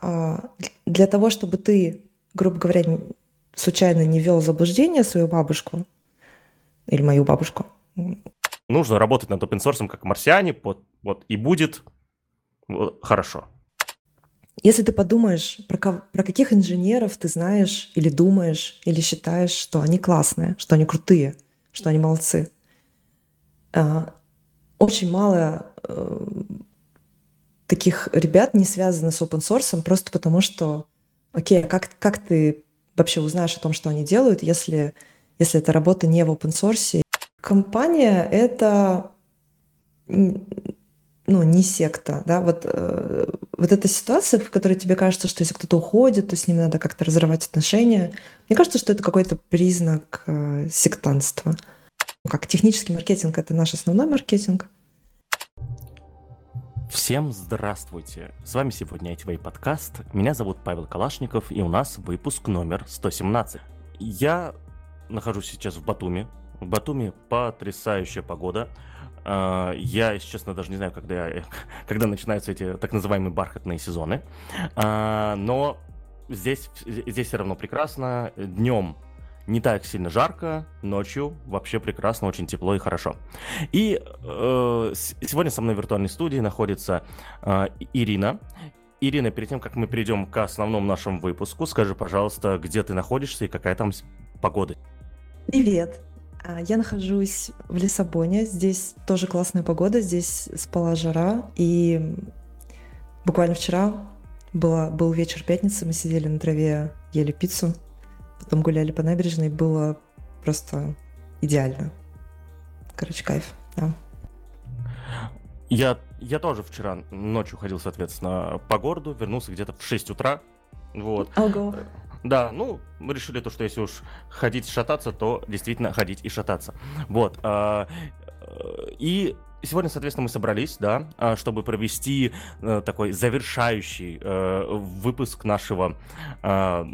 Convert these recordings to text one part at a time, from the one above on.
а, для того, чтобы ты, грубо говоря, случайно не вел заблуждение свою бабушку или мою бабушку. Нужно работать над open source как марсиане, вот, вот и будет вот, хорошо. Если ты подумаешь, про, про каких инженеров ты знаешь или думаешь, или считаешь, что они классные, что они крутые, что они молодцы, а, очень мало э, таких ребят не связаны с open source просто потому, что, окей, а как, как ты вообще узнаешь о том, что они делают, если, если эта работа не в open source? Компания — это ну, не секта, да, вот, э, вот эта ситуация, в которой тебе кажется, что если кто-то уходит, то с ним надо как-то разрывать отношения, мне кажется, что это какой-то признак э, сектантства. Как технический маркетинг — это наш основной маркетинг, Всем здравствуйте! С вами сегодня ITV подкаст. Меня зовут Павел Калашников, и у нас выпуск номер 117. Я нахожусь сейчас в Батуми. В Батуми потрясающая погода. А, я, если честно, даже не знаю, когда, когда начинаются эти так называемые бархатные сезоны. А, но здесь, здесь все равно прекрасно. Днем не так сильно жарко, ночью вообще прекрасно, очень тепло и хорошо. И э, сегодня со мной в виртуальной студии находится э, Ирина. Ирина, перед тем, как мы перейдем к основному нашему выпуску, скажи, пожалуйста, где ты находишься и какая там погода? Привет. А, я нахожусь в Лиссабоне. Здесь тоже классная погода. Здесь спала жара. И буквально вчера была, был вечер пятницы. Мы сидели на траве, ели пиццу потом гуляли по набережной, было просто идеально. Короче, кайф, да. Я, я тоже вчера ночью ходил, соответственно, по городу, вернулся где-то в 6 утра. Вот. Ого. Да, ну, мы решили то, что если уж ходить шататься, то действительно ходить и шататься. Вот. А, и сегодня, соответственно, мы собрались, да, а, чтобы провести э, такой завершающий э, выпуск нашего а,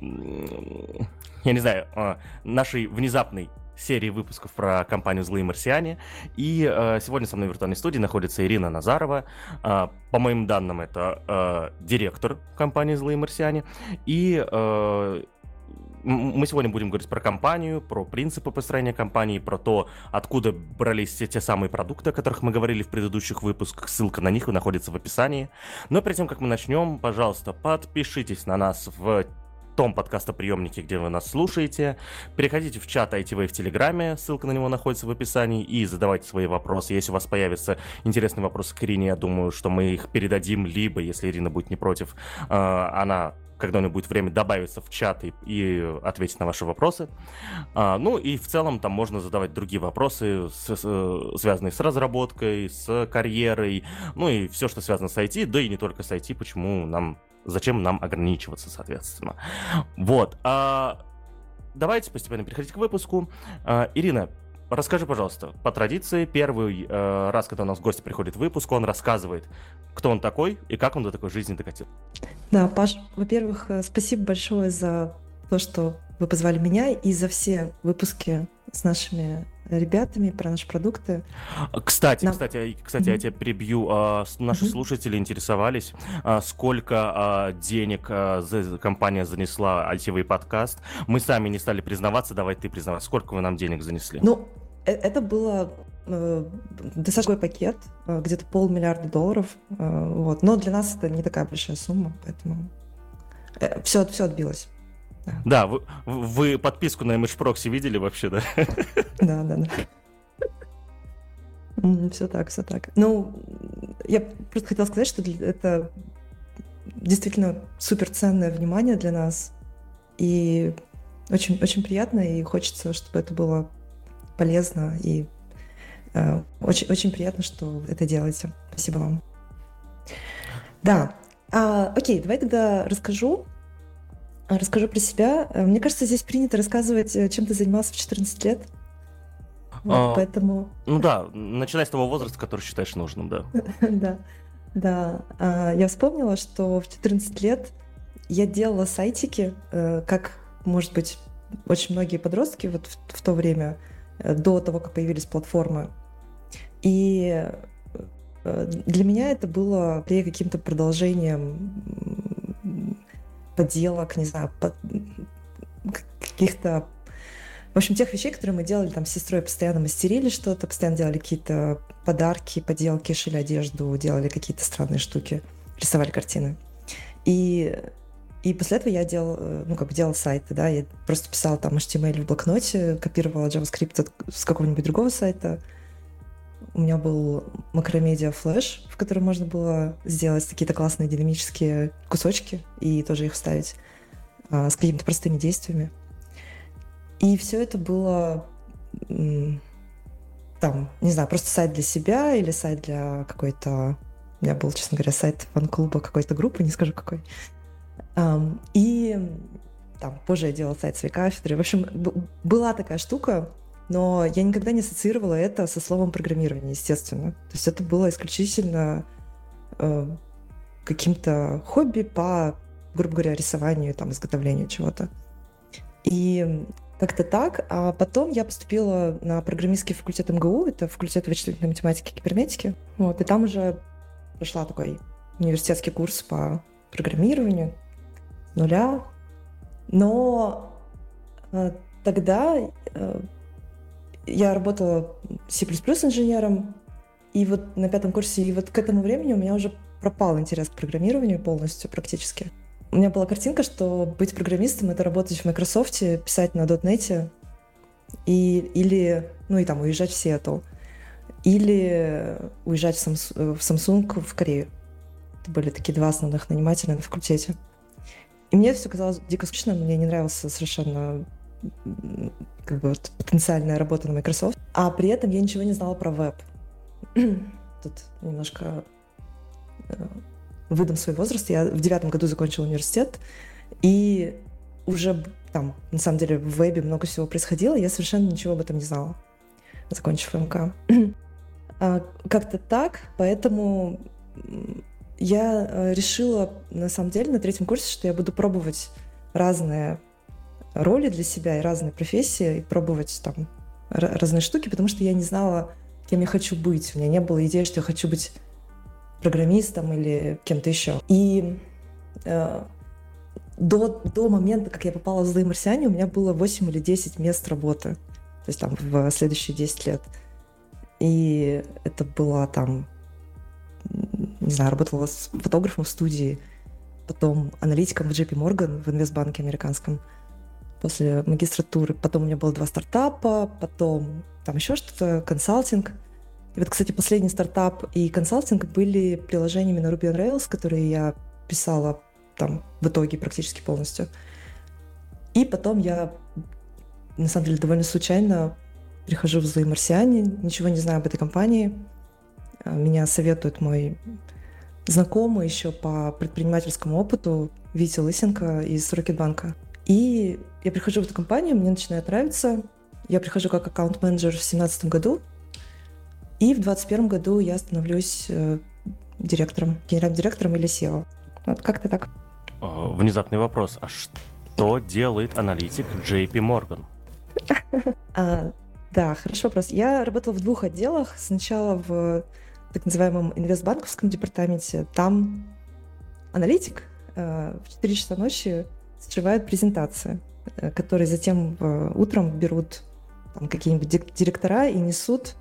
я не знаю, а, нашей внезапной серии выпусков про компанию «Злые марсиане». И э, сегодня со мной в виртуальной студии находится Ирина Назарова. Э, по моим данным, это э, директор компании «Злые марсиане». И э, мы сегодня будем говорить про компанию, про принципы построения компании, про то, откуда брались все те самые продукты, о которых мы говорили в предыдущих выпусках. Ссылка на них находится в описании. Но перед тем, как мы начнем, пожалуйста, подпишитесь на нас в том подкастоприемнике, где вы нас слушаете. Переходите в чат ITV в Телеграме, ссылка на него находится в описании, и задавайте свои вопросы. Если у вас появятся интересные вопросы к Ирине, я думаю, что мы их передадим, либо, если Ирина будет не против, э, она когда у нее будет время, добавиться в чат и, и ответить на ваши вопросы. А, ну и в целом там можно задавать другие вопросы, с, с, связанные с разработкой, с карьерой, ну и все, что связано с IT, да и не только с IT, почему нам Зачем нам ограничиваться, соответственно. Вот. А, давайте постепенно переходить к выпуску. А, Ирина, расскажи, пожалуйста, по традиции, первый э, раз, когда у нас гость приходит в выпуск, он рассказывает, кто он такой и как он до такой жизни докатил. Да, Паш, во-первых, э, спасибо большое за то, что вы позвали меня и за все выпуски с нашими ребятами про наши продукты. Кстати, Нам... кстати, кстати, mm-hmm. я тебя перебью. А, наши mm-hmm. слушатели интересовались, а, сколько а, денег компания занесла ITV подкаст. Мы сами не стали признаваться, давай ты признаваться. Сколько вы нам денег занесли? Ну, э, это было э, достаточно пакет, э, где-то полмиллиарда долларов. Вот. Но для нас это не такая большая сумма, поэтому все, все отбилось. Да, да вы, вы подписку на Image Proxy видели вообще, да? Да, да, да. Все так, все так. Ну, я просто хотела сказать, что это действительно суперценное внимание для нас. И очень, очень приятно, и хочется, чтобы это было полезно. И э, очень, очень приятно, что это делаете. Спасибо вам. Да. А, окей, давай тогда расскажу расскажу про себя. Э, мне кажется, здесь принято рассказывать, э, чем ты занимался в 14 лет. Вот, а, поэтому... Ну да, начиная с того возраста, который считаешь нужным, да. да, да. А, я вспомнила, что в 14 лет я делала сайтики, э, как, может быть, очень многие подростки вот в, в то время, до того, как появились платформы. И для меня это было каким-то продолжением поделок, не знаю, под... каких-то в общем, тех вещей, которые мы делали там с сестрой, постоянно мастерили что-то, постоянно делали какие-то подарки, поделки, шили одежду, делали какие-то странные штуки, рисовали картины. И, и после этого я делал, э, ну, как бы делал сайты, да, я просто писала там HTML в блокноте, копировала JavaScript с какого-нибудь другого сайта. У меня был макромедиа флеш, в котором можно было сделать какие-то классные динамические кусочки и тоже их вставить а, с какими-то простыми действиями. И все это было там, не знаю, просто сайт для себя или сайт для какой-то... У меня был, честно говоря, сайт фан-клуба какой-то группы, не скажу какой. И там позже я делала сайт своей кафедры. В общем, была такая штука, но я никогда не ассоциировала это со словом программирование, естественно. То есть это было исключительно э, каким-то хобби по, грубо говоря, рисованию, там, изготовлению чего-то. И как-то так. А потом я поступила на программистский факультет МГУ, это факультет вычислительной математики и кибернетики. Вот, и там уже прошла такой университетский курс по программированию нуля. Но э, тогда э, я работала C++ инженером, и вот на пятом курсе, и вот к этому времени у меня уже пропал интерес к программированию полностью практически. У меня была картинка, что быть программистом — это работать в Microsoft, писать на .NET, и, или, ну и там, уезжать в Сиэтл, или уезжать в, Samsung, в Samsung в Корею. Это были такие два основных нанимателя на факультете. И мне все казалось дико скучно, мне не нравился совершенно как бы вот, потенциальная работа на Microsoft. А при этом я ничего не знала про веб. Тут немножко э, выдам свой возраст. Я в девятом году закончила университет, и уже там, на самом деле, в вебе много всего происходило, я совершенно ничего об этом не знала, закончив МК. а, как-то так, поэтому я э, решила, на самом деле, на третьем курсе, что я буду пробовать разные роли для себя и разные профессии, и пробовать там разные штуки, потому что я не знала, кем я хочу быть. У меня не было идеи, что я хочу быть программистом или кем-то еще. И э, до, до момента, как я попала в «Злые марсиане», у меня было 8 или 10 мест работы. То есть там в следующие 10 лет. И это была там, не знаю, работала с фотографом в студии, потом аналитиком в JP Morgan в инвестбанке американском после магистратуры. Потом у меня было два стартапа, потом там еще что-то, консалтинг – и вот, кстати, последний стартап и консалтинг были приложениями на Ruby on Rails, которые я писала там в итоге практически полностью. И потом я, на самом деле, довольно случайно прихожу в «Злые марсиане», ничего не знаю об этой компании. А, меня советует мой знакомый еще по предпринимательскому опыту Витя Лысенко из Рокетбанка. И я прихожу в эту компанию, мне начинает нравиться. Я прихожу как аккаунт-менеджер в 2017 году, и в 2021 году я становлюсь э, директором, генеральным директором или SEO. Вот как-то так. А, внезапный вопрос. А что делает аналитик JP Morgan? а, да, хороший вопрос. Я работала в двух отделах. Сначала в так называемом инвестбанковском департаменте. Там аналитик э, в 4 часа ночи сшивает презентации, э, которые затем э, утром берут какие-нибудь директора и несут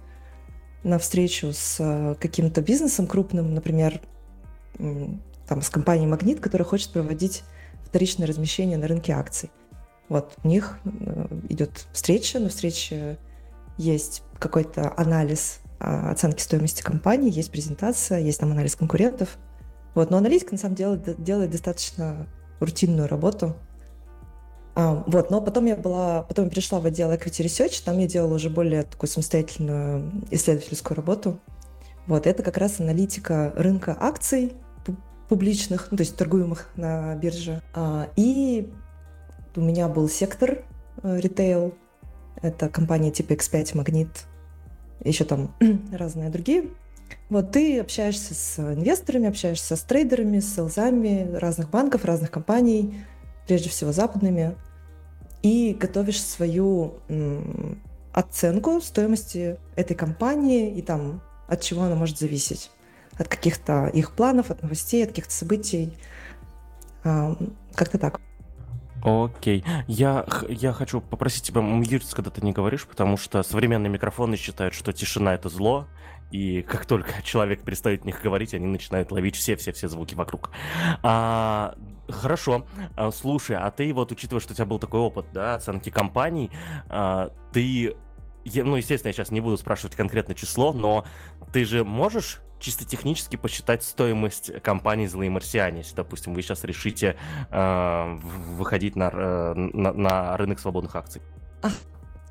на встречу с э, каким-то бизнесом крупным, например, там, с компанией «Магнит», которая хочет проводить вторичное размещение на рынке акций. Вот у них идет встреча, на встрече есть какой-то анализ а, оценки стоимости компании, есть презентация, есть там анализ конкурентов. Вот, но аналитик на самом деле делает достаточно рутинную работу, а, вот, но потом я была, потом я перешла в отдел Equity Research, там я делала уже более такую самостоятельную исследовательскую работу. Вот, это как раз аналитика рынка акций публичных, ну, то есть торгуемых на бирже. А, и у меня был сектор э, ритейл, это компания типа X5, Магнит, еще там разные другие. Вот ты общаешься с инвесторами, общаешься с трейдерами, с селзами разных банков, разных компаний, прежде всего западными, и готовишь свою оценку стоимости этой компании и там от чего она может зависеть. От каких-то их планов, от новостей, от каких-то событий. Как-то так. Окей. Я, я хочу попросить тебя мьютиться, когда ты не говоришь, потому что современные микрофоны считают, что тишина — это зло, и как только человек перестает в них говорить, они начинают ловить все-все-все звуки вокруг. А, хорошо. А, слушай, а ты вот, учитывая, что у тебя был такой опыт, да, оценки компаний, а, ты... Я, ну, естественно, я сейчас не буду спрашивать конкретное число, но ты же можешь чисто технически посчитать стоимость компании «Злые марсиане», если, допустим, вы сейчас решите э, выходить на, э, на, на рынок свободных акций?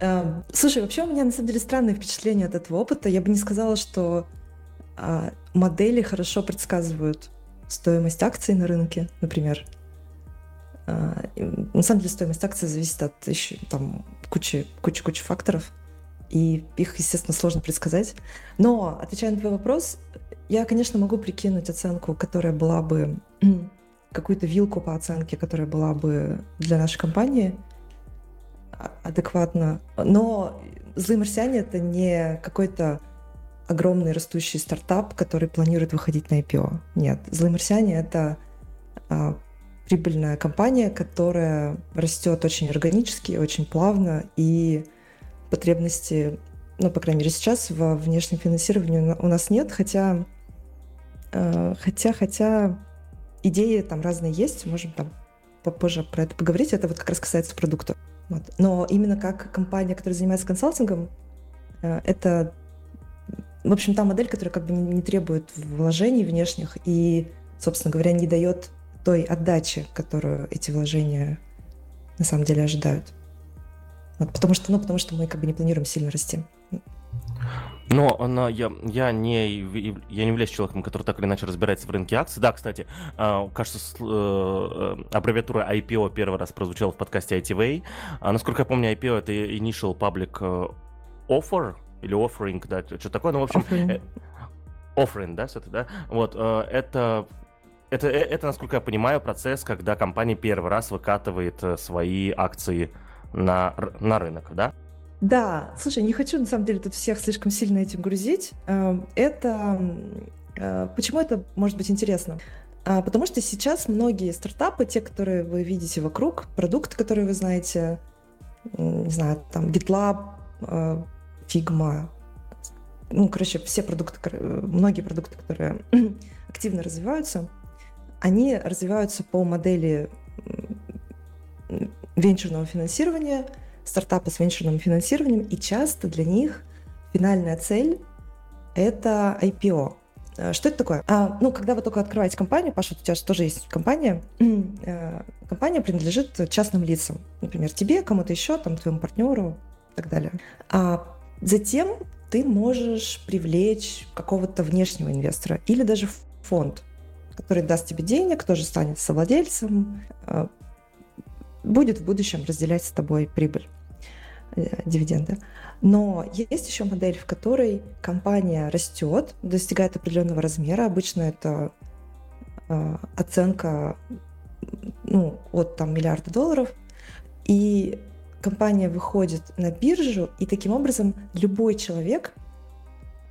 А, э, слушай, вообще у меня на самом деле странные впечатления от этого опыта. Я бы не сказала, что э, модели хорошо предсказывают стоимость акций на рынке, например. Э, на самом деле стоимость акций зависит от еще там кучи, кучи, кучи факторов и их, естественно, сложно предсказать. Но, отвечая на твой вопрос, я, конечно, могу прикинуть оценку, которая была бы какую-то вилку по оценке, которая была бы для нашей компании а, адекватна. Но «Злые марсиане» — это не какой-то огромный растущий стартап, который планирует выходить на IPO. Нет, «Злые марсиане» — это а, прибыльная компания, которая растет очень органически, очень плавно, и потребности, ну, по крайней мере, сейчас во внешнем финансировании у нас нет, хотя, э, хотя, хотя идеи там разные есть, можем там попозже про это поговорить, это вот как раз касается продукта. Вот. Но именно как компания, которая занимается консалтингом, э, это, в общем, та модель, которая как бы не требует вложений внешних и, собственно говоря, не дает той отдачи, которую эти вложения на самом деле ожидают. Вот, потому что, ну, потому что мы как бы не планируем сильно расти. Но она, я, я, не, я не являюсь человеком, который так или иначе разбирается в рынке акций. Да, кстати, а, кажется, э, э, аббревиатура IPO первый раз прозвучала в подкасте ITV. А, насколько я помню, IPO — это Initial Public э, Offer или Offering, да, что такое. Ну, в общем... Offering, offering да, все это, да? Вот, это это, это, насколько я понимаю, процесс, когда компания первый раз выкатывает свои акции на, на рынок, да? Да, слушай, не хочу на самом деле тут всех слишком сильно этим грузить. Эм, это э, почему это может быть интересно? А, потому что сейчас многие стартапы, те, которые вы видите вокруг, продукты, которые вы знаете, не знаю, там GitLab, э, Figma, ну, короче, все продукты, многие продукты, которые активно развиваются, они развиваются по модели венчурного финансирования, стартапы с венчурным финансированием, и часто для них финальная цель — это IPO. Э, что это такое? А, ну, когда вы только открываете компанию, Паша, у тебя же тоже есть компания, э, компания принадлежит частным лицам, например, тебе, кому-то еще, там, твоему партнеру и так далее. А затем ты можешь привлечь какого-то внешнего инвестора или даже фонд, который даст тебе денег, тоже станет совладельцем, э, будет в будущем разделять с тобой прибыль, э, дивиденды. Но есть еще модель, в которой компания растет, достигает определенного размера. Обычно это э, оценка ну, от там, миллиарда долларов. И компания выходит на биржу, и таким образом любой человек,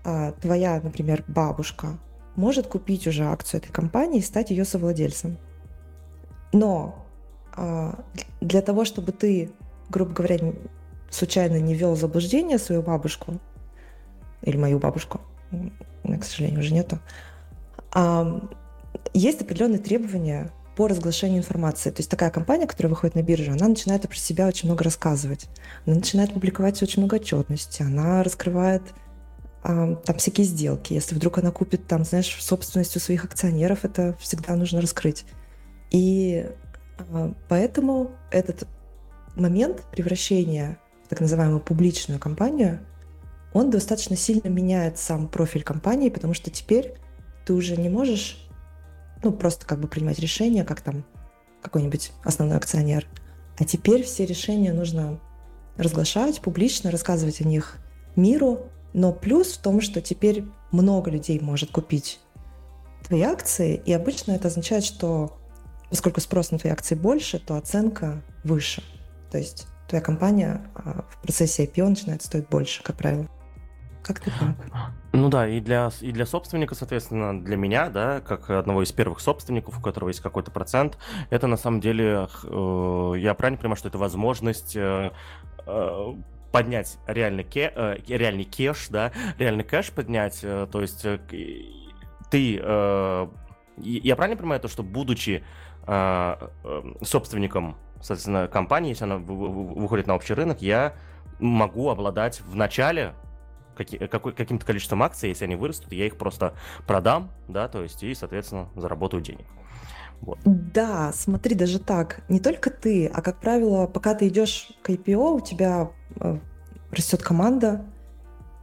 э, твоя, например, бабушка, может купить уже акцию этой компании и стать ее совладельцем. Но а, для того, чтобы ты, грубо говоря, случайно не ввел в заблуждение свою бабушку или мою бабушку, к сожалению, уже нету, есть определенные требования по разглашению информации. То есть такая компания, которая выходит на биржу, она начинает про себя очень много рассказывать. Она начинает публиковать очень много отчетности. Она раскрывает а, там всякие сделки. Если вдруг она купит там, знаешь, собственностью своих акционеров, это всегда нужно раскрыть. И а, поэтому этот момент превращения в так называемую публичную компанию, он достаточно сильно меняет сам профиль компании, потому что теперь ты уже не можешь ну, просто как бы принимать решения, как там какой-нибудь основной акционер. А теперь все решения нужно разглашать публично, рассказывать о них миру. Но плюс в том, что теперь много людей может купить твои акции, и обычно это означает, что поскольку спрос на твои акции больше, то оценка выше. То есть твоя компания а, в процессе IPO начинает стоить больше, как правило. как-то так. Ну да, и для, и для собственника, соответственно, для меня, да, как одного из первых собственников, у которого есть какой-то процент, это на самом деле, э, я правильно понимаю, что это возможность э, э, поднять реальный, ке, э, реальный кеш, да, реальный кэш поднять, э, то есть э, ты, э, я правильно понимаю то, что будучи э, собственником, соответственно, компании, если она выходит на общий рынок, я могу обладать в начале каким-то количеством акций, если они вырастут, я их просто продам, да, то есть и, соответственно, заработаю денег. Вот. Да, смотри, даже так. Не только ты, а, как правило, пока ты идешь к IPO, у тебя э, растет команда,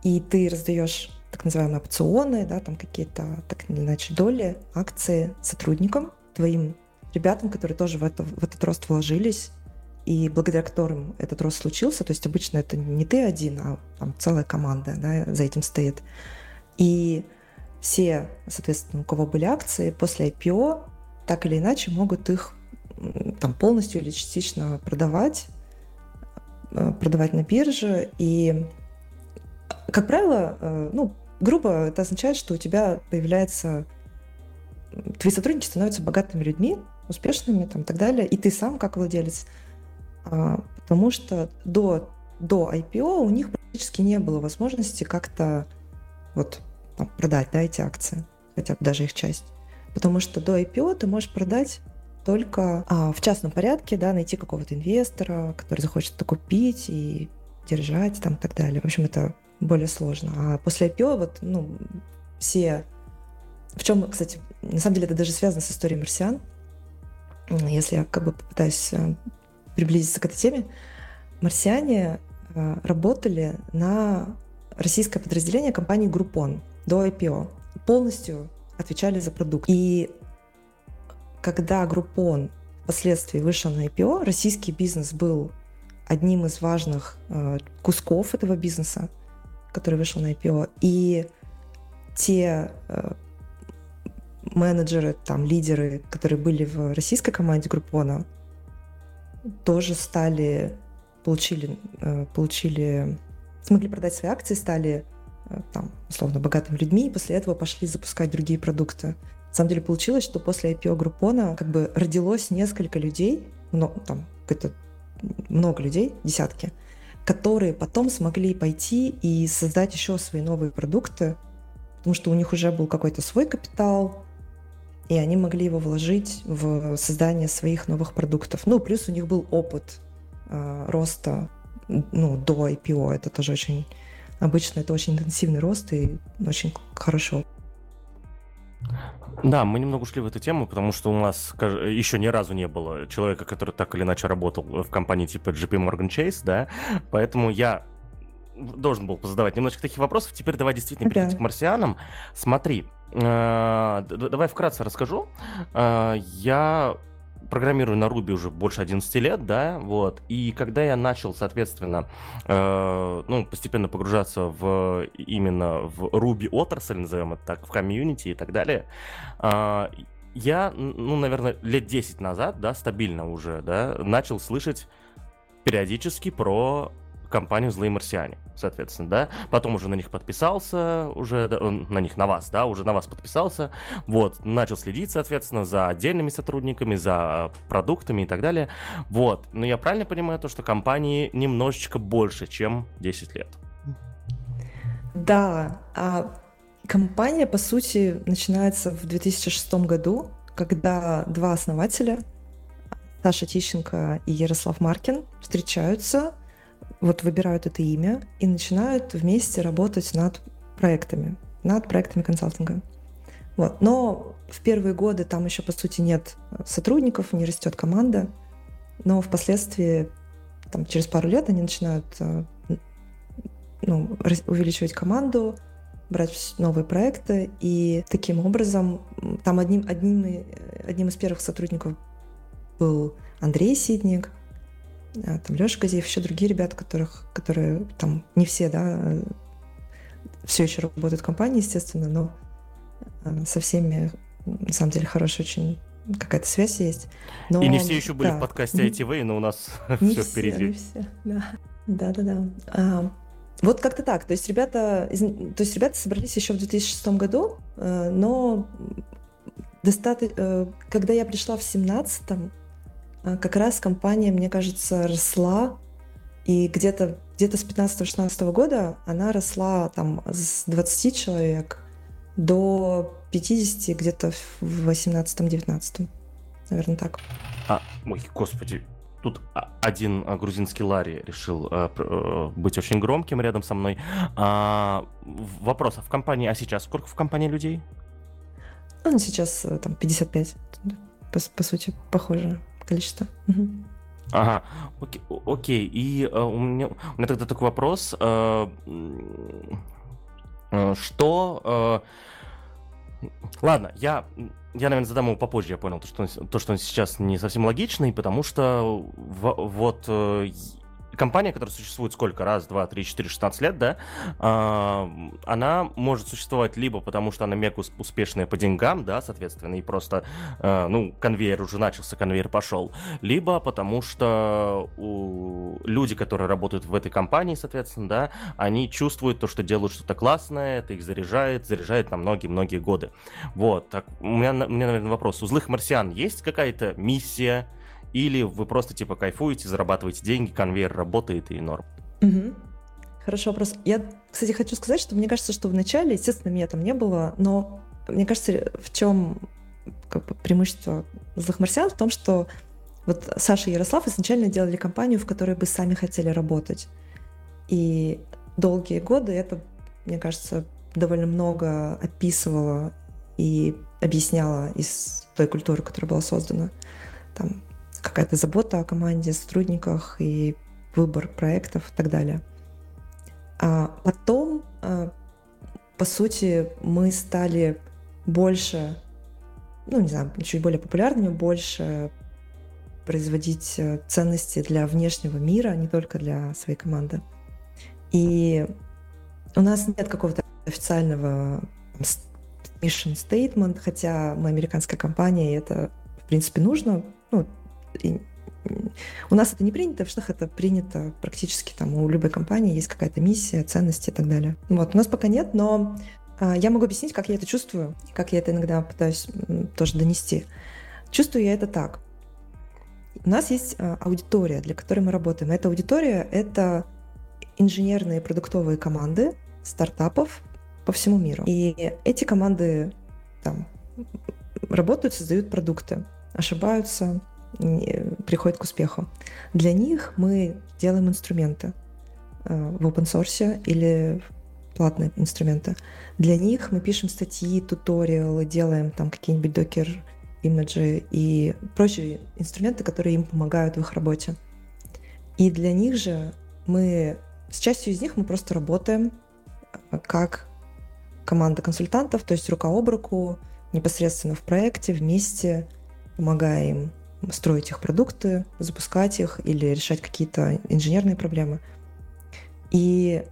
и ты раздаешь так называемые опционы, да, там какие-то так или иначе доли, акции сотрудникам, твоим ребятам, которые тоже в, это, в этот рост вложились, и благодаря которым этот рост случился, то есть обычно это не ты один, а там целая команда да, за этим стоит. И все, соответственно, у кого были акции, после IPO так или иначе могут их там полностью или частично продавать, э, продавать на бирже. И, как правило, э, ну, грубо это означает, что у тебя появляется... Твои сотрудники становятся богатыми людьми, успешными там, и так далее, и ты сам как владелец а, потому что до, до IPO у них практически не было возможности как-то вот там, продать да, эти акции, хотя бы даже их часть. Потому что до IPO ты можешь продать только а, в частном порядке, да, найти какого-то инвестора, который захочет это купить и держать там и так далее. В общем, это более сложно. А после IPO вот, ну, все... В чем, кстати, на самом деле это даже связано с историей марсиан. Если я как бы попытаюсь э, приблизиться к этой теме, марсиане э, работали на российское подразделение компании Groupon до IPO. Полностью отвечали за продукт. И когда Groupon впоследствии вышел на IPO, российский бизнес был одним из важных э, кусков этого бизнеса, который вышел на IPO. И те э, менеджеры, там, лидеры, которые были в российской команде Группона, тоже стали, получили, э, получили, смогли продать свои акции, стали э, там, условно, богатыми людьми, и после этого пошли запускать другие продукты. На самом деле получилось, что после IPO Группона как бы родилось несколько людей, ну, там, это много людей, десятки, которые потом смогли пойти и создать еще свои новые продукты, потому что у них уже был какой-то свой капитал, и они могли его вложить в создание своих новых продуктов. Ну, плюс у них был опыт э, роста ну, до IPO. Это тоже очень обычно это очень интенсивный рост и очень хорошо. Да, мы немного ушли в эту тему, потому что у нас еще ни разу не было человека, который так или иначе работал в компании типа JP Morgan Chase, да, поэтому я должен был позадавать немножко таких вопросов. Теперь давай действительно перейти да. к марсианам. Смотри, э, давай вкратце расскажу. Э, я программирую на Ruby уже больше 11 лет, да, вот, и когда я начал, соответственно, э, ну, постепенно погружаться в именно в Ruby отрасль, назовем это так, в комьюнити и так далее, э, я, ну, наверное, лет 10 назад, да, стабильно уже, да, начал слышать периодически про компанию «Злые марсиане», соответственно, да. Потом уже на них подписался, уже на них, на вас, да, уже на вас подписался. Вот, начал следить, соответственно, за отдельными сотрудниками, за продуктами и так далее. Вот, но я правильно понимаю то, что компании немножечко больше, чем 10 лет? Да, а компания, по сути, начинается в 2006 году, когда два основателя, Саша Тищенко и Ярослав Маркин, встречаются – вот выбирают это имя и начинают вместе работать над проектами, над проектами консалтинга. Вот. Но в первые годы там еще, по сути, нет сотрудников, не растет команда, но впоследствии, там, через пару лет они начинают э, ну, увеличивать команду, брать новые проекты, и таким образом там одним, одним, одним из первых сотрудников был Андрей Сидник, там Леша Газеев, еще другие ребята, которых, которые там не все, да, все еще работают в компании, естественно, но а, со всеми на самом деле хорошая очень какая-то связь есть. Но, и не все еще были да. в подкасте ITV, но у нас не все, все впереди. Не все, да. Да, да, да. А, Вот как-то так. То есть ребята, то есть ребята собрались еще в 2006 году, э, но достаточно, э, когда я пришла в 2017, э, как раз компания, мне кажется, росла, и где-то где с 15-16 года она росла там с 20 человек до 50 где-то в 18-19. Наверное, так. А, ой, господи, тут один а, грузинский Ларри решил а, а, быть очень громким рядом со мной. А, вопрос, а в компании, а сейчас сколько в компании людей? Ну, сейчас э, там 55, по, по сути, похожее количество. Ага, окей, окей. и uh, у, меня, у меня тогда такой вопрос. Uh, uh, что... Uh, ладно, я я, наверное, задам его попозже, я понял, то, что он, то, что он сейчас не совсем логичный, потому что в, вот э, компания, которая существует сколько? Раз, два, три, четыре, шестнадцать лет, да? А, она может существовать либо потому, что она мега успешная по деньгам, да, соответственно, и просто, а, ну, конвейер уже начался, конвейер пошел, либо потому что у... люди, которые работают в этой компании, соответственно, да, они чувствуют то, что делают что-то классное, это их заряжает, заряжает на многие-многие годы. Вот, так, у меня, у меня, наверное, вопрос. У злых марсиан есть какая-то миссия, или вы просто типа кайфуете, зарабатываете деньги, конвейер работает и норм? Угу. Хороший вопрос. Я, кстати, хочу сказать, что мне кажется, что в начале, естественно, меня там не было, но мне кажется, в чем как бы, преимущество злых марсиан в том, что вот Саша и Ярослав изначально делали компанию, в которой бы сами хотели работать. И долгие годы это, мне кажется, довольно много описывало и объясняло из той культуры, которая была создана. Там какая-то забота о команде, сотрудниках и выбор проектов и так далее. А потом, а, по сути, мы стали больше, ну, не знаю, чуть более популярными, больше производить э, ценности для внешнего мира, не только для своей команды. И у нас нет какого-то официального mission statement, хотя мы американская компания, и это, в принципе, нужно. Ну, у нас это не принято, в Штатах это принято практически там у любой компании есть какая-то миссия, ценности и так далее. Вот, у нас пока нет, но а, я могу объяснить, как я это чувствую, как я это иногда пытаюсь тоже донести. Чувствую я это так. У нас есть а, аудитория, для которой мы работаем. Эта аудитория — это инженерные продуктовые команды стартапов по всему миру. И эти команды там работают, создают продукты, ошибаются, приходят к успеху. Для них мы делаем инструменты э, в open source или платные инструменты. Для них мы пишем статьи, туториалы, делаем там какие-нибудь докер имиджи и прочие инструменты, которые им помогают в их работе. И для них же мы, с частью из них мы просто работаем э, как команда консультантов, то есть рука об руку, непосредственно в проекте, вместе, помогая им строить их продукты, запускать их или решать какие-то инженерные проблемы. И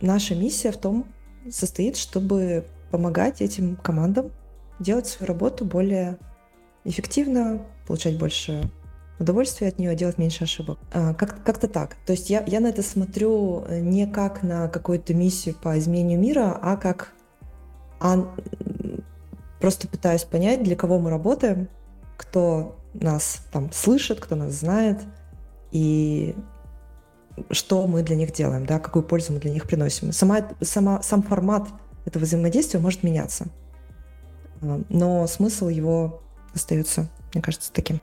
наша миссия в том состоит, чтобы помогать этим командам делать свою работу более эффективно, получать больше удовольствия от нее, делать меньше ошибок. А, как- как-то так. То есть я, я на это смотрю не как на какую-то миссию по изменению мира, а как а, просто пытаюсь понять, для кого мы работаем, кто нас там слышит, кто нас знает, и что мы для них делаем, да, какую пользу мы для них приносим. Сама, сама, сам формат этого взаимодействия может меняться, а, но смысл его остается, мне кажется, таким.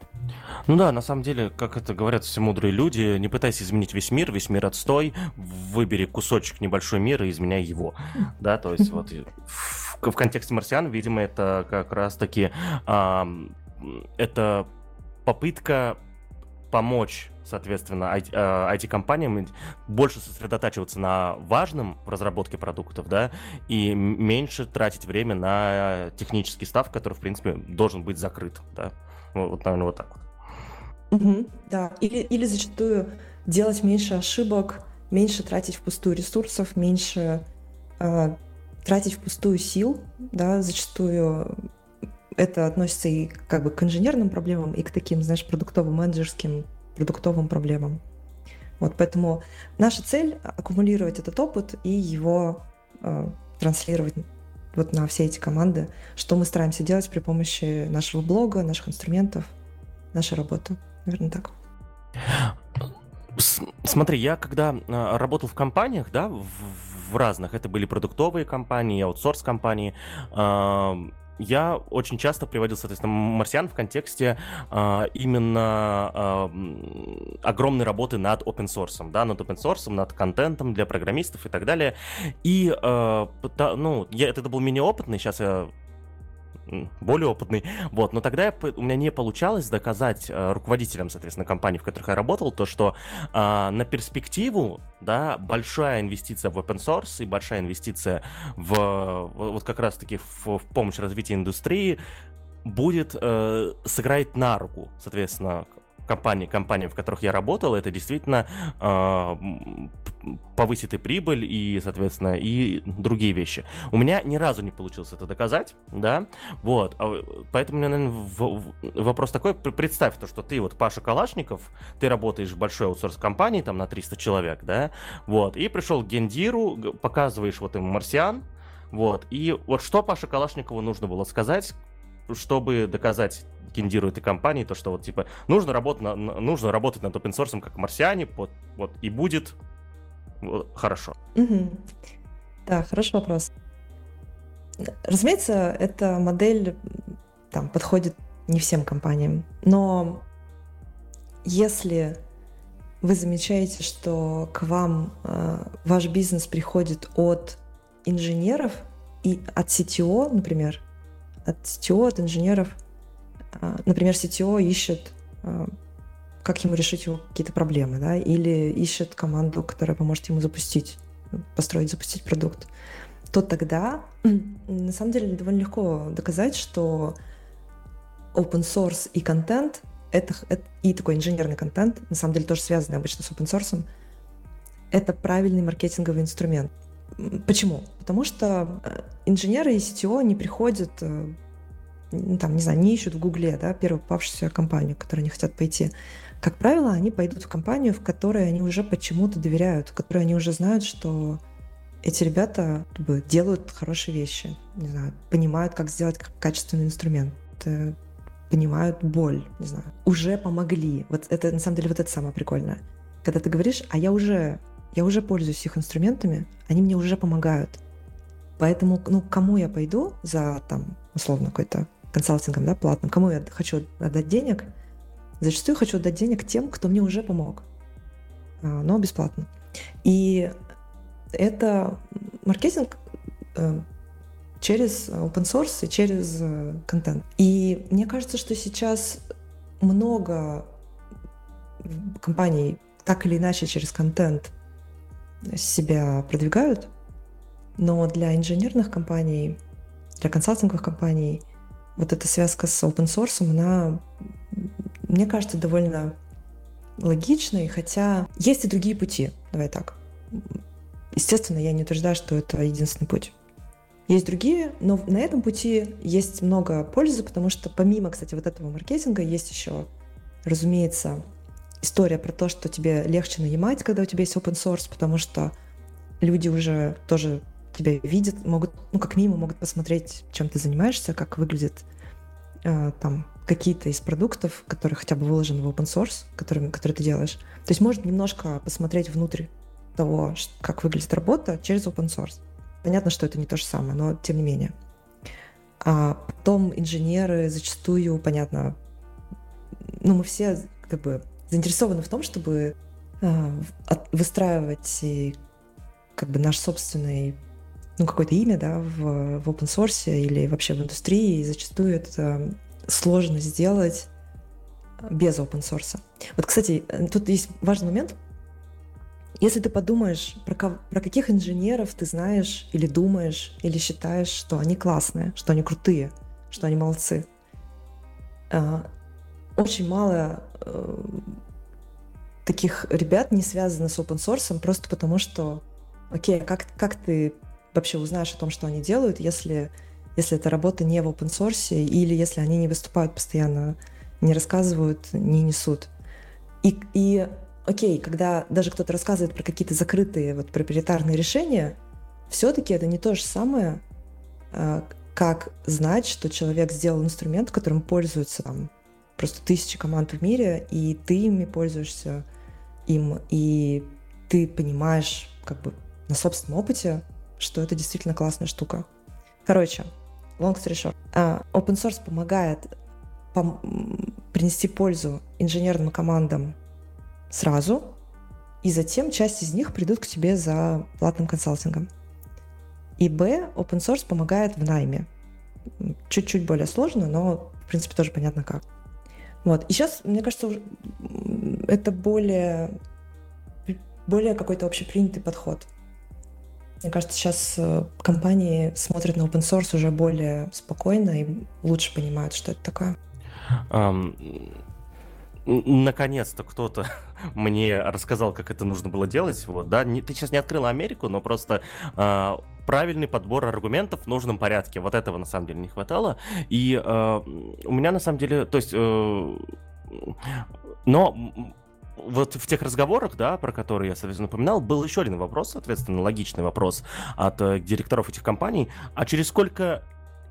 Ну да, на самом деле, как это говорят все мудрые люди, не пытайся изменить весь мир, весь мир отстой, выбери кусочек небольшой мира и изменяй его, да, то есть вот в, в контексте марсиан, видимо, это как раз-таки это попытка помочь, соответственно, IT-компаниям э, больше сосредотачиваться на важном в разработке продуктов, да, и меньше тратить время на технический став, который, в принципе, должен быть закрыт, да. Вот, наверное, вот так вот. Угу, да, или, или зачастую делать меньше ошибок, меньше тратить впустую ресурсов, меньше э, тратить впустую сил, да, зачастую это относится и как бы к инженерным проблемам, и к таким, знаешь, продуктово-менеджерским, продуктовым проблемам. Вот поэтому наша цель — аккумулировать этот опыт и его э, транслировать вот на все эти команды, что мы стараемся делать при помощи нашего блога, наших инструментов, нашей работы. Наверное, так. Смотри, я когда а, работал в компаниях, да, в, в разных, это были продуктовые компании, аутсорс-компании, я очень часто приводил, соответственно, марсиан в контексте э, именно э, огромной работы над open source, да, над open source, над контентом для программистов и так далее. И, э, ну, я, это был менее опытный, сейчас я более опытный. Вот, но тогда я, у меня не получалось доказать э, руководителям, соответственно, компаний, в которых я работал, то, что э, на перспективу, да, большая инвестиция в open source и большая инвестиция в вот как раз-таки в, в помощь развитию индустрии будет э, сыграть на руку, соответственно, компании, компании, в которых я работал, это действительно э, повысит и прибыль, и, соответственно, и другие вещи. У меня ни разу не получилось это доказать, да, вот, а, поэтому наверное, в, в, вопрос такой, представь то, что ты вот Паша Калашников, ты работаешь в большой аутсорс-компании, там, на 300 человек, да, вот, и пришел к гендиру, показываешь вот ему марсиан, вот, и вот что Паше Калашникову нужно было сказать, чтобы доказать гендиру этой компании, то, что вот, типа, нужно, работать на, нужно работать над open source как марсиане, вот, вот, и будет вот, хорошо. Угу. Да, хороший вопрос. Разумеется, эта модель там, подходит не всем компаниям, но если вы замечаете, что к вам э, ваш бизнес приходит от инженеров и от CTO, например, от CTO, от инженеров. А, например, CTO ищет, а, как ему решить его какие-то проблемы, да, или ищет команду, которая поможет ему запустить, построить, запустить продукт, то тогда на самом деле довольно легко доказать, что open source и контент это, это и такой инженерный контент, на самом деле тоже связанный обычно с open source, это правильный маркетинговый инструмент. Почему? Потому что э, инженеры и CTO не приходят, э, там, не знаю, не ищут в Гугле, да, первую попавшуюся компанию, в которую они хотят пойти. Как правило, они пойдут в компанию, в которой они уже почему-то доверяют, в которой они уже знают, что эти ребята как бы, делают хорошие вещи, не знаю, понимают, как сделать качественный инструмент, э, понимают боль, не знаю, уже помогли. Вот это, на самом деле, вот это самое прикольное. Когда ты говоришь, а я уже я уже пользуюсь их инструментами, они мне уже помогают. Поэтому, ну, кому я пойду за, там, условно, какой-то консалтингом, да, платным, кому я хочу отдать денег, зачастую хочу отдать денег тем, кто мне уже помог, а, но бесплатно. И это маркетинг э, через open source и через э, контент. И мне кажется, что сейчас много компаний так или иначе через контент себя продвигают, но для инженерных компаний, для консалтинговых компаний вот эта связка с open source, она, мне кажется, довольно логичной, хотя есть и другие пути, давай так. Естественно, я не утверждаю, что это единственный путь. Есть другие, но на этом пути есть много пользы, потому что помимо, кстати, вот этого маркетинга есть еще, разумеется, история про то, что тебе легче нанимать, когда у тебя есть open source, потому что люди уже тоже тебя видят, могут, ну, как минимум, могут посмотреть, чем ты занимаешься, как выглядит э, там какие-то из продуктов, которые хотя бы выложены в open source, которые, которые ты делаешь. То есть можно немножко посмотреть внутрь того, как выглядит работа через open source. Понятно, что это не то же самое, но тем не менее. А потом инженеры зачастую, понятно, ну, мы все как бы заинтересованы в том, чтобы э, выстраивать как бы наш собственный ну, какое-то имя, да, в, в open source или вообще в индустрии, и зачастую это сложно сделать без open source. Вот, кстати, тут есть важный момент. Если ты подумаешь, про, про каких инженеров ты знаешь или думаешь, или считаешь, что они классные, что они крутые, что они молодцы, э, очень мало э, таких ребят не связано с open source, просто потому что, окей, как, как ты вообще узнаешь о том, что они делают, если, если эта работа не в open source, или если они не выступают постоянно, не рассказывают, не несут. И, и окей, когда даже кто-то рассказывает про какие-то закрытые вот проприетарные решения, все-таки это не то же самое, а, как знать, что человек сделал инструмент, которым пользуются там просто тысячи команд в мире, и ты ими пользуешься им, и ты понимаешь как бы на собственном опыте, что это действительно классная штука. Короче, long story short. Uh, open source помогает пом- принести пользу инженерным командам сразу, и затем часть из них придут к тебе за платным консалтингом. И Б, open source помогает в найме. Чуть-чуть более сложно, но, в принципе, тоже понятно как. Вот. И сейчас, мне кажется, это более, более какой-то общепринятый подход. Мне кажется, сейчас э, компании смотрят на open source уже более спокойно и лучше понимают, что это такое. Um, наконец-то кто-то мне рассказал, как это нужно было делать. Вот, да, не, ты сейчас не открыла Америку, но просто uh, правильный подбор аргументов в нужном порядке. Вот этого на самом деле не хватало. И uh, у меня на самом деле, то есть, uh, но вот в тех разговорах, да, про которые я, соответственно, упоминал, был еще один вопрос, соответственно, логичный вопрос от э, директоров этих компаний. А через сколько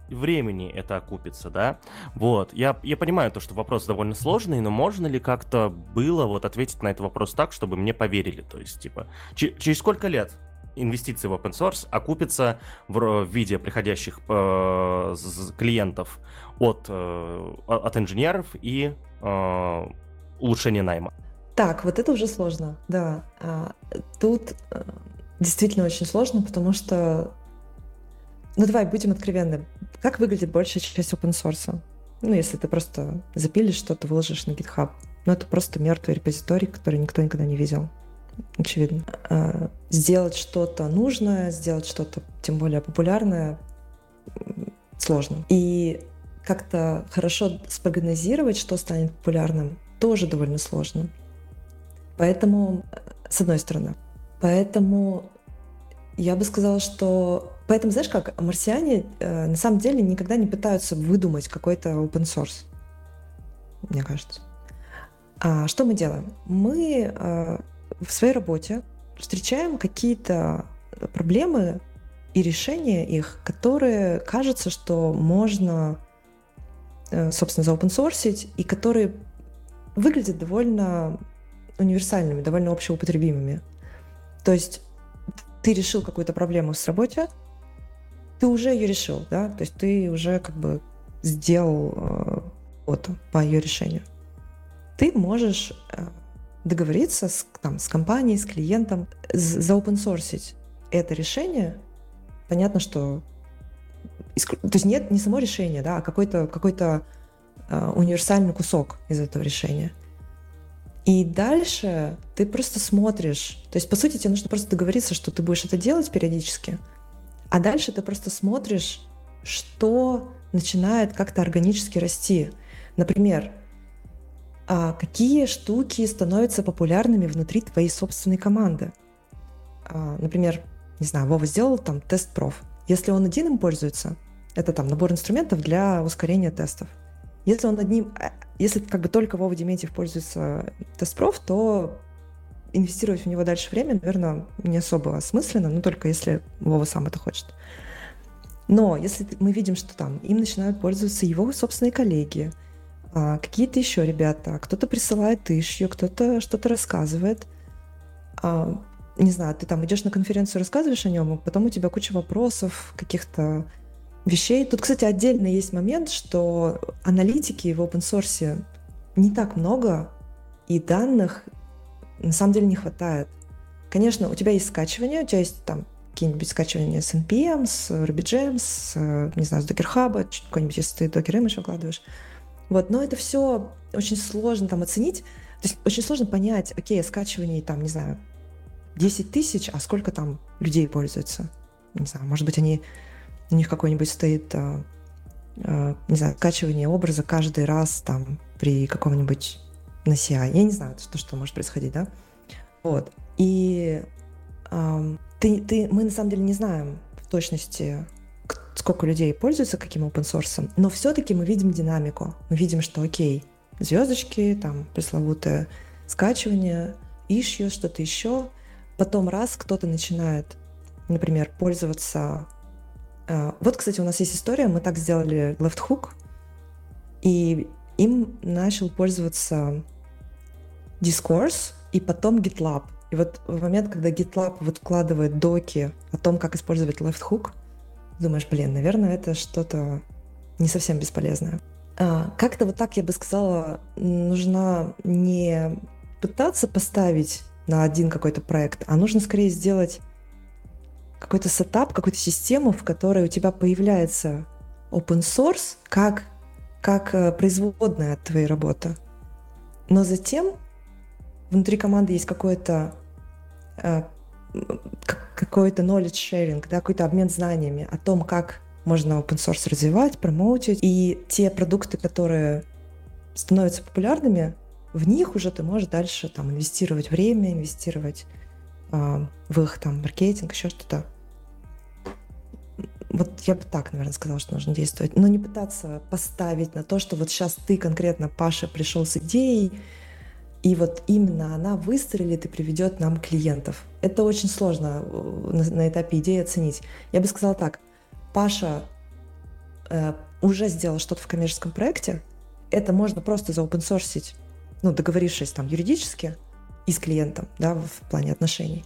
времени это окупится, да? Вот, я, я понимаю то, что вопрос довольно сложный, но можно ли как-то было вот ответить на этот вопрос так, чтобы мне поверили? То есть, типа, через сколько лет инвестиции в open source окупятся в, в виде приходящих э, клиентов от, э, от инженеров и э, улучшения найма? Так, вот это уже сложно, да. А, тут э, действительно очень сложно, потому что ну давай будем откровенны. Как выглядит большая часть open source? Ну, если ты просто запилишь что-то, выложишь на GitHub. Ну, это просто мертвый репозиторий, который никто никогда не видел. Очевидно. А, сделать что-то нужное, сделать что-то, тем более популярное, сложно. И как-то хорошо спрогнозировать, что станет популярным, тоже довольно сложно. Поэтому, с одной стороны. Поэтому я бы сказала, что Поэтому, знаешь как, марсиане э, на самом деле никогда не пытаются выдумать какой-то open source, мне кажется. А что мы делаем? Мы э, в своей работе встречаем какие-то проблемы и решения их, которые кажется, что можно, э, собственно, заопенсорсить, и которые выглядят довольно универсальными, довольно общеупотребимыми. То есть ты решил какую-то проблему в работе, ты уже ее решил, да, то есть ты уже как бы сделал э, вот по ее решению. Ты можешь э, договориться с, там, с компанией, с клиентом, заопенсорсить это решение. Понятно, что то есть нет не само решение, да, а какой-то какой э, универсальный кусок из этого решения. И дальше ты просто смотришь. То есть, по сути, тебе нужно просто договориться, что ты будешь это делать периодически – а дальше ты просто смотришь, что начинает как-то органически расти. Например, а какие штуки становятся популярными внутри твоей собственной команды. А, например, не знаю, Вова сделал там тест проф. Если он один им пользуется, это там набор инструментов для ускорения тестов. Если он одним, а, если как бы только Вова Дементьев пользуется тест проф, то инвестировать в него дальше время, наверное, не особо осмысленно, но только если Вова сам это хочет. Но если мы видим, что там им начинают пользоваться его собственные коллеги, а, какие-то еще ребята, кто-то присылает ишью, кто-то что-то рассказывает, а, не знаю, ты там идешь на конференцию, рассказываешь о нем, а потом у тебя куча вопросов, каких-то вещей. Тут, кстати, отдельно есть момент, что аналитики в open source не так много, и данных на самом деле не хватает. Конечно, у тебя есть скачивание, у тебя есть там какие-нибудь скачивания с NPM, с RubyGem, с, не знаю, с Docker Hub, какой-нибудь, если ты Docker Image выкладываешь. Вот, но это все очень сложно там оценить. То есть очень сложно понять, окей, скачивание там, не знаю, 10 тысяч, а сколько там людей пользуются? Не знаю, может быть, они, у них какой-нибудь стоит, а, а, не знаю, скачивание образа каждый раз там при каком-нибудь на CI. Я не знаю, что, что может происходить, да? Вот. И эм, ты, ты, мы на самом деле не знаем в точности, сколько людей пользуются каким open source, но все-таки мы видим динамику. Мы видим, что окей, звездочки, там пресловутое скачивание, issues, что-то еще. Потом раз кто-то начинает, например, пользоваться... Э, вот, кстати, у нас есть история, мы так сделали left hook, и им начал пользоваться Discourse и потом GitLab. И вот в момент, когда GitLab вот вкладывает доки о том, как использовать left hook, думаешь, блин, наверное, это что-то не совсем бесполезное. А, как-то вот так я бы сказала, нужно не пытаться поставить на один какой-то проект, а нужно скорее сделать какой-то сетап, какую-то систему, в которой у тебя появляется open source как, как э, производная от твоей работы. Но затем внутри команды есть какой-то э, какой-то knowledge sharing, да, какой-то обмен знаниями о том, как можно open source развивать, промоутить. И те продукты, которые становятся популярными, в них уже ты можешь дальше там инвестировать время, инвестировать э, в их там маркетинг, еще что-то. Вот я бы так, наверное, сказала, что нужно действовать. Но не пытаться поставить на то, что вот сейчас ты конкретно, Паша, пришел с идеей, и вот именно она выстрелит и приведет нам клиентов. Это очень сложно э, на, на этапе идеи оценить. Я бы сказала так, Паша э, уже сделал что-то в коммерческом проекте, это можно просто заопенсорсить, ну, договорившись там юридически и с клиентом, да, в плане отношений.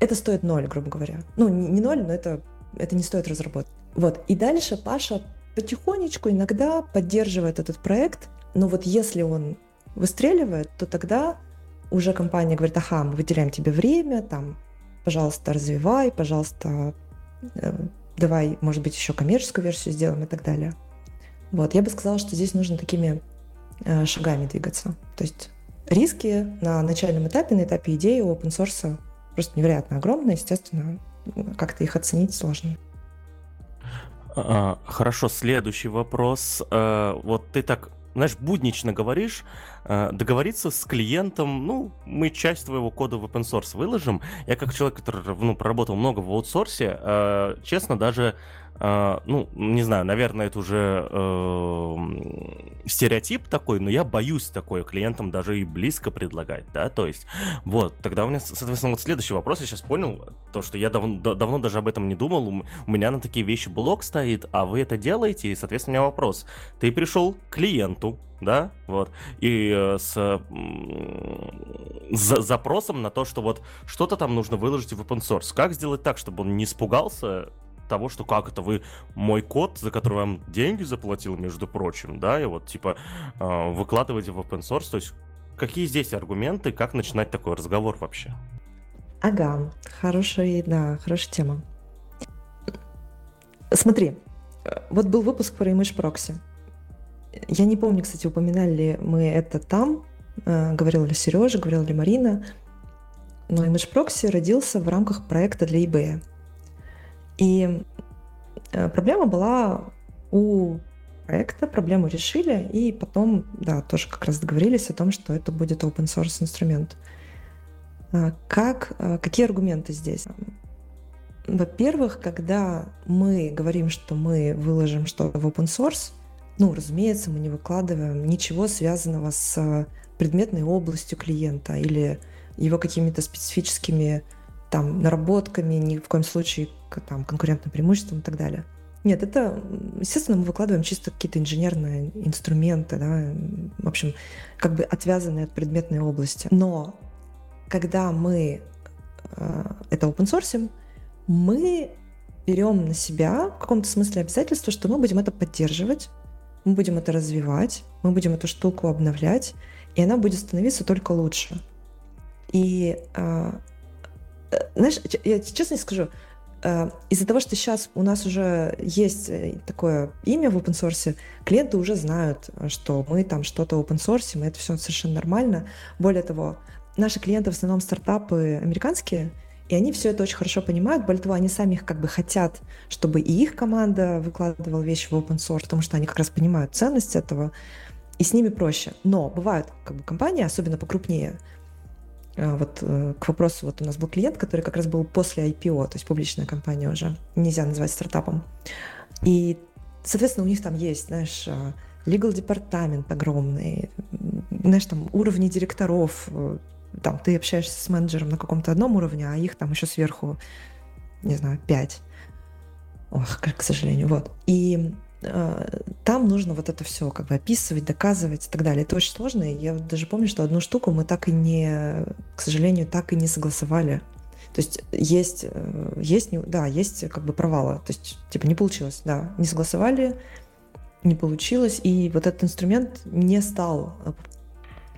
Это стоит ноль, грубо говоря. Ну, не, ноль, но это, это не стоит разработать. Вот. И дальше Паша потихонечку иногда поддерживает этот проект, но вот если он выстреливает, то тогда уже компания говорит, ага, мы выделяем тебе время, там, пожалуйста, развивай, пожалуйста, э, давай, может быть, еще коммерческую версию сделаем и так далее. Вот, я бы сказала, что здесь нужно такими э, шагами двигаться. То есть риски на начальном этапе, на этапе идеи у open source просто невероятно огромные, естественно, как-то их оценить сложно. А, хорошо, следующий вопрос. Э, вот ты так знаешь, буднично говоришь, э, договориться с клиентом, ну, мы часть твоего кода в open source выложим. Я как человек, который ну, проработал много в аутсорсе, э, честно, даже ну, не знаю, наверное, это уже uh, стереотип такой, но я боюсь такое клиентам даже и близко предлагать, да, то есть, вот, тогда у меня, соответственно, вот следующий вопрос, я сейчас понял, то, что я дав- давно даже об этом не думал, у, у меня на такие вещи блок стоит, а вы это делаете, и, соответственно, у меня вопрос, ты пришел к клиенту, да, вот, и э, с, с запросом на то, что вот что-то там нужно выложить в open source. Как сделать так, чтобы он не испугался того, что как это вы мой код, за который вам деньги заплатил, между прочим, да, и вот типа э, выкладываете в open source, то есть какие здесь аргументы, как начинать такой разговор вообще? Ага, хорошая, да, хорошая тема. Смотри, вот был выпуск про Image Proxy. Я не помню, кстати, упоминали ли мы это там, э, говорил ли Сережа, говорила ли Марина, но Image Proxy родился в рамках проекта для eBay. И э, проблема была у проекта, проблему решили, и потом, да, тоже как раз договорились о том, что это будет open source инструмент. А как, э, какие аргументы здесь? Во-первых, когда мы говорим, что мы выложим что-то в open source, ну, разумеется, мы не выкладываем ничего связанного с предметной областью клиента или его какими-то специфическими там наработками, ни в коем случае там, конкурентным преимуществом и так далее. Нет, это, естественно, мы выкладываем чисто какие-то инженерные инструменты, да, в общем, как бы отвязанные от предметной области. Но когда мы э, это open source, мы берем на себя в каком-то смысле обязательство, что мы будем это поддерживать, мы будем это развивать, мы будем эту штуку обновлять, и она будет становиться только лучше. И, э, э знаешь, я честно скажу, из-за того, что сейчас у нас уже есть э, такое имя в open source, клиенты уже знают, что мы там что-то open source, и это все совершенно нормально. Более того, наши клиенты в основном стартапы американские, и они все это очень хорошо понимают. Более того, они сами их как бы хотят, чтобы и их команда выкладывала вещи в open source, потому что они как раз понимают ценность этого, и с ними проще. Но бывают как бы компании, особенно покрупнее, вот э, к вопросу, вот у нас был клиент, который как раз был после IPO, то есть публичная компания уже, нельзя называть стартапом. И, соответственно, у них там есть, знаешь, legal департамент огромный, знаешь, там уровни директоров, э, там ты общаешься с менеджером на каком-то одном уровне, а их там еще сверху, не знаю, пять. Ох, к сожалению, вот. И э, там нужно вот это все как бы описывать, доказывать и так далее. Это очень сложно. Я даже помню, что одну штуку мы так и не, к сожалению, так и не согласовали. То есть есть, э, есть, да, есть как бы провалы. То есть, типа, не получилось, да, не согласовали, не получилось, и вот этот инструмент не стал,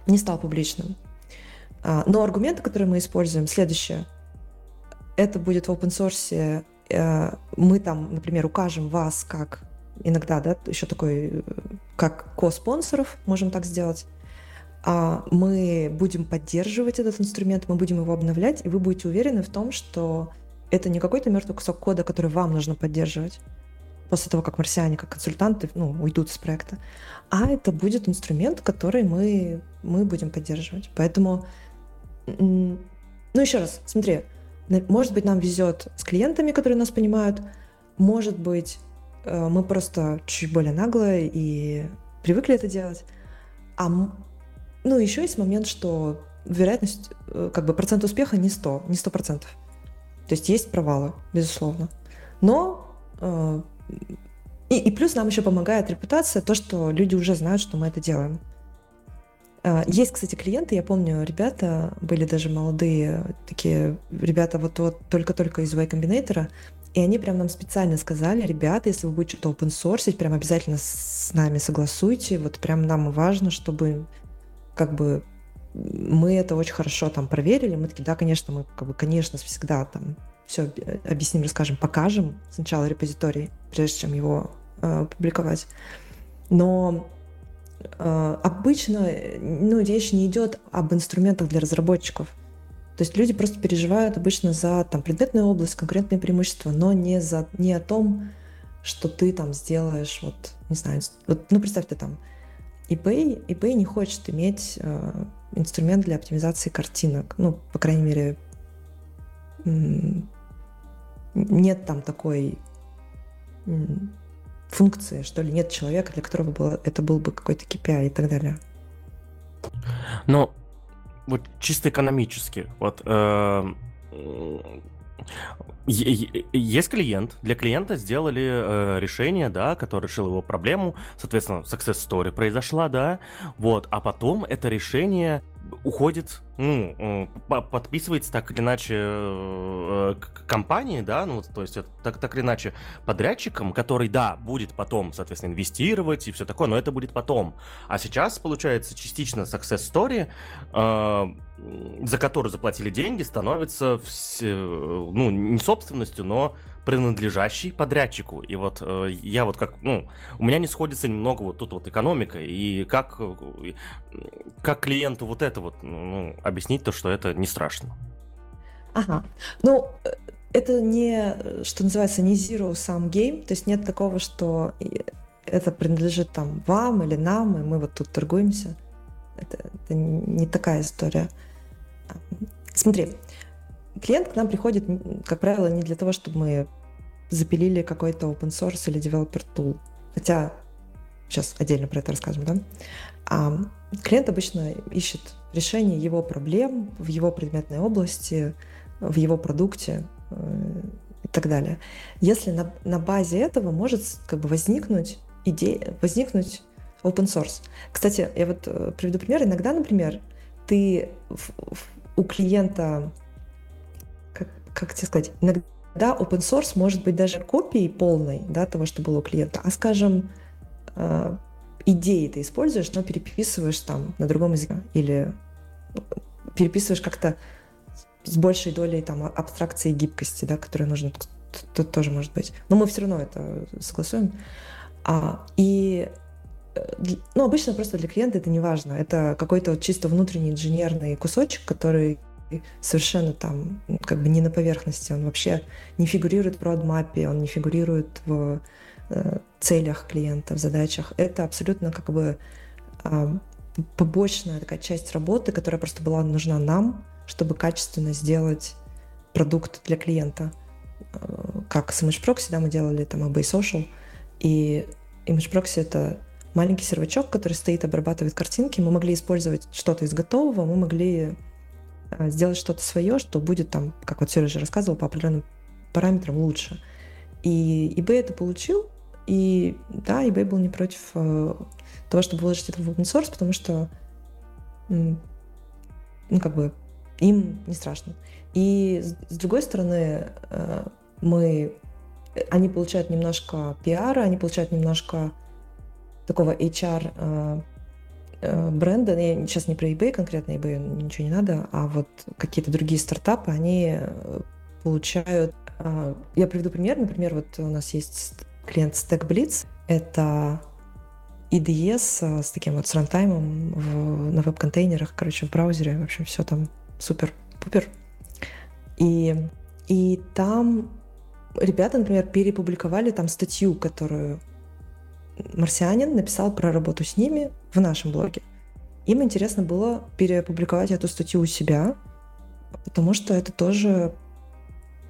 не стал публичным. А, но аргументы, которые мы используем, следующее. Это будет в open source. Э, мы там, например, укажем вас как иногда, да, еще такой, э, как ко-спонсоров, можем так сделать. А мы будем поддерживать этот инструмент, мы будем его обновлять, и вы будете уверены в том, что это не какой-то мертвый кусок кода, который вам нужно поддерживать после того, как марсиане, как консультанты, ну, уйдут из проекта, а это будет инструмент, который мы, мы будем поддерживать. Поэтому, ну, еще раз, смотри, может быть, нам везет с клиентами, которые нас понимают, может быть, мы просто чуть более наглые и привыкли это делать, а ну, еще есть момент, что вероятность, э, как бы процент успеха не 100, не 100%. То есть есть провалы, безусловно. Но э, и, и плюс нам еще помогает репутация, то, что люди уже знают, что мы это делаем. Э, есть, кстати, клиенты, я помню, ребята были даже молодые, такие ребята вот, вот только-только из Y Combinator, и они прям нам специально сказали, ребята, если вы будете что-то open source, прям обязательно с нами согласуйте, вот прям нам важно, чтобы как бы мы это очень хорошо там проверили, мы такие, да, конечно, мы, как бы, конечно, всегда там все объясним, расскажем, покажем сначала репозиторий, прежде чем его э, публиковать. Но э, обычно ну, речь не идет об инструментах для разработчиков. То есть люди просто переживают обычно за там, предметную область, конкурентные преимущества, но не, за, не о том, что ты там сделаешь, вот, не знаю, вот, ну, представь, ты там eBay, eBay не хочет иметь э, инструмент для оптимизации картинок. Ну, по крайней мере, нет там такой функции, что ли, нет человека, для которого было, это был бы какой-то KPI и так далее. Но вот чисто экономически, вот э, есть клиент, для клиента сделали э, решение, да, которое решило его проблему, соответственно, success story произошла, да, вот, а потом это решение уходит, ну, подписывается так или иначе э, к компании, да, ну, то есть так, так или иначе подрядчиком, который, да, будет потом, соответственно, инвестировать и все такое, но это будет потом. А сейчас, получается, частично success story, э, за которую заплатили деньги, становится, все, ну, не собственностью, но принадлежащий подрядчику. И вот э, я вот как, ну, у меня не сходится немного вот тут вот экономика, и как, э, как клиенту вот это вот, ну, ну, объяснить то, что это не страшно. Ага. Ну, э, это не, что называется, не zero sum game, то есть нет такого, что это принадлежит там вам или нам, и мы вот тут торгуемся. Это, это не такая история. Смотри, клиент к нам приходит, как правило, не для того, чтобы мы запилили какой-то open source или developer tool. Хотя сейчас отдельно про это расскажем, да? А клиент обычно ищет решение его проблем в его предметной области, в его продукте э, и так далее. Если на, на базе этого может как бы возникнуть идея, возникнуть open source. Кстати, я вот э, приведу пример. Иногда, например, ты в, в, у клиента как тебе сказать, иногда open source может быть даже копией полной да, того, что было у клиента, а, скажем, э, идеи ты используешь, но переписываешь там на другом языке или переписываешь как-то с большей долей там абстракции и гибкости, да, которая нужна, тут тоже может быть. Но мы все равно это согласуем. А, и э, ну, обычно просто для клиента это не важно. Это какой-то вот чисто внутренний инженерный кусочек, который совершенно там как бы не на поверхности, он вообще не фигурирует в родмапе, он не фигурирует в э, целях клиента, в задачах. Это абсолютно как бы э, побочная такая часть работы, которая просто была нужна нам, чтобы качественно сделать продукт для клиента. Э, как с ImageProxy, да, мы делали там eBay Social, и ImageProxy — это маленький сервачок, который стоит, обрабатывает картинки. Мы могли использовать что-то из готового, мы могли сделать что-то свое, что будет там, как вот Сережа рассказывал, по определенным параметрам лучше. И eBay это получил, и да, eBay был не против э, того, чтобы выложить это в open source, потому что, ну, как бы, им не страшно. И с другой стороны, э, мы, они получают немножко пиара, они получают немножко такого HR э, э, бренда, я сейчас не про eBay конкретно, eBay ничего не надо, а вот какие-то другие стартапы, они получают... Я приведу пример. Например, вот у нас есть клиент StackBlitz. Это EDS с таким вот с рантаймом в, на веб-контейнерах, короче, в браузере. В общем, все там супер-пупер. И, и там ребята, например, перепубликовали там статью, которую марсианин написал про работу с ними в нашем блоге. Им интересно было перепубликовать эту статью у себя, потому что это тоже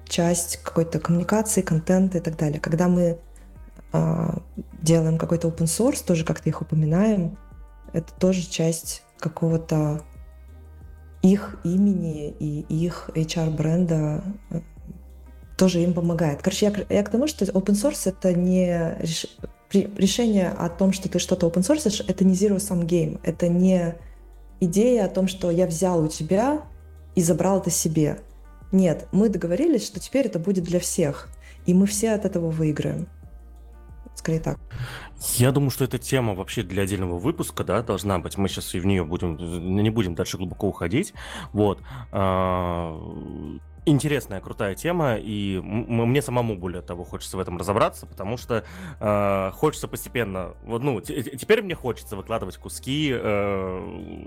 часть какой-то коммуникации, контента и так далее. Когда мы э, делаем какой-то open source, тоже как-то их упоминаем, это тоже часть какого-то их имени и их HR-бренда э, тоже им помогает. Короче, я, я к тому, что open source это не реш... решение о том, что ты что-то open source, это не zero-sum game, это не идея о том, что я взял у тебя и забрал это себе. Нет, мы договорились, что теперь это будет для всех, и мы все от этого выиграем. Скорее так. Я думаю, что эта тема вообще для отдельного выпуска, да, должна быть. Мы сейчас и в нее будем, не будем дальше глубоко уходить. Вот. Интересная, крутая тема, и мне самому, более того, хочется в этом разобраться, потому что э, хочется постепенно, вот, ну, теперь мне хочется выкладывать куски, э,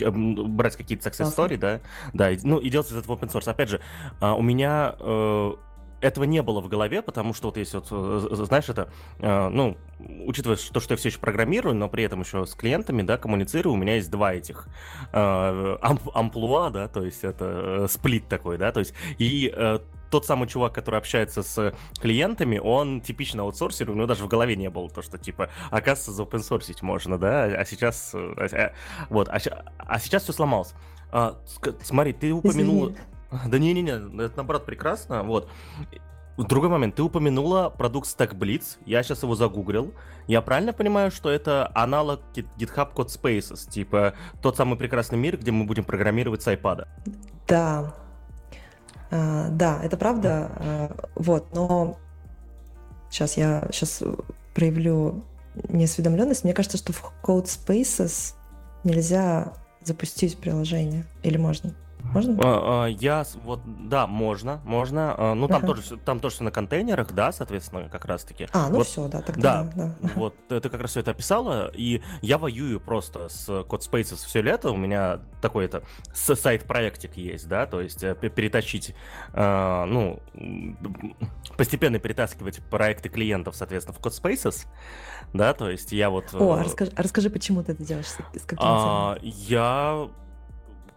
брать какие-то success story, да, да, и, ну, и делать из этого open source. Опять же, э, у меня э, этого не было в голове, потому что вот если вот, э, знаешь, это, э, ну, учитывая то, что я все еще программирую, но при этом еще с клиентами, да, коммуницирую, у меня есть два этих э, амплуа, да, то есть это сплит такой, да, то есть и тот самый чувак, который общается с клиентами, он типично аутсорсер, у него даже в голове не было то, что, типа, оказывается, заопенсорсить можно, да, а сейчас, а, вот, а, а сейчас все сломалось. А, смотри, ты упомянул... Извини. Да не-не-не, это наоборот прекрасно. Вот. Другой момент. Ты упомянула продукт Stack Blitz. Я сейчас его загуглил. Я правильно понимаю, что это аналог GitHub Code Spaces? Типа тот самый прекрасный мир, где мы будем программировать с iPad? Да. А, да, это правда. А, вот, но сейчас я сейчас проявлю неосведомленность. Мне кажется, что в Code Spaces нельзя запустить приложение. Или можно? Можно? А, а, я вот да, можно, можно. А, ну там ага. тоже там тоже все на контейнерах, да, соответственно, как раз таки. А, ну вот, все, да, тогда. Да, да. Вот ты как раз все это описала, и я воюю просто с CodeSpaces все лето. У меня такой это сайт-проектик есть, да, то есть э, перетащить, ну постепенно перетаскивать проекты клиентов, соответственно, в CodeSpaces, да, то есть я вот. О, а расскажи, расскажи, почему ты это делаешь? С, с каким а, Я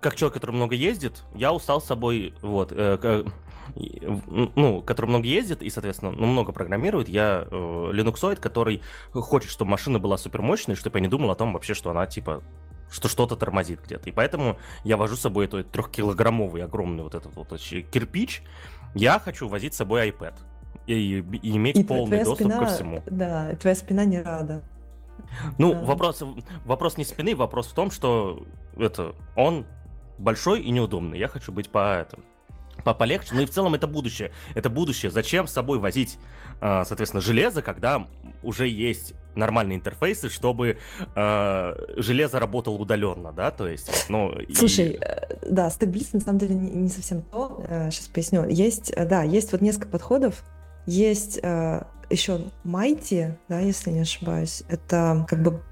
как человек, который много ездит, я устал с собой, вот, э, ну, который много ездит и, соответственно, ну, много программирует, я э, линуксоид, который хочет, чтобы машина была супер мощной, чтобы я не думал о том вообще, что она, типа, что что-то тормозит где-то. И поэтому я вожу с собой этот трехкилограммовый огромный вот этот вот кирпич. Я хочу возить с собой iPad и, и иметь и полный доступ спина, ко всему. Да, твоя спина не рада. Ну, да. вопрос, вопрос не спины, вопрос в том, что это он большой и неудобный. Я хочу быть по этому по полегче. Ну и в целом это будущее. Это будущее. Зачем с собой возить, а, соответственно, железо, когда уже есть нормальные интерфейсы, чтобы э, железо работало удаленно, да, то есть, ну... Слушай, и... Э, да, стейблист на самом деле не, совсем то, сейчас э, поясню. Есть, э, да, есть вот несколько подходов, есть еще Mighty, да, если не ошибаюсь, это как бы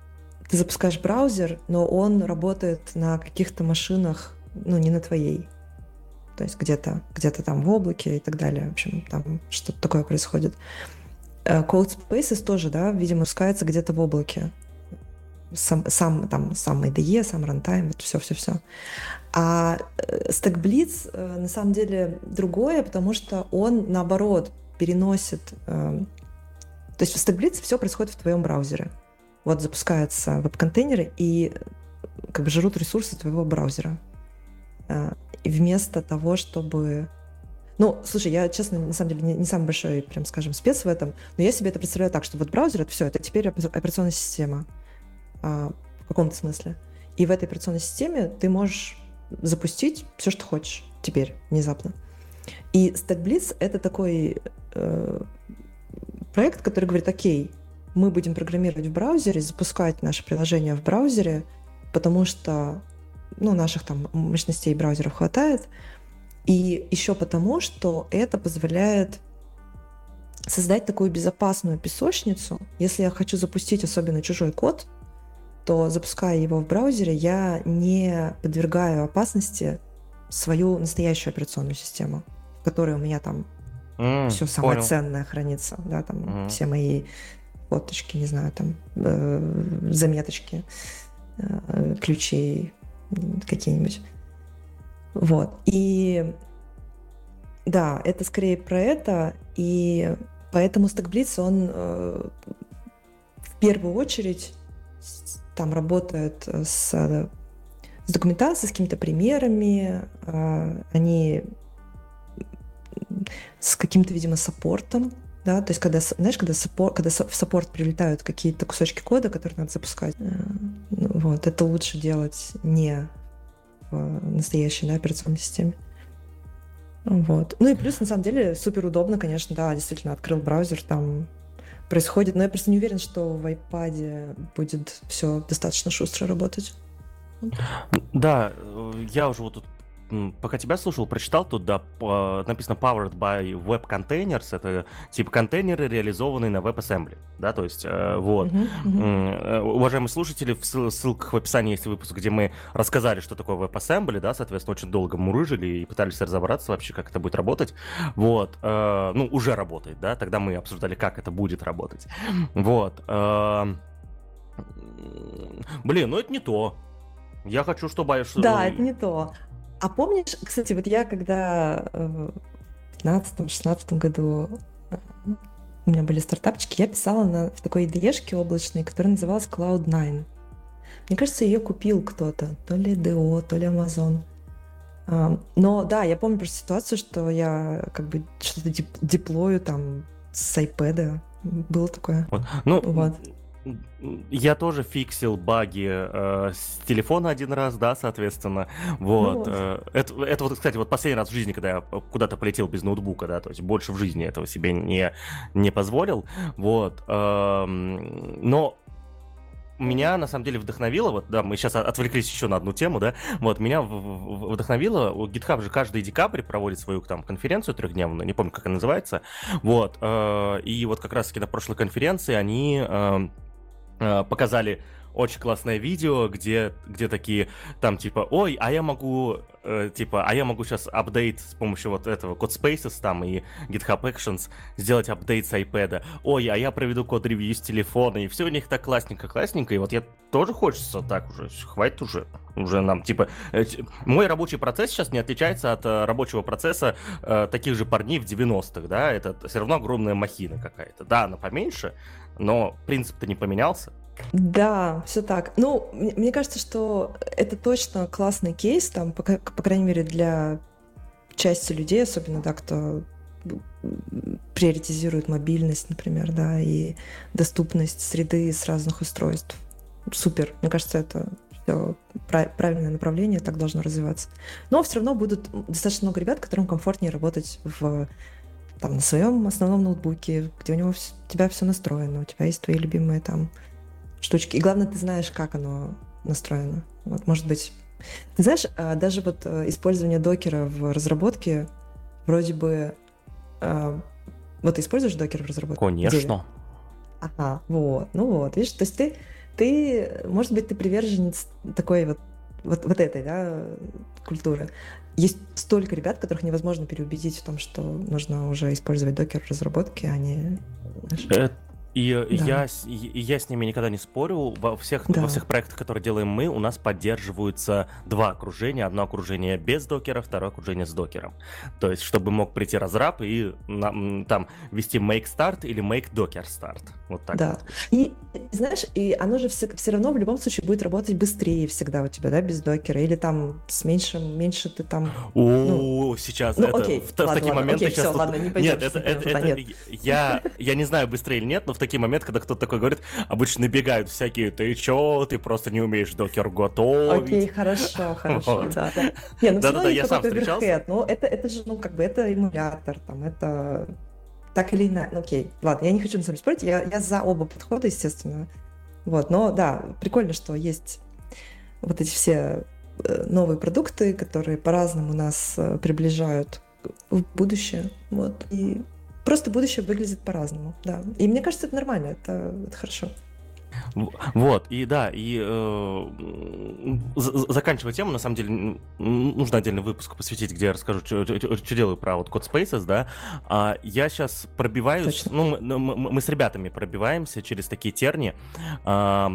ты запускаешь браузер, но он работает на каких-то машинах, ну, не на твоей. То есть где-то где там в облаке и так далее. В общем, там что-то такое происходит. Э, Code Spaces тоже, да, видимо, спускается где-то в облаке. Сам, сам, там, сам IDE, сам runtime, вот все-все-все. А э, Stack Blitz э, на самом деле другое, потому что он, наоборот, переносит... То есть в Stack Blitz все происходит в твоем браузере вот запускаются веб-контейнеры и как бы жрут ресурсы твоего браузера. А, вместо того, чтобы ну, слушай, я, честно, на самом деле не, не самый большой, прям скажем, спец в этом, но я себе это представляю так, что вот браузер — это все, это теперь операционная система а, в каком-то смысле. И в этой операционной системе ты можешь запустить все, что хочешь теперь, внезапно. И StackBlitz — это такой э, проект, который говорит, окей, мы будем программировать в браузере, запускать наше приложение в браузере, потому что ну, наших там мощностей браузеров хватает, и еще потому, что это позволяет создать такую безопасную песочницу. Если я хочу запустить особенно чужой код, то запуская его в браузере, я не подвергаю опасности свою настоящую операционную систему, в которой у меня там mm, все самое понял. ценное хранится, да, там mm. все мои фоточки, не знаю, там э, заметочки, э, ключи какие-нибудь. Вот. И да, это скорее про это, и поэтому StackBlitz, он э, в первую очередь там работает с, с документацией, с какими-то примерами, э, они с каким-то, видимо, саппортом, да, то есть когда, знаешь, когда, саппорт, когда в саппорт прилетают какие-то кусочки кода, которые надо запускать, э, вот, это лучше делать не настоящей да, операционной системе. Вот. Ну и плюс, на самом деле, супер удобно, конечно, да, действительно, открыл браузер, там происходит, но я просто не уверен, что в iPad будет все достаточно шустро работать. Да, я уже вот тут пока тебя слушал, прочитал, тут да, написано Powered by Web Containers, это типа контейнеры, реализованные на WebAssembly, да, то есть э, вот. Uh-huh, uh-huh. Уважаемые слушатели, в ссылках в описании есть выпуск, где мы рассказали, что такое WebAssembly, да, соответственно, очень долго мурыжили и пытались разобраться вообще, как это будет работать, вот, э, ну, уже работает, да, тогда мы обсуждали, как это будет работать, вот. Блин, ну это не то. Я хочу, чтобы... Да, это не то. А помнишь, кстати, вот я когда э, в 15-16 году э, у меня были стартапчики, я писала на, в такой ide облачной, которая называлась Cloud9. Мне кажется, ее купил кто-то, то ли DO, то ли Amazon. Но да, я помню просто ситуацию, что я как бы что-то дип деплою там с iPad. Было такое. Вот. Ну, вот. Я тоже фиксил баги э, с телефона один раз, да, соответственно. Вот. Ну, э, это, это вот, кстати, вот последний раз в жизни, когда я куда-то полетел без ноутбука, да, то есть больше в жизни этого себе не, не позволил. Вот. Э, но меня на самом деле вдохновило, вот, да, мы сейчас отвлеклись еще на одну тему, да, вот, меня вдохновило, GitHub же каждый декабрь проводит свою там конференцию трехдневную, не помню, как она называется, вот, э, и вот как раз-таки на прошлой конференции они Э, показали очень классное видео, где, где такие, там типа, ой, а я могу, э, типа, а я могу сейчас апдейт с помощью вот этого CodeSpaces там и GitHub Actions сделать апдейт с iPad. Ой, а я проведу код-ревью с телефона, и все у них так классненько-классненько, и вот я тоже хочется так уже, хватит уже, уже нам, типа, э, мой рабочий процесс сейчас не отличается от э, рабочего процесса э, таких же парней в 90-х, да, это все равно огромная махина какая-то, да, она поменьше, но принцип-то не поменялся. Да, все так. Ну, мне кажется, что это точно классный кейс, там, по, по крайней мере, для части людей, особенно, да, кто приоритизирует мобильность, например, да, и доступность среды с разных устройств. Супер. Мне кажется, это все правильное направление, так должно развиваться. Но все равно будут достаточно много ребят, которым комфортнее работать в там, на своем основном ноутбуке, где у него у тебя все настроено, у тебя есть твои любимые там штучки. И главное, ты знаешь, как оно настроено. Вот, может быть... Ты знаешь, а, даже вот э, использование докера в разработке вроде бы... А, вот ты используешь докер в разработке? Конечно. Ага, вот, ну вот, видишь, то есть ты, ты, может быть, ты приверженец такой вот, вот, вот этой, да, культуры. Есть столько ребят, которых невозможно переубедить в том, что нужно уже использовать докер в разработке, а не... Это И да. я, я с ними никогда не спорю. Во всех, да. во всех проектах, которые делаем мы, у нас поддерживаются два окружения. Одно окружение без докера, второе окружение с докером. То есть, чтобы мог прийти разраб и на, там вести make start или make docker start. Вот так. Да. И знаешь, и оно же все, все равно в любом случае будет работать быстрее всегда у тебя, да, без докера. Или там с меньшим, меньше ты там... О, ну, сейчас ну, это, окей, в, ладно, в такие ладно, моменты окей, сейчас... Все, тут... ладно, не Нет, это, это, это, нет. я, я не знаю, быстрее или нет, но в такие моменты, когда кто-то такой говорит, обычно набегают всякие, ты чё, ты просто не умеешь докер готовить. Окей, хорошо, хорошо, да, да. Не, ну да, да, да, я сам встречался. Ну, это, это же, ну, как бы, это эмулятор, там, это так или иначе, ну, окей, ладно, я не хочу на самом деле спорить, я, я за оба подхода, естественно, вот, но да, прикольно, что есть вот эти все э, новые продукты, которые по-разному нас э, приближают в будущее, вот, и Просто будущее выглядит по-разному, да. И мне кажется, это нормально, это, это хорошо. Вот, и да, и э, заканчивая тему, на самом деле, нужно отдельный выпуск посвятить, где я расскажу, что делаю про вот Code Spaces, да. А я сейчас пробиваюсь, Точно. ну, мы, мы, мы с ребятами пробиваемся через такие терни, э,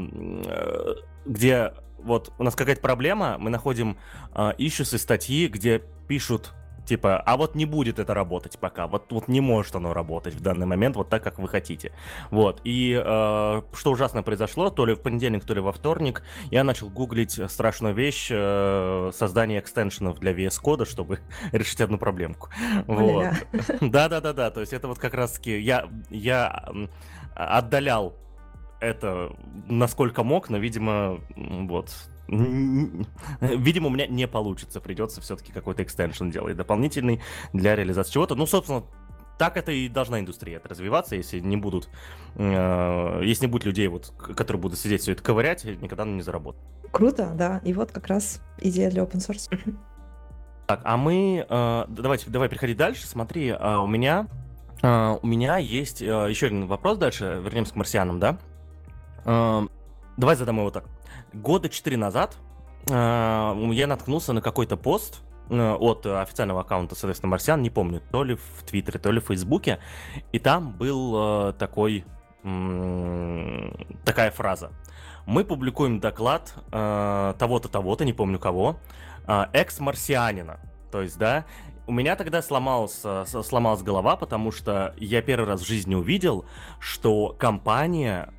где вот у нас какая-то проблема, мы находим э, ищусы статьи, где пишут Типа, а вот не будет это работать пока, вот, вот не может оно работать в данный момент вот так, как вы хотите. Вот, и э, что ужасно произошло, то ли в понедельник, то ли во вторник, я начал гуглить страшную вещь э, создание экстеншенов для VS Code, чтобы решить одну проблемку. Вот. Да-да-да-да, то есть это вот как раз-таки я, я отдалял это насколько мог, но, видимо, вот, Видимо, у меня не получится. Придется все-таки какой-то экстеншн делать дополнительный для реализации чего-то. Ну, собственно, так это и должна индустрия развиваться, если не будут, э, если не будет людей, вот, которые будут сидеть все это ковырять, никогда не заработают. Круто, да. И вот как раз идея для open source. Так, а мы, э, давайте, давай переходить дальше. Смотри, э, у меня, э, у меня есть э, еще один вопрос дальше. Вернемся к марсианам, да? Э, давай задам его так года четыре назад э, я наткнулся на какой-то пост э, от официального аккаунта, соответственно, Марсиан, не помню, то ли в Твиттере, то ли в Фейсбуке, и там был э, такой, такая фраза. Мы публикуем доклад того-то, того-то, не помню кого, экс-марсианина. То есть, да, у меня тогда сломалась, сломалась голова, потому что я первый раз в жизни увидел, что компания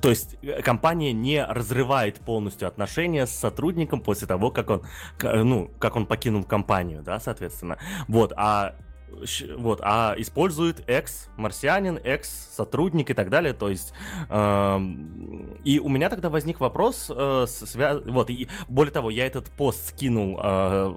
то есть э, компания не разрывает полностью отношения с сотрудником после того, как он, ну, как он покинул компанию, да, соответственно. Вот, а вот, а использует экс-марсианин, экс-сотрудник и так далее, то есть, э, и у меня тогда возник вопрос, э, свя... вот, и более того, я этот пост скинул э,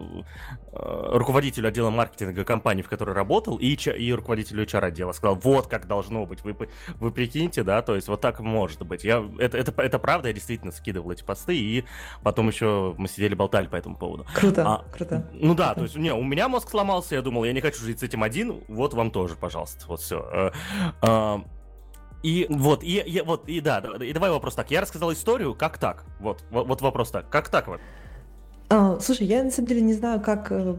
э, руководителю отдела маркетинга компании, в которой работал, и, и руководителю HR отдела, сказал, вот как должно быть, вы, вы прикиньте, да, то есть, вот так может быть, я, это, это, это правда, я действительно скидывал эти посты, и потом еще мы сидели болтали по этому поводу. Круто, а, круто. Ну да, то есть, не, у меня мозг сломался, я думал, я не хочу жить с этим один, вот вам тоже, пожалуйста, вот все. Э, и вот, и, и вот, и да, и давай вопрос так. Я рассказал историю, как так? Вот, вот, вопрос так. Как так вот? А, слушай, я на самом деле не знаю, как, э,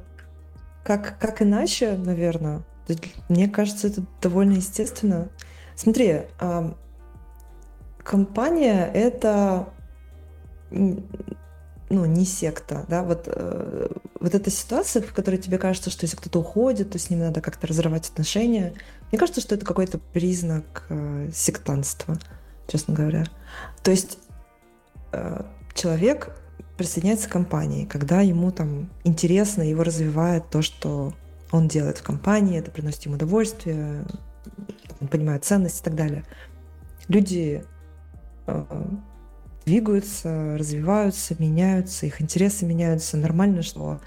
как, как иначе, наверное. Мне кажется, это довольно естественно. Смотри, компания это ну, не секта, да, вот, э, вот эта ситуация, в которой тебе кажется, что если кто-то уходит, то с ним надо как-то разрывать отношения, мне кажется, что это какой-то признак э, сектантства, честно говоря. То есть э, человек присоединяется к компании, когда ему там интересно, его развивает то, что он делает в компании, это приносит ему удовольствие, он понимает ценности и так далее. Люди э, двигаются, развиваются, меняются, их интересы меняются. Нормально, что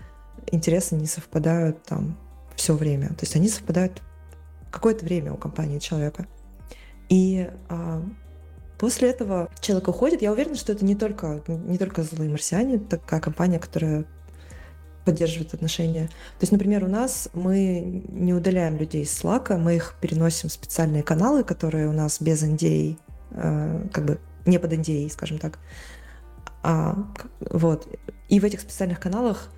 интересы не совпадают там все время. То есть они совпадают какое-то время у компании человека. И а, после этого человек уходит. Я уверена, что это не только, не только злые марсиане, такая компания, которая поддерживает отношения. То есть, например, у нас мы не удаляем людей из Slack, мы их переносим в специальные каналы, которые у нас без NDA э, как бы не под NDA, скажем так. А, вот. И в этих специальных каналах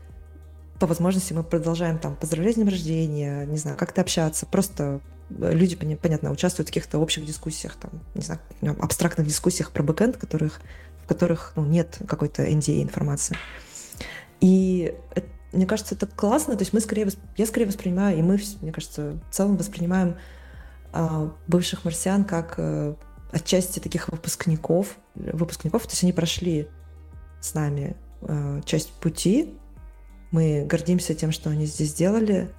по возможности мы продолжаем там поздравлять с днем рождения, не знаю, как-то общаться, просто люди, понятно, участвуют в каких-то общих дискуссиях, там, не знаю, абстрактных дискуссиях про бэкэнд, которых, в которых ну, нет какой-то NDA информации. И это, мне кажется, это классно. То есть мы скорее, я скорее воспринимаю, и мы, мне кажется, в целом воспринимаем а, бывших марсиан как а, отчасти таких выпускников, выпускников, то есть они прошли с нами а, часть пути, мы гордимся тем, что они здесь сделали,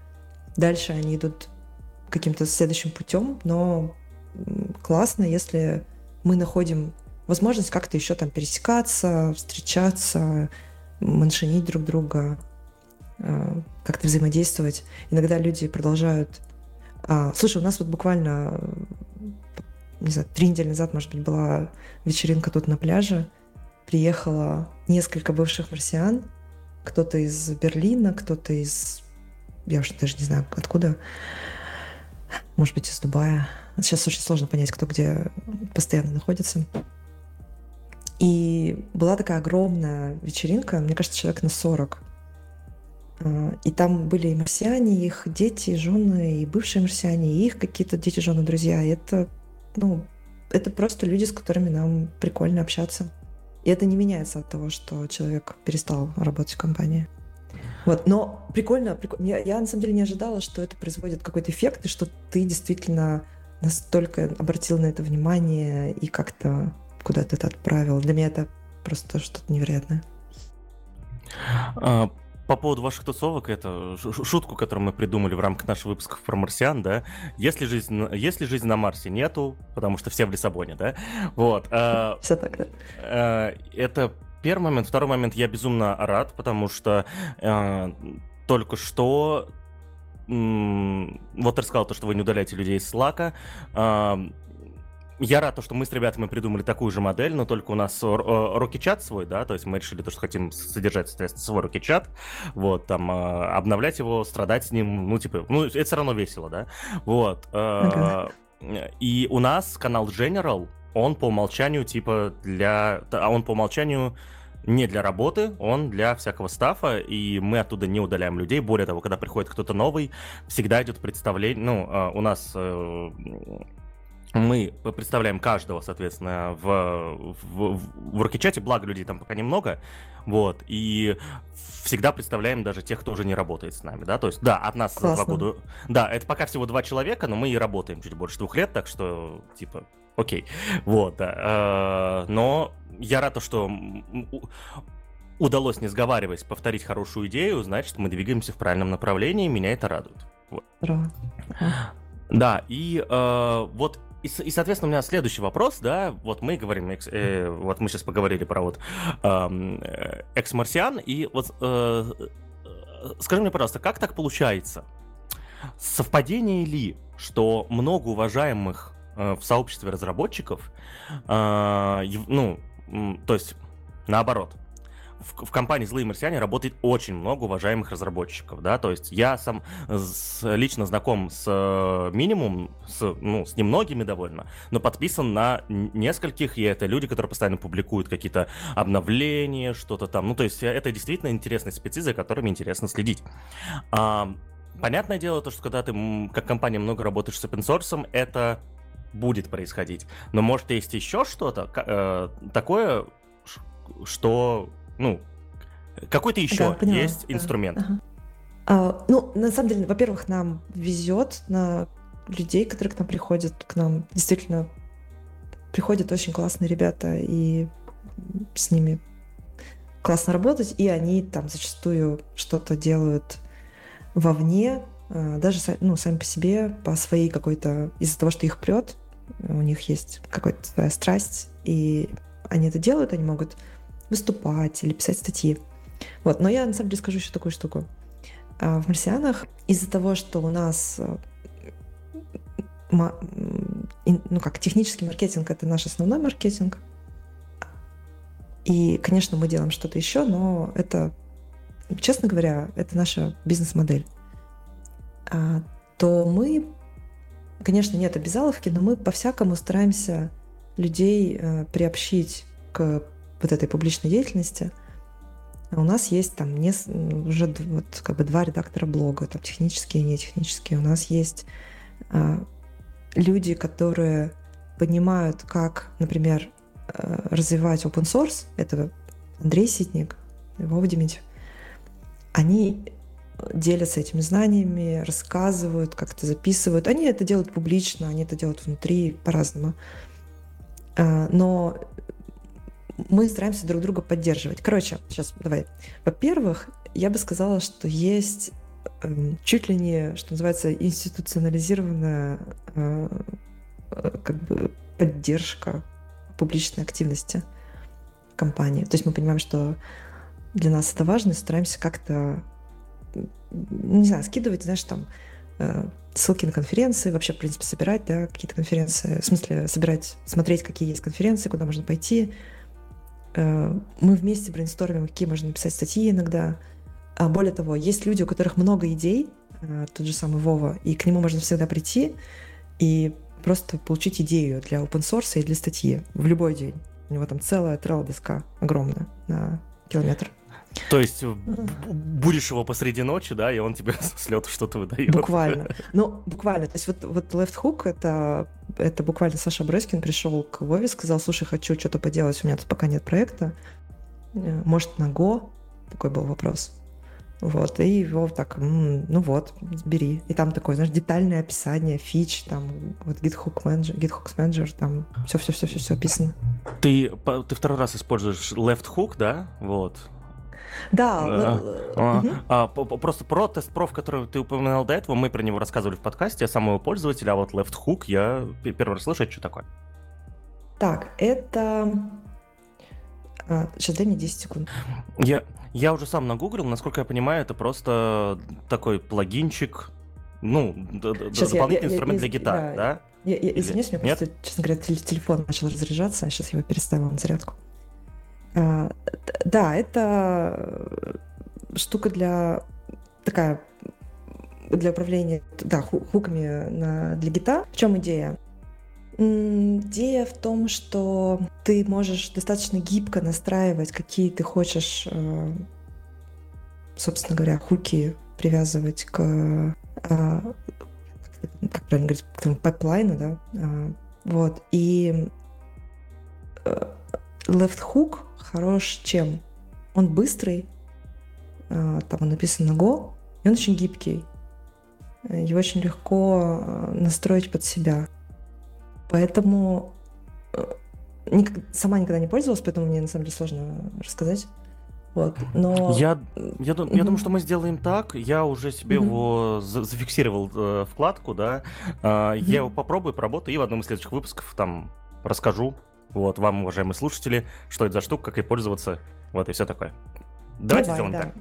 дальше они идут каким-то следующим путем, но классно, если мы находим возможность как-то еще там пересекаться, встречаться, маншинить друг друга, а, как-то взаимодействовать. Иногда люди продолжают... А, слушай, у нас вот буквально, не знаю, три недели назад, может быть, была вечеринка тут на пляже. Приехало несколько бывших марсиан, кто-то из Берлина, кто-то из... Я уже даже не знаю, откуда. Может быть, из Дубая. Сейчас очень сложно понять, кто где постоянно находится. И была такая огромная вечеринка, мне кажется, человек на 40. А, и там были и марсиане, и их дети, и жены, и бывшие марсиане, и их какие-то дети, жены, друзья. И это, ну, это просто люди, с которыми нам прикольно общаться. И это не меняется от того, что человек перестал работать в компании. Вот, но прикольно, прикольно. Я, я на самом деле не ожидала, что это производит какой-то эффект, и что ты действительно настолько обратил на это внимание и как-то куда ты это отправил. Для меня это просто что-то невероятное. По поводу ваших тусовок, это шутку, которую мы придумали в рамках наших выпусков про марсиан, да, если жизнь, если жизнь на Марсе нету, потому что все в Лиссабоне, да, вот. Э, все так, да. Э, это первый момент. Второй момент, я безумно рад, потому что э, только что вот рассказал то, что вы не удаляете людей из Slack. Я рад, то, что мы с ребятами придумали такую же модель, но только у нас Rocky-чат свой, да, то есть мы решили то, что хотим содержать, соответственно, свой Rocky-чат, вот, там, а, обновлять его, страдать с ним, ну, типа, ну, это все равно весело, да, вот. И у нас канал General, он по умолчанию, типа, для... А он по умолчанию не для работы, он для всякого стафа, и мы оттуда не удаляем людей. Более того, когда приходит кто-то новый, всегда идет представление, ну, у нас э, мы представляем каждого, соответственно, в, в, в Рокетчате, благо людей там пока немного, вот, и всегда представляем даже тех, кто уже не работает с нами, да, то есть, да, от нас Классно. за два года, да, это пока всего два человека, но мы и работаем чуть больше двух лет, так что, типа, окей, вот, да, э, но я рад, что удалось, не сговариваясь, повторить хорошую идею, значит, мы двигаемся в правильном направлении, меня это радует. Вот. Да, и э, вот и, и, соответственно, у меня следующий вопрос, да, вот мы говорим, э, вот мы сейчас поговорили про вот э, экс-марсиан, и вот э, э, скажи мне, пожалуйста, как так получается? Совпадение ли, что много уважаемых э, в сообществе разработчиков, э, ну, то есть наоборот, в, в компании «Злые марсиане» работает очень много уважаемых разработчиков, да, то есть я сам с, лично знаком с э, минимум, с, ну, с немногими довольно, но подписан на нескольких, и это люди, которые постоянно публикуют какие-то обновления, что-то там, ну, то есть это действительно интересные спецы, за которыми интересно следить. А, понятное дело, то, что когда ты как компания много работаешь с open source, это будет происходить. Но может есть еще что-то э, такое, что ну, какой-то еще да, есть да. инструмент. Ага. А, ну, на самом деле, во-первых, нам везет на людей, которые к нам приходят, к нам действительно приходят очень классные ребята, и с ними классно работать, и они там зачастую что-то делают вовне, а, даже ну, сами по себе, по своей какой-то, из-за того, что их прет, у них есть какая-то своя страсть, и они это делают, они могут выступать или писать статьи. Вот. Но я на самом деле скажу еще такую штуку. А в «Марсианах» из-за того, что у нас э, ну как, технический маркетинг — это наш основной маркетинг, и, конечно, мы делаем что-то еще, но это, честно говоря, это наша бизнес-модель. А, то мы, конечно, нет обязаловки, но мы по-всякому стараемся людей э, приобщить к вот этой публичной деятельности, у нас есть там не, уже вот как бы два редактора блога, там технические и нетехнические. У нас есть а, люди, которые понимают, как, например, э, развивать open source, это Андрей Ситник, Вова Дементьев, они делятся этими знаниями, рассказывают, как это записывают. Они это делают публично, они это делают внутри по-разному. А, но мы стараемся друг друга поддерживать. Короче, сейчас давай. Во-первых, я бы сказала, что есть эм, чуть ли не, что называется, институционализированная э, э, как бы поддержка публичной активности компании. То есть мы понимаем, что для нас это важно, и стараемся как-то, не знаю, скидывать, знаешь, там э, ссылки на конференции, вообще, в принципе, собирать, да, какие-то конференции, в смысле, собирать, смотреть, какие есть конференции, куда можно пойти. Э, мы вместе брейнстормим, какие можно написать статьи иногда. А более того, есть люди, у которых много идей, э, тот же самый Вова, и к нему можно всегда прийти и просто получить идею для open source и для статьи в любой день. У него там целая трелла доска огромная на километр. То есть будешь его посреди ночи, да, и он тебе с лету что-то выдает. Буквально. Ну, буквально. То есть вот, вот Left Hook это, это буквально Саша Брескин пришел к Вове, сказал, слушай, хочу что-то поделать, у меня тут пока нет проекта. Э, может, на Go? Такой был вопрос. Вот, и его так, ну вот, бери. И там такое, знаешь, детальное описание фич, там, вот GitHub Manager, GitHub Manager, там все-все-все-все описано. Ты, ты второй раз используешь left hook, да? Вот. Да. А, а, просто про тест проф, который ты упоминал до этого, мы про него рассказывали в подкасте, я самого пользователя, а вот Left Hook я первый раз слышу, это что такое? Так, это... А, сейчас дай мне 10 секунд. Я, я уже сам нагуглил, насколько я понимаю, это просто такой плагинчик, ну, сейчас дополнительный я, инструмент я, я, для гитары, да? да? Я, я, извиняюсь, Нет? просто, честно говоря, телефон начал разряжаться, а сейчас я его переставила на зарядку. А, да, это штука для такая для управления да, хуками на, для гита. В чем идея? Идея в том, что ты можешь достаточно гибко настраивать, какие ты хочешь, э, собственно говоря, хуки привязывать к, а, как правильно говорить, к пайплайну, да, а, вот, и э, left hook хорош чем? Он быстрый, а, там он написан на Go, и он очень гибкий. Его очень легко а, настроить под себя. Поэтому э, сама никогда не пользовалась, поэтому мне на самом деле сложно рассказать. Вот, но... Я, я, mm-hmm. я думаю, что мы сделаем так. Я уже себе mm-hmm. его за- зафиксировал э, вкладку, да. Э, mm-hmm. Я его попробую, поработаю и в одном из следующих выпусков там расскажу, вот, вам, уважаемые слушатели, что это за штука, как ей пользоваться, вот и все такое. Давайте Давай, сделаем да. так.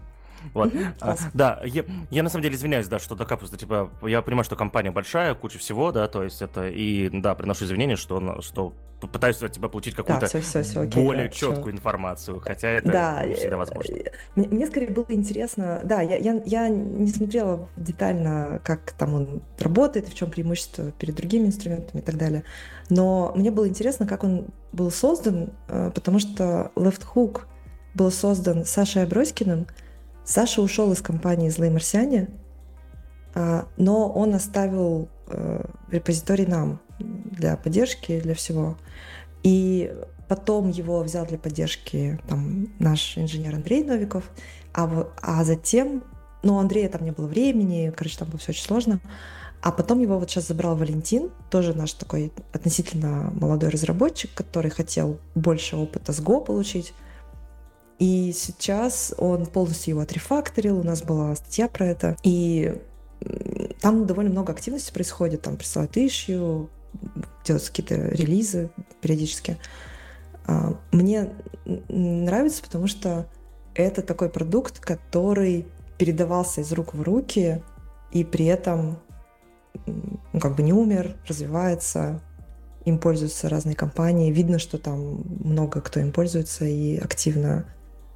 Вот. а, да, я, я на самом деле извиняюсь, да, что докапываюсь, типа, я понимаю, что компания большая, куча всего, да, то есть это, и, да, приношу извинения, что, что пытаюсь от тебя получить какую-то да, все, все, все, окей, более да, четкую все. информацию, хотя это да, не всегда возможно. Мне, мне скорее было интересно, да, я, я, я не смотрела детально, как там он работает, в чем преимущество перед другими инструментами и так далее, но мне было интересно, как он был создан, э, потому что Left Hook был создан Сашей Аброськиным, Саша ушел из компании «Злые марсиане», а, но он оставил э, репозиторий нам для поддержки, для всего. И потом его взял для поддержки там, наш инженер Андрей Новиков, а, а затем, ну, Андрея там не было времени, короче, там было все очень сложно. А потом его вот сейчас забрал Валентин, тоже наш такой относительно молодой разработчик, который хотел больше опыта с Go получить. И сейчас он полностью его отрефакторил, у нас была статья про это. И там довольно много активности происходит, там присылают ищу, делаются какие-то релизы периодически. А, мне нравится, потому что это такой продукт, который передавался из рук в руки, и при этом ну, как бы не умер, развивается, им пользуются разные компании. Видно, что там много кто им пользуется и активно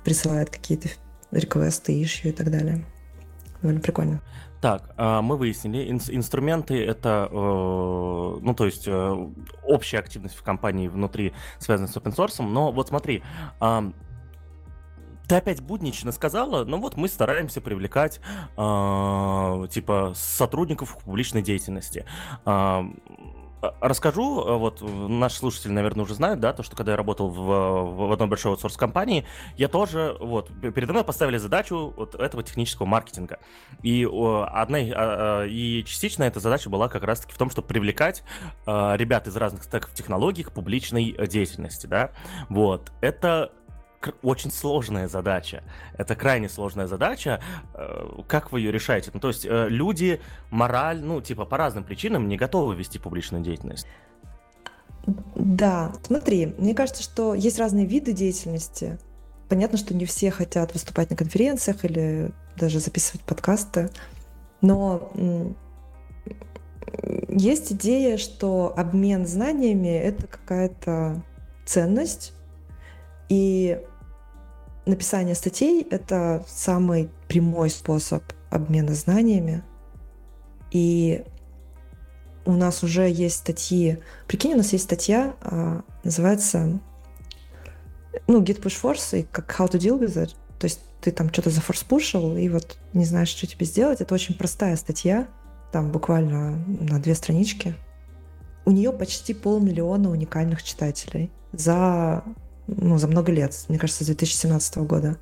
присылает какие-то реквесты, ищу и так далее. Довольно прикольно. Так, а, мы выяснили, инструменты это, э, ну то есть э, общая активность в компании внутри связана с open source, но вот смотри, ты опять буднично сказала, ну вот мы стараемся привлекать э, типа сотрудников публичной деятельности. А, расскажу, а, вот наши слушатели, наверное, уже знают, да, то, что когда я работал в, в одной большой аутсорс компании, я тоже, вот, передо мной поставили задачу вот этого технического маркетинга. И одна, и частично эта задача была как раз-таки в том, чтобы привлекать ребят из разных стеков технологий к публичной деятельности, да. Вот, это очень сложная задача. Это крайне сложная задача. Э, как вы ее решаете? Ну, то есть э, люди мораль, ну, типа, по разным причинам не готовы вести публичную деятельность. Да, смотри, мне кажется, что есть разные виды деятельности. Понятно, что не все хотят выступать на конференциях или даже записывать подкасты, но есть идея, что обмен знаниями — это какая-то ценность, и написание статей — это самый прямой способ обмена знаниями. И у нас уже есть статьи. Прикинь, у нас есть статья, а, называется ну, Git Push Force и как How to Deal with it. То есть ты там что-то зафорспушил и вот не знаешь, что тебе сделать. Это очень простая статья, там буквально на две странички. У нее почти полмиллиона уникальных читателей за ну, за много лет, мне кажется, с 2017 года.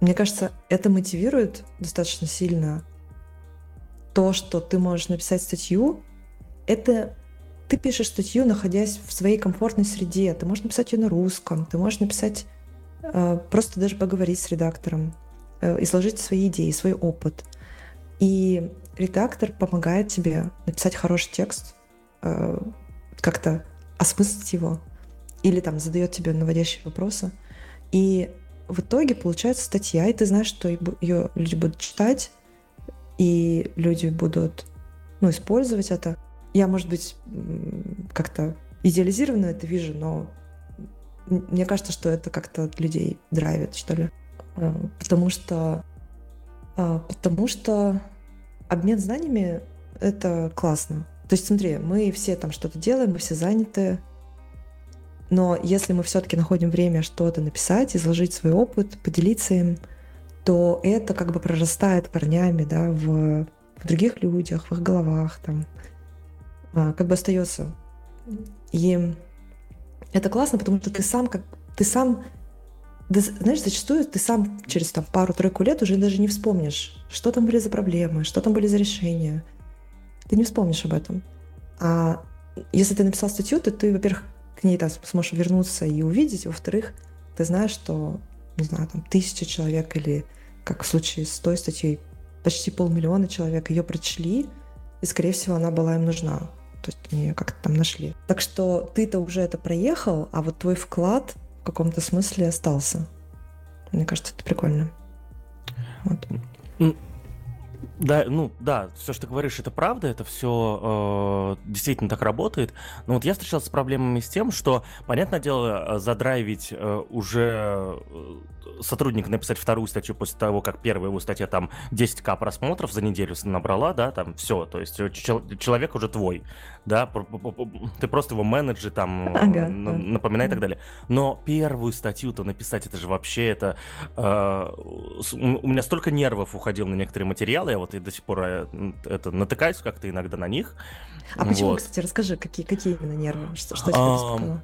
Мне кажется, это мотивирует достаточно сильно то, что ты можешь написать статью. Это ты пишешь статью, находясь в своей комфортной среде. Ты можешь написать ее на русском, ты можешь написать, э, просто даже поговорить с редактором, э, изложить свои идеи, свой опыт. И редактор помогает тебе написать хороший текст, э, как-то осмыслить его, или там задает тебе наводящие вопросы. И в итоге получается статья, и ты знаешь, что ее люди будут читать, и люди будут ну, использовать это. Я, может быть, как-то идеализированно это вижу, но мне кажется, что это как-то людей драйвит, что ли. А, потому что, а, потому что обмен знаниями — это классно. То есть смотри, мы все там что-то делаем, мы все заняты, но если мы все-таки находим время что-то написать, изложить свой опыт, поделиться им, то это как бы прорастает корнями да, в, в других людях, в их головах, там, а, как бы остается. И это классно, потому что ты сам как ты сам да, знаешь, зачастую ты сам через там, пару-тройку лет уже даже не вспомнишь, что там были за проблемы, что там были за решения. Ты не вспомнишь об этом. А если ты написал статью, то ты, во-первых, к ней там сможешь вернуться и увидеть. Во-вторых, ты знаешь, что, не знаю, там тысяча человек или, как в случае с той статьей, почти полмиллиона человек ее прочли, и, скорее всего, она была им нужна. То есть они ее как-то там нашли. Так что ты-то уже это проехал, а вот твой вклад в каком-то смысле остался. Мне кажется, это прикольно. Вот. Да, ну да, все, что ты говоришь, это правда, это все э, действительно так работает. Но вот я встречался с проблемами с тем, что, понятное дело, э, задрайвить э, уже э, сотрудника написать вторую статью после того, как первая его статья там 10к просмотров за неделю набрала, да, там все, то есть э, человек уже твой, да, ты просто его менеджер там ага, напоминай да. и так далее. Но первую статью-то написать, это же вообще это... Э, у меня столько нервов уходило на некоторые материалы, я вот и до сих пор э, это натыкаюсь как-то иногда на них. А почему, вот. кстати, расскажи, какие, какие именно нервы, что, что тебе беспокоило?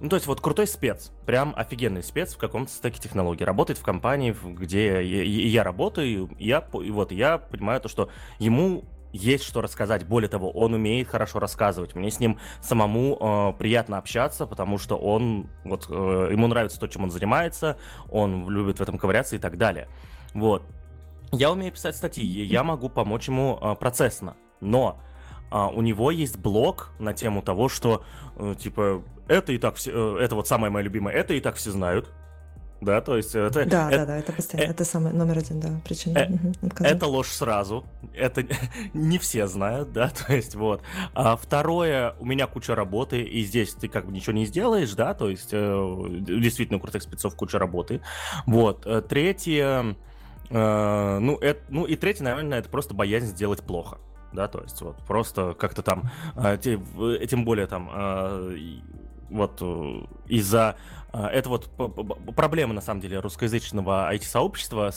Ну, то есть вот крутой спец, прям офигенный спец в каком-то стеке технологий. Работает в компании, где я, я работаю, я, и вот я понимаю то, что ему есть что рассказать. Более того, он умеет хорошо рассказывать. Мне с ним самому э, приятно общаться, потому что он, вот, э, ему нравится то, чем он занимается, он любит в этом ковыряться и так далее. Вот. Я умею писать статьи, я могу помочь ему э, процессно, но а, у него есть блог на тему того, что, э, типа, это и так все, э, это вот самое мое любимое, это и так все знают. Да, то есть это... Да, это, да, да, это постоянно, э, это самый номер один, да, причина. Э, угу, это ложь сразу, это не все знают, да, то есть вот. А второе, у меня куча работы, и здесь ты как бы ничего не сделаешь, да, то есть э, действительно у крутых спецов куча работы. Вот. Э, третье, э, ну, это, ну и третье, наверное, это просто боязнь сделать плохо да, то есть вот просто как-то там, э, тем более там вот э, из-за а, это вот проблема, на самом деле, русскоязычного IT-сообщества,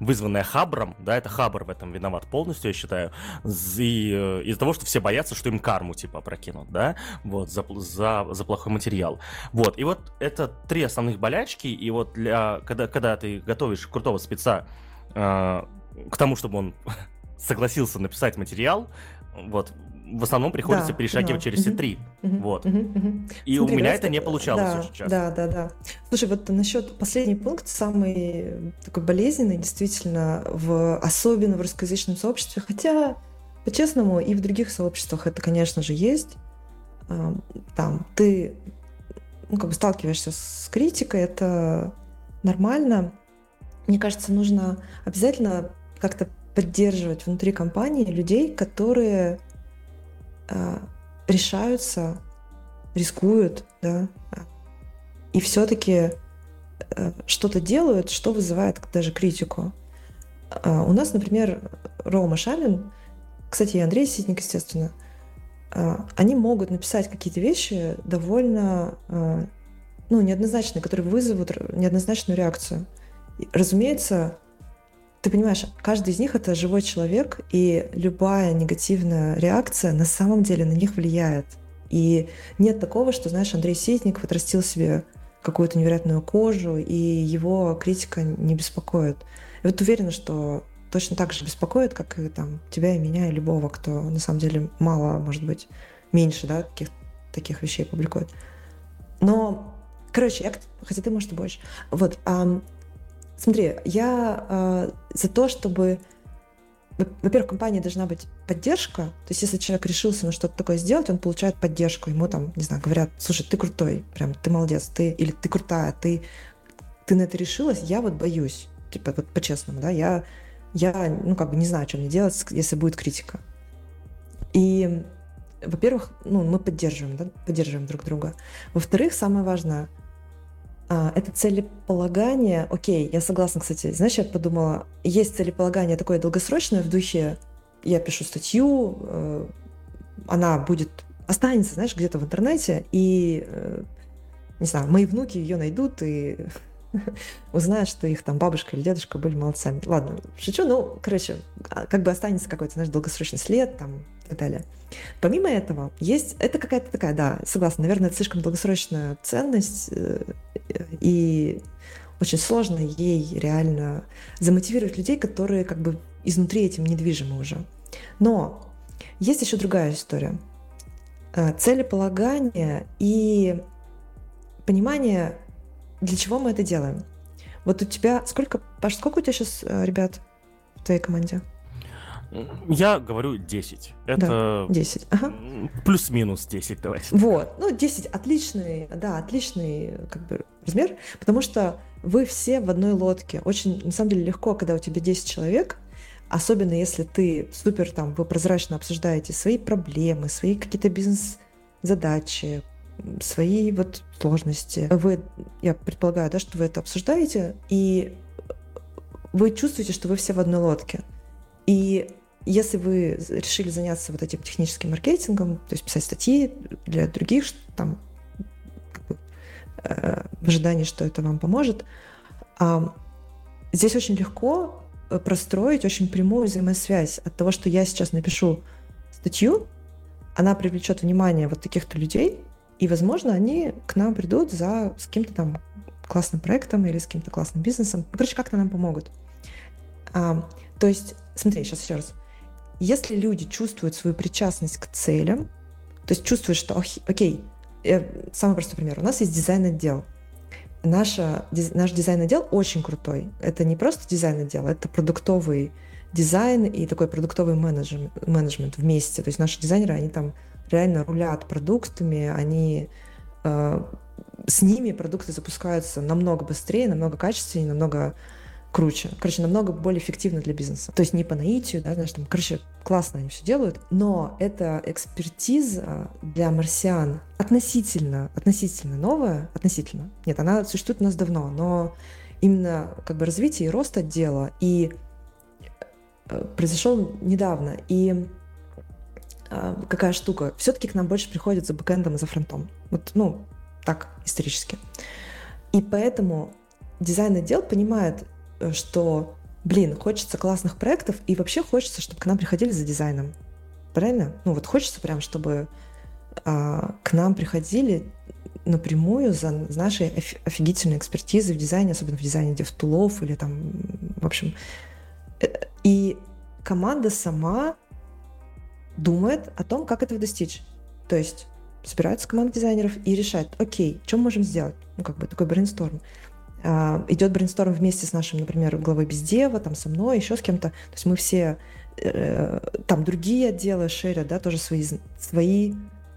вызванная Хабром, да, это Хабр в этом виноват полностью, я считаю, э, из-за того, что все боятся, что им карму, типа, прокинут, да, вот, за, за, за плохой материал. Вот, и вот это три основных болячки, и вот для, когда, когда ты готовишь крутого спеца э, к тому, чтобы он согласился написать материал, вот, в основном приходится да, перешагивать через все три. Угу, вот. Угу, угу. И Смотри, у меня это не получалось да, очень часто. Да, да, да. Слушай, вот насчет последний пункт, самый такой болезненный, действительно, в, особенно в русскоязычном сообществе, хотя, по-честному, и в других сообществах это, конечно же, есть. Там ты ну, как бы сталкиваешься с критикой, это нормально. Мне кажется, нужно обязательно как-то поддерживать внутри компании людей, которые э, решаются, рискуют, да, и все-таки э, что-то делают, что вызывает даже критику. Э, у нас, например, Рома Шамин, кстати, и Андрей Ситник, естественно, э, они могут написать какие-то вещи довольно э, ну, неоднозначные, которые вызовут неоднозначную реакцию. Разумеется, ты понимаешь, каждый из них это живой человек, и любая негативная реакция на самом деле на них влияет. И нет такого, что, знаешь, Андрей Ситник отрастил себе какую-то невероятную кожу, и его критика не беспокоит. И вот уверена, что точно так же беспокоит, как и там тебя и меня, и любого, кто на самом деле мало, может быть, меньше, да, таких, таких вещей публикует. Но, короче, я, хотя ты, может, и больше. Вот, Смотри, я э, за то, чтобы во-первых, компании должна быть поддержка. То есть, если человек решился на что-то такое сделать, он получает поддержку. Ему там, не знаю, говорят, слушай, ты крутой, прям, ты молодец, ты, или ты крутая, ты, ты на это решилась, я вот боюсь. Типа, вот по-честному, да, я, я, ну, как бы не знаю, что мне делать, если будет критика. И, во-первых, ну, мы поддерживаем, да, поддерживаем друг друга. Во-вторых, самое важное — а, это целеполагание. Окей, я согласна, кстати. Знаешь, я подумала, есть целеполагание такое долгосрочное в духе, я пишу статью, э, она будет останется, знаешь, где-то в интернете, и, э, не знаю, мои внуки ее найдут и узнают, что их там бабушка или дедушка были молодцами. Ладно, шучу, ну, короче, а, как бы останется какой-то, знаешь, долгосрочный след там и так далее. Помимо этого, есть, это какая-то такая, да, согласна, наверное, это слишком долгосрочная ценность, э, и очень сложно ей реально замотивировать людей, которые как бы изнутри этим недвижимы уже. Но есть еще другая история. Э, целеполагание и понимание, для чего мы это делаем. Вот у тебя сколько, Паш, сколько у тебя сейчас э, ребят в твоей команде? Я говорю 10. Это да, 10. Ага. плюс-минус 10, давайте. Вот. Ну, 10 отличный, да, отличный как бы размер, потому что вы все в одной лодке. Очень, на самом деле, легко, когда у тебя 10 человек, особенно если ты супер там, вы прозрачно обсуждаете свои проблемы, свои какие-то бизнес-задачи, свои вот сложности. Вы, я предполагаю, да, что вы это обсуждаете, и вы чувствуете, что вы все в одной лодке. И если вы решили заняться вот этим техническим маркетингом, то есть писать статьи для других, там, э, в ожидании, что это вам поможет, э, здесь очень легко э, простроить очень прямую взаимосвязь от того, что я сейчас напишу статью, она привлечет внимание вот таких-то людей, и, возможно, они к нам придут за с каким-то там классным проектом или с каким-то классным бизнесом. Короче, как-то нам помогут. А, то есть, смотри, сейчас еще раз. Если люди чувствуют свою причастность к целям, то есть чувствуют, что, окей, э, самый простой пример, у нас есть дизайн-отдел. Наша, наш дизайн-отдел очень крутой. Это не просто дизайн-отдел, это продуктовый дизайн и такой продуктовый менеджмент, менеджмент вместе. То есть наши дизайнеры, они там реально рулят продуктами, они э, с ними продукты запускаются намного быстрее, намного качественнее, намного круче. Короче, намного более эффективно для бизнеса. То есть не по наитию, да, знаешь, там, короче, классно они все делают, но эта экспертиза для марсиан относительно, относительно новая, относительно, нет, она существует у нас давно, но именно как бы развитие и рост отдела и э, произошел недавно. И какая штука? Все-таки к нам больше приходит за бэкэндом и за фронтом. Вот, ну, так исторически. И поэтому дизайн-отдел понимает, э, что, блин, хочется классных проектов, и вообще хочется, чтобы к нам приходили за дизайном. Правильно? Ну вот хочется прям, чтобы а, к нам приходили напрямую за нашей офигительной экспертизой в дизайне, особенно в дизайне дев-тулов или там, в общем. Э, и команда сама думает о том, как этого достичь. То есть собирается команда дизайнеров и решает, окей, что мы можем сделать? Ну, как бы такой брейнсторм. А, идет брейнсторм вместе с нашим, например, главой бездева, там со мной, еще с кем-то. То есть мы все, э, там другие отделы шерят, да, тоже свои, свои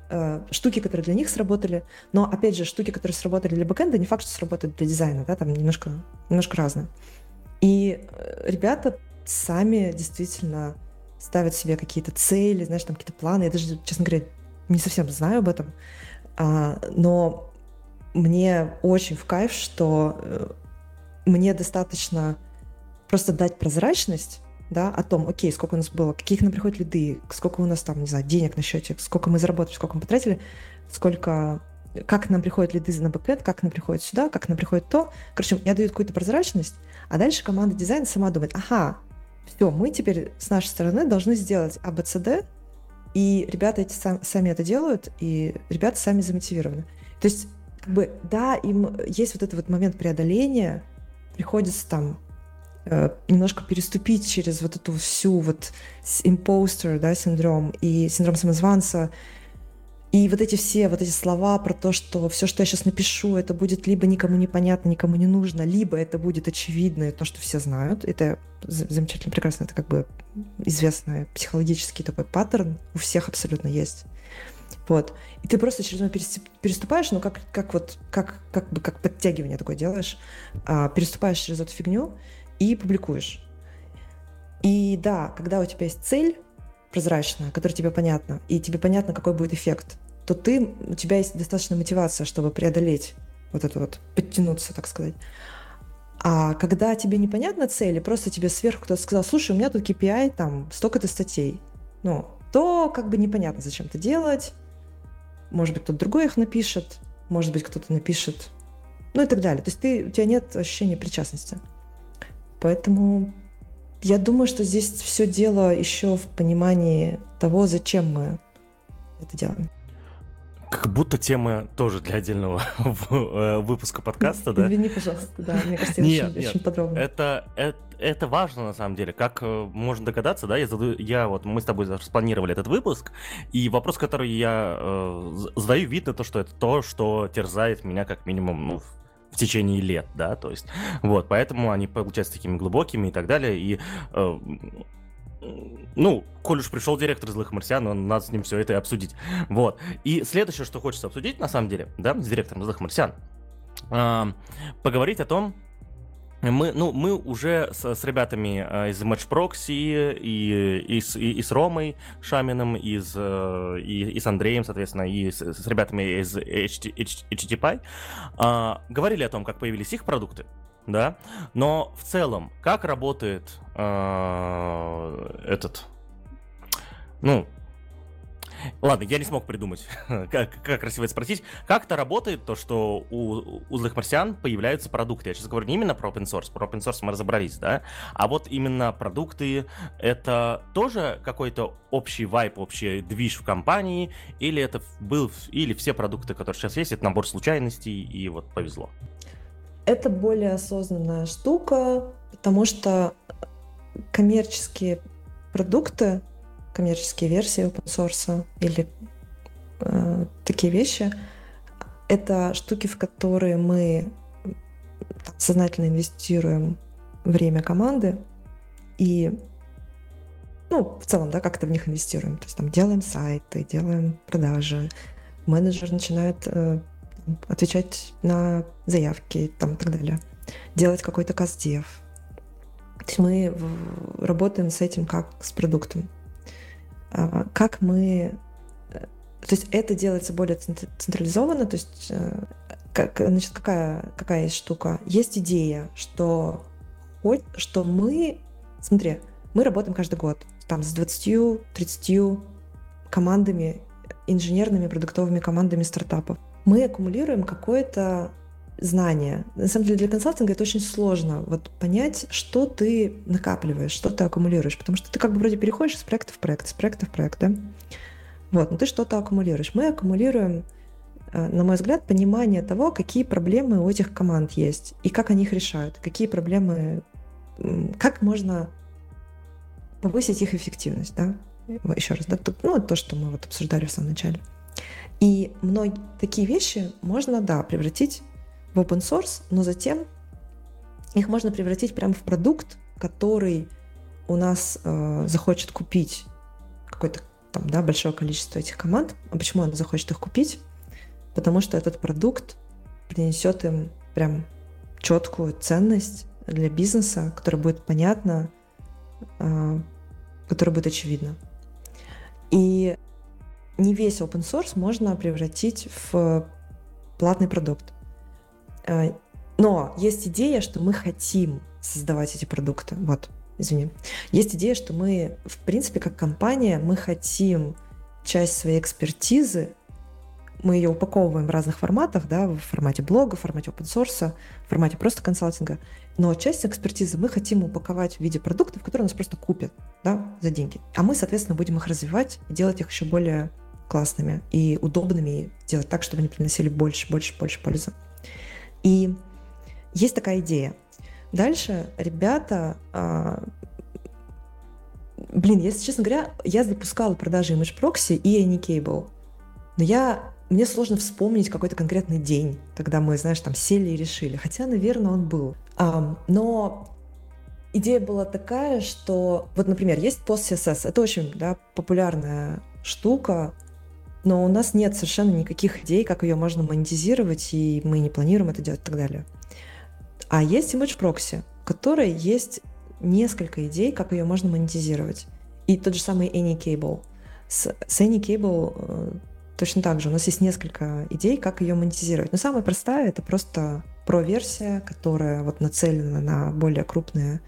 э, штуки, которые для них сработали. Но, опять же, штуки, которые сработали для бэкэнда, не факт, что сработают для дизайна, да, там немножко, немножко разное. И э, ребята сами действительно ставят себе какие-то цели, знаешь, там какие-то планы. Я даже, честно говоря, не совсем знаю об этом. А, но мне очень в кайф, что э, мне достаточно просто дать прозрачность да, о том, окей, сколько у нас было, какие к нам приходят лиды, сколько у нас там, не знаю, денег на счете, сколько мы заработали, сколько мы потратили, сколько, как нам приходят лиды на бэкэнд, как нам приходит сюда, как нам приходит то. Короче, я даю какую-то прозрачность, а дальше команда дизайна сама думает, ага, все, мы теперь с нашей стороны должны сделать ABCD, и ребята эти сам, сами это делают, и ребята сами замотивированы. То есть, как бы, да, им есть вот этот вот момент преодоления, приходится там э, немножко переступить через вот эту всю вот импостер, да, синдром и синдром самозванца, и вот эти все, вот эти слова про то, что все, что я сейчас напишу, это будет либо никому не понятно, никому не нужно, либо это будет очевидно, то, что все знают. Это замечательно, прекрасно. Это как бы известный психологический такой паттерн. У всех абсолютно есть. Вот. И ты просто через него переступаешь, ну, как, как вот, как, как бы, как подтягивание такое делаешь, а, переступаешь через эту фигню и публикуешь. И да, когда у тебя есть цель прозрачная, которая тебе понятна, и тебе понятно, какой будет эффект, то ты, у тебя есть достаточно мотивация, чтобы преодолеть вот это вот, подтянуться, так сказать. А когда тебе непонятна цель, и просто тебе сверху кто-то сказал, слушай, у меня тут KPI, там, столько-то статей, ну, то как бы непонятно, зачем это делать. Может быть, кто-то другой их напишет, может быть, кто-то напишет, ну и так далее. То есть ты, у тебя нет ощущения причастности. Поэтому я думаю, что здесь все дело еще в понимании того, зачем мы это делаем. Как будто тема тоже для отдельного э, выпуска подкаста, да? Извини, пожалуйста, да, мне кажется, нет, очень, нет, очень подробно. Это, это, это важно, на самом деле. Как э, можно догадаться, да, я, задаю, я вот, мы с тобой распланировали этот выпуск, и вопрос, который я э, задаю, видно то, что это то, что терзает меня как минимум, ну, в течение лет, да, то есть, вот, поэтому они получаются такими глубокими и так далее, и э, ну, коль уж пришел директор злых марсиан, он надо с ним все это и обсудить. Вот. И следующее, что хочется обсудить, на самом деле, да, с директором злых марсиан, э, поговорить о том, мы, ну, мы уже с, с ребятами э, из Match Proxy и, и, с, и, и с Ромой Шаминым, и с, э, и, и с Андреем, соответственно, и с, с ребятами из HTTP э, говорили о том, как появились их продукты, да, но в целом, как работает э, этот, ну, Ладно, я не смог придумать, как, как красиво это спросить. Как это работает, то, что у, у злых марсиан появляются продукты? Я сейчас говорю не именно про open source, про open source мы разобрались, да? А вот именно продукты, это тоже какой-то общий вайп, общий движ в компании, или это был, или все продукты, которые сейчас есть, это набор случайностей, и вот повезло? Это более осознанная штука, потому что коммерческие продукты, коммерческие версии open source или э, такие вещи, это штуки, в которые мы сознательно инвестируем время команды и ну, в целом, да, как-то в них инвестируем. То есть там делаем сайты, делаем продажи, менеджер начинает э, отвечать на заявки там, и так далее, делать какой-то каздев. То есть мы работаем с этим как с продуктом. А, как мы... Э, то есть это делается более централизованно, то есть э, как, значит, какая, какая есть штука? Есть идея, что, что мы... Смотри, мы работаем каждый год там с 20-30 командами, инженерными продуктовыми командами стартапов. мы аккумулируем какое-то знание. На самом деле для консалтинга это очень сложно вот понять, что ты накапливаешь, что ты аккумулируешь, потому что ты как бы вроде переходишь из проекта в проект, из проекта в проект, да? Вот, но ты что-то аккумулируешь. Мы аккумулируем, э, на мой взгляд, понимание того, какие проблемы у этих команд есть и как они их решают, какие проблемы, как можно повысить их эффективность, да? Еще раз, да, ну, то, что мы вот обсуждали в самом начале. И многие такие вещи можно, да, превратить в open source, но затем их можно превратить прямо в продукт, который у нас э, захочет купить какое-то там, да, большое количество этих команд. А почему он захочет их купить? Потому что этот продукт принесет им прям четкую ценность для бизнеса, которая будет понятна, э, которая будет очевидна. И не весь open source можно превратить в платный продукт. Э, но есть идея, что мы хотим создавать эти продукты. Вот, извини. Есть идея, что мы, в принципе, как компания, мы хотим часть своей экспертизы, мы ее упаковываем в разных форматах, да, в формате блога, в формате open source, в формате просто консалтинга. Но часть экспертизы мы хотим упаковать в виде продуктов, которые нас просто купят да, за деньги. А мы, соответственно, будем их развивать и делать их еще более классными и удобными, и делать так, чтобы они приносили больше, больше, больше пользы. И есть такая идея. Дальше ребята... А, блин, если честно говоря, я запускала продажи Image Proxy и Anycable. Но я мне сложно вспомнить какой-то конкретный день, когда мы, знаешь, там сели и решили. Хотя, наверное, он был. А, но идея была такая, что вот, например, есть пост CSS. Это очень да, популярная штука но у нас нет совершенно никаких идей, как ее можно монетизировать, и мы не планируем это делать и так далее. А есть Image Proxy, в которой есть несколько идей, как ее можно монетизировать. И тот же самый AnyCable. С, с AnyCable э, точно так же. У нас есть несколько идей, как ее монетизировать. Но самая простая — это просто про-версия, которая вот нацелена на более крупные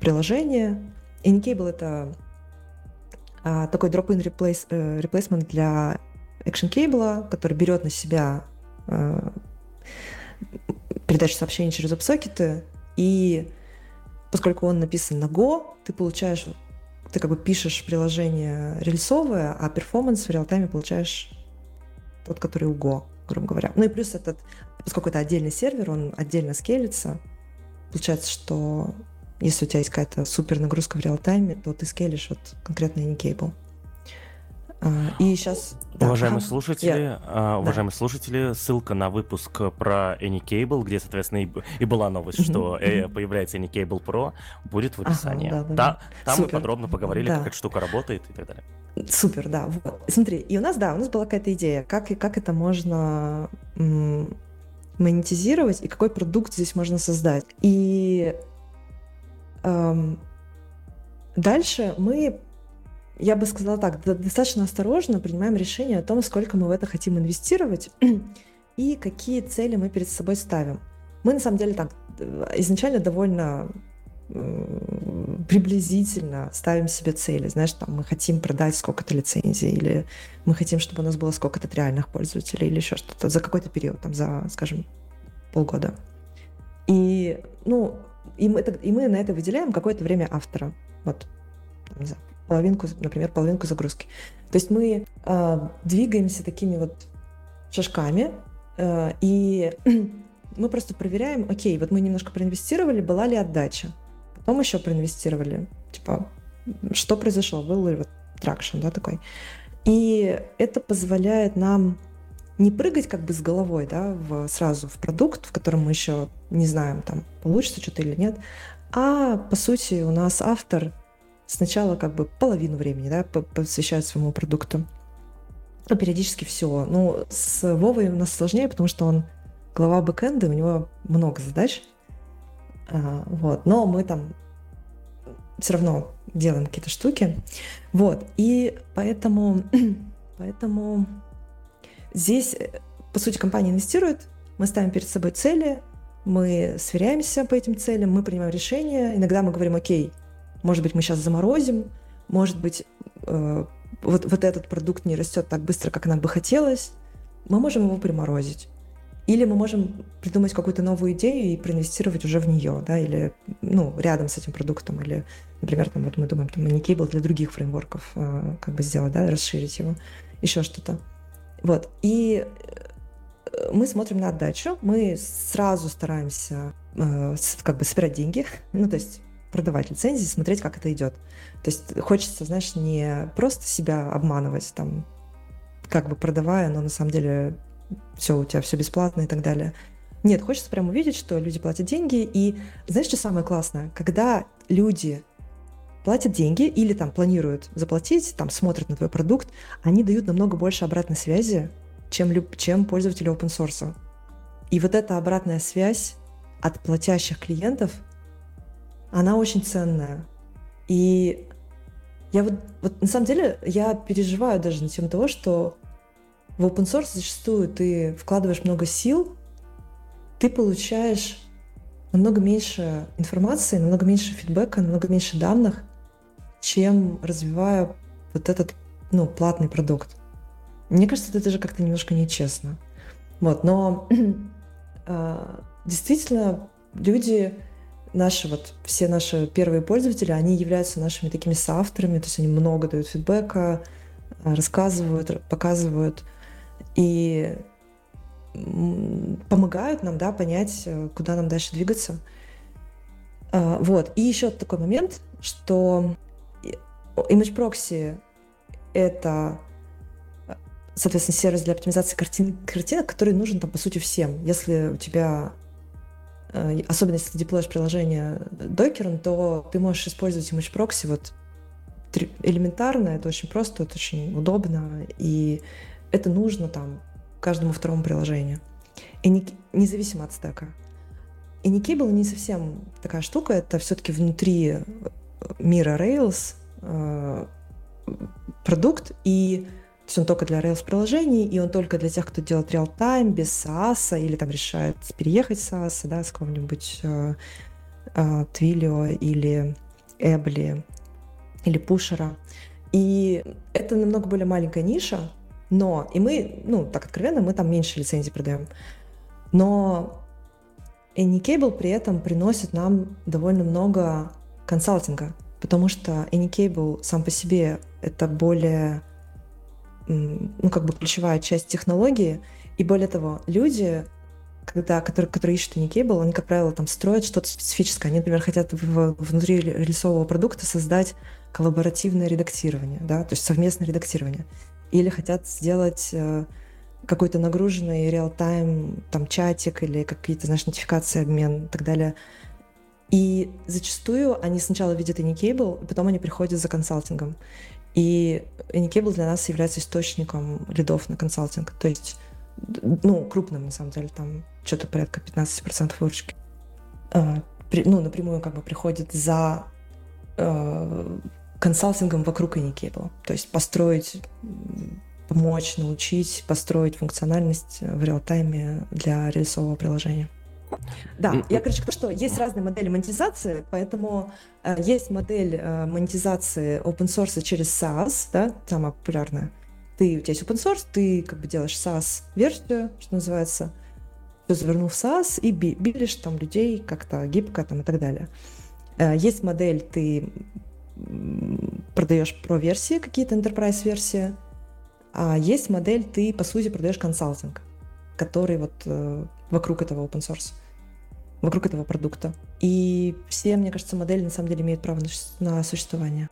приложения. AnyCable — это такой drop-in replace, э, replacement для Action Cable, который берет на себя э, передачу сообщений через веб-сокеты, и поскольку он написан на Go, ты получаешь, ты как бы пишешь приложение рельсовое, а перформанс в реал-тайме получаешь тот, который у Go, грубо говоря. Ну и плюс этот, поскольку это отдельный сервер, он отдельно скейлится, получается, что если у тебя есть какая-то супер нагрузка в реал-тайме, то ты скейлишь вот конкретно Anycable. А, и сейчас... Уважаемые да. слушатели, yeah. а, уважаемые да. слушатели, ссылка на выпуск про Anycable, где, соответственно, и, и была новость, что э, появляется Anycable Pro, будет в описании. Ага, да, да, да. Там Супер. мы подробно поговорили, да. как эта штука работает и так далее. Супер, да. Вот. Смотри, и у нас, да, у нас была какая-то идея, как, как это можно монетизировать и какой продукт здесь можно создать. И дальше мы я бы сказала так, достаточно осторожно принимаем решение о том, сколько мы в это хотим инвестировать и какие цели мы перед собой ставим. Мы на самом деле так изначально довольно приблизительно ставим себе цели. Знаешь, там мы хотим продать сколько-то лицензий, или мы хотим, чтобы у нас было сколько-то реальных пользователей, или еще что-то за какой-то период, там, за, скажем, полгода. И, ну, и мы, и мы на это выделяем какое-то время автора. Вот, не знаю, половинку, например, половинку загрузки. То есть мы э, двигаемся такими вот шажками, э, и мы просто проверяем, окей, вот мы немножко проинвестировали, была ли отдача, потом еще проинвестировали, типа, что произошло, был ли вот тракшн, да, такой. И это позволяет нам не прыгать как бы с головой, да, в, сразу в продукт, в котором мы еще не знаем, там, получится что-то или нет, а, по сути, у нас автор сначала как бы половину времени да, посвящают своему продукту. Но периодически все. Ну, с Вовой у нас сложнее, потому что он глава бэкэнда, у него много задач. А, вот. Но мы там все равно делаем какие-то штуки. Вот. И поэтому, поэтому здесь, по сути, компания инвестирует, мы ставим перед собой цели, мы сверяемся по этим целям, мы принимаем решения. Иногда мы говорим, окей, может быть, мы сейчас заморозим, может быть, э, вот, вот этот продукт не растет так быстро, как нам бы хотелось. мы можем его приморозить. Или мы можем придумать какую-то новую идею и проинвестировать уже в нее, да, или, ну, рядом с этим продуктом, или, например, там, вот мы думаем, там, Anycable для других фреймворков э, как бы сделать, да, расширить его, еще что-то. Вот, и э, мы смотрим на отдачу, мы сразу стараемся э, как бы собирать деньги, ну, то есть продавать лицензии, смотреть, как это идет. То есть хочется, знаешь, не просто себя обманывать, там, как бы продавая, но на самом деле все, у тебя все бесплатно и так далее. Нет, хочется прям увидеть, что люди платят деньги. И знаешь, что самое классное? Когда люди платят деньги или там планируют заплатить, там смотрят на твой продукт, они дают намного больше обратной связи, чем, чем пользователи open source. И вот эта обратная связь от платящих клиентов, она очень ценная. И я вот, вот на самом деле я переживаю даже на тему того, что в open source зачастую ты вкладываешь много сил, ты получаешь намного меньше информации, намного меньше фидбэка, намного меньше данных, чем развивая вот этот ну, платный продукт. Мне кажется, это даже как-то немножко нечестно. Вот, но э, действительно люди наши вот все наши первые пользователи, они являются нашими такими соавторами, то есть они много дают фидбэка, рассказывают, показывают и помогают нам, да, понять, э, куда нам дальше двигаться. А, вот. И еще такой момент, что Image Proxy — это, соответственно, сервис для оптимизации картин, картинок, который нужен, там, по сути, всем. Если у тебя э, особенно если ты деплоишь приложение докером, то ты можешь использовать Image Proxy вот элементарно, это очень просто, это очень удобно, и это нужно там каждому второму приложению. И не, независимо от стека. И Anycable не совсем такая штука, это все-таки внутри э, мира Rails э, продукт, и то есть он только для Rails приложений, и он только для тех, кто делает real-time, без SaaS, или там решает переехать с SaaS, да, с какого-нибудь э, э, или Эбли или Пушера. И это намного более маленькая ниша, но, и мы, ну, так откровенно, мы там меньше лицензий продаем. Но Anycable при этом приносит нам довольно много консалтинга, потому что Anycable сам по себе это более, ну, как бы ключевая часть технологии, и более того, люди, когда, которые, которые ищут Anycable, они, как правило, там строят что-то специфическое. Они, например, хотят в, внутри релизового продукта создать коллаборативное редактирование, да, то есть совместное редактирование или хотят сделать э, какой-то нагруженный реал-тайм, там, чатик или какие-то, знаешь, нотификации, обмен и так далее. И зачастую они сначала видят Anycable, потом они приходят за консалтингом. И Anycable для нас является источником лидов на консалтинг. То есть, ну, крупным, на самом деле, там что-то порядка 15% выручки. А, при, ну, напрямую как бы приходит за э, консалтингом вокруг Anycable. То есть построить, помочь, научить, построить функциональность в реал-тайме для рельсового приложения. Да, я, короче, то, что есть разные модели монетизации, поэтому э, есть модель э, монетизации open source через SaaS, да, самая популярная. Ты, у тебя есть open source, ты как бы делаешь SaaS-версию, что называется, все завернул в SaaS и билишь там людей как-то гибко там и так далее. Э, есть модель, ты продаешь про-версии, какие-то enterprise-версии, а есть модель, ты, по сути, продаешь консалтинг, который вот э, вокруг этого open source, вокруг этого продукта. И все, мне кажется, модели на самом деле имеют право на, существование.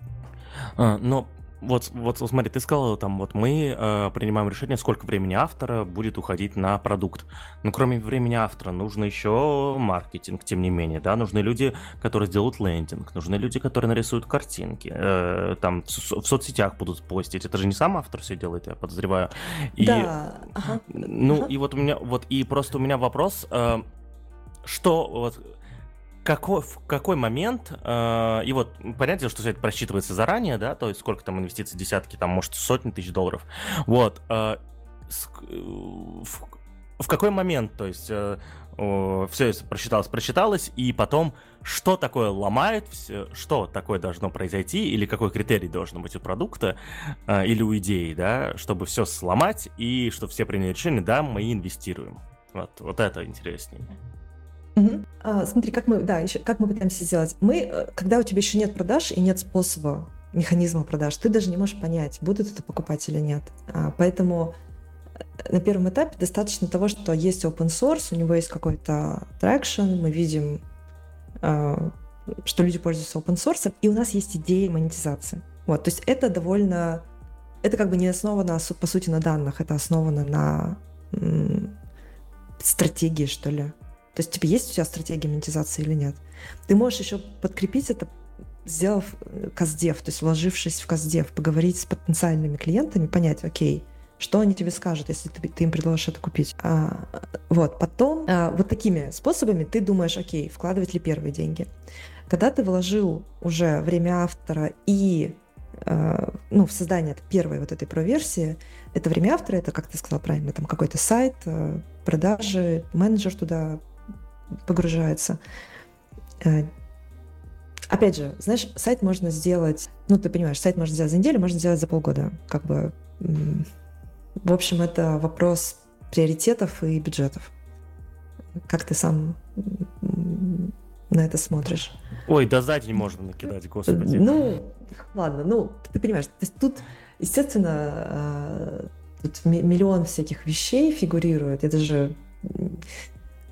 А, но вот, вот смотри, ты сказал, там, вот мы э, принимаем решение, сколько времени автора будет уходить на продукт. Но кроме времени автора нужно еще маркетинг, тем не менее, да, нужны люди, которые сделают лендинг, нужны люди, которые нарисуют картинки, э, там в, в соцсетях будут постить. Это же не сам автор все делает, я подозреваю. И, да. Ага. Ну ага. и вот у меня, вот и просто у меня вопрос, э, что вот какой, в какой момент, э, и вот понятно, что все это просчитывается заранее, да, то есть сколько там инвестиций, десятки, там, может, сотни тысяч долларов, вот, э, с, в, в какой момент, то есть э, все прочиталось, прочиталось, и потом, что такое ломает, все, что такое должно произойти, или какой критерий должен быть у продукта э, или у идеи, да, чтобы все сломать, и чтобы все приняли решение, да, мы инвестируем. Вот, вот это интереснее. Угу. А, смотри, как мы, да, еще, как мы пытаемся сделать. Мы, э, когда у тебя еще нет продаж и нет способа, механизма продаж, ты даже не можешь понять, будут это покупать или нет. А, поэтому на первом этапе достаточно того, что есть open source, у него есть какой-то traction, мы видим, а, что люди пользуются open source, и у нас есть идеи монетизации. Вот, то есть это довольно, это как бы не основано, по сути, на данных, это основано на стратегии, что ли. То есть, типа, есть у тебя стратегия монетизации или нет? Ты можешь еще подкрепить это, сделав э, каздев, то есть вложившись в каздев, поговорить с потенциальными клиентами, понять, окей, что они тебе скажут, если ты, ты им предложишь это купить. А, вот, потом а, вот такими способами ты думаешь, окей, вкладывать ли первые деньги. Когда ты вложил уже время автора и а, ну, в создание первой вот этой про-версии, это время автора, это, как ты сказал правильно, там какой-то сайт, а, продажи, менеджер туда погружается. А, опять же, знаешь, сайт можно сделать, ну, ты понимаешь, сайт можно сделать за неделю, можно сделать за полгода. Как бы в общем, это вопрос приоритетов и бюджетов. Как ты сам на это смотришь? Ой, да за день можно накидать, господи. Ну, ладно, ну, ты понимаешь, то есть тут, естественно, а, тут миллион всяких вещей фигурирует. Это же...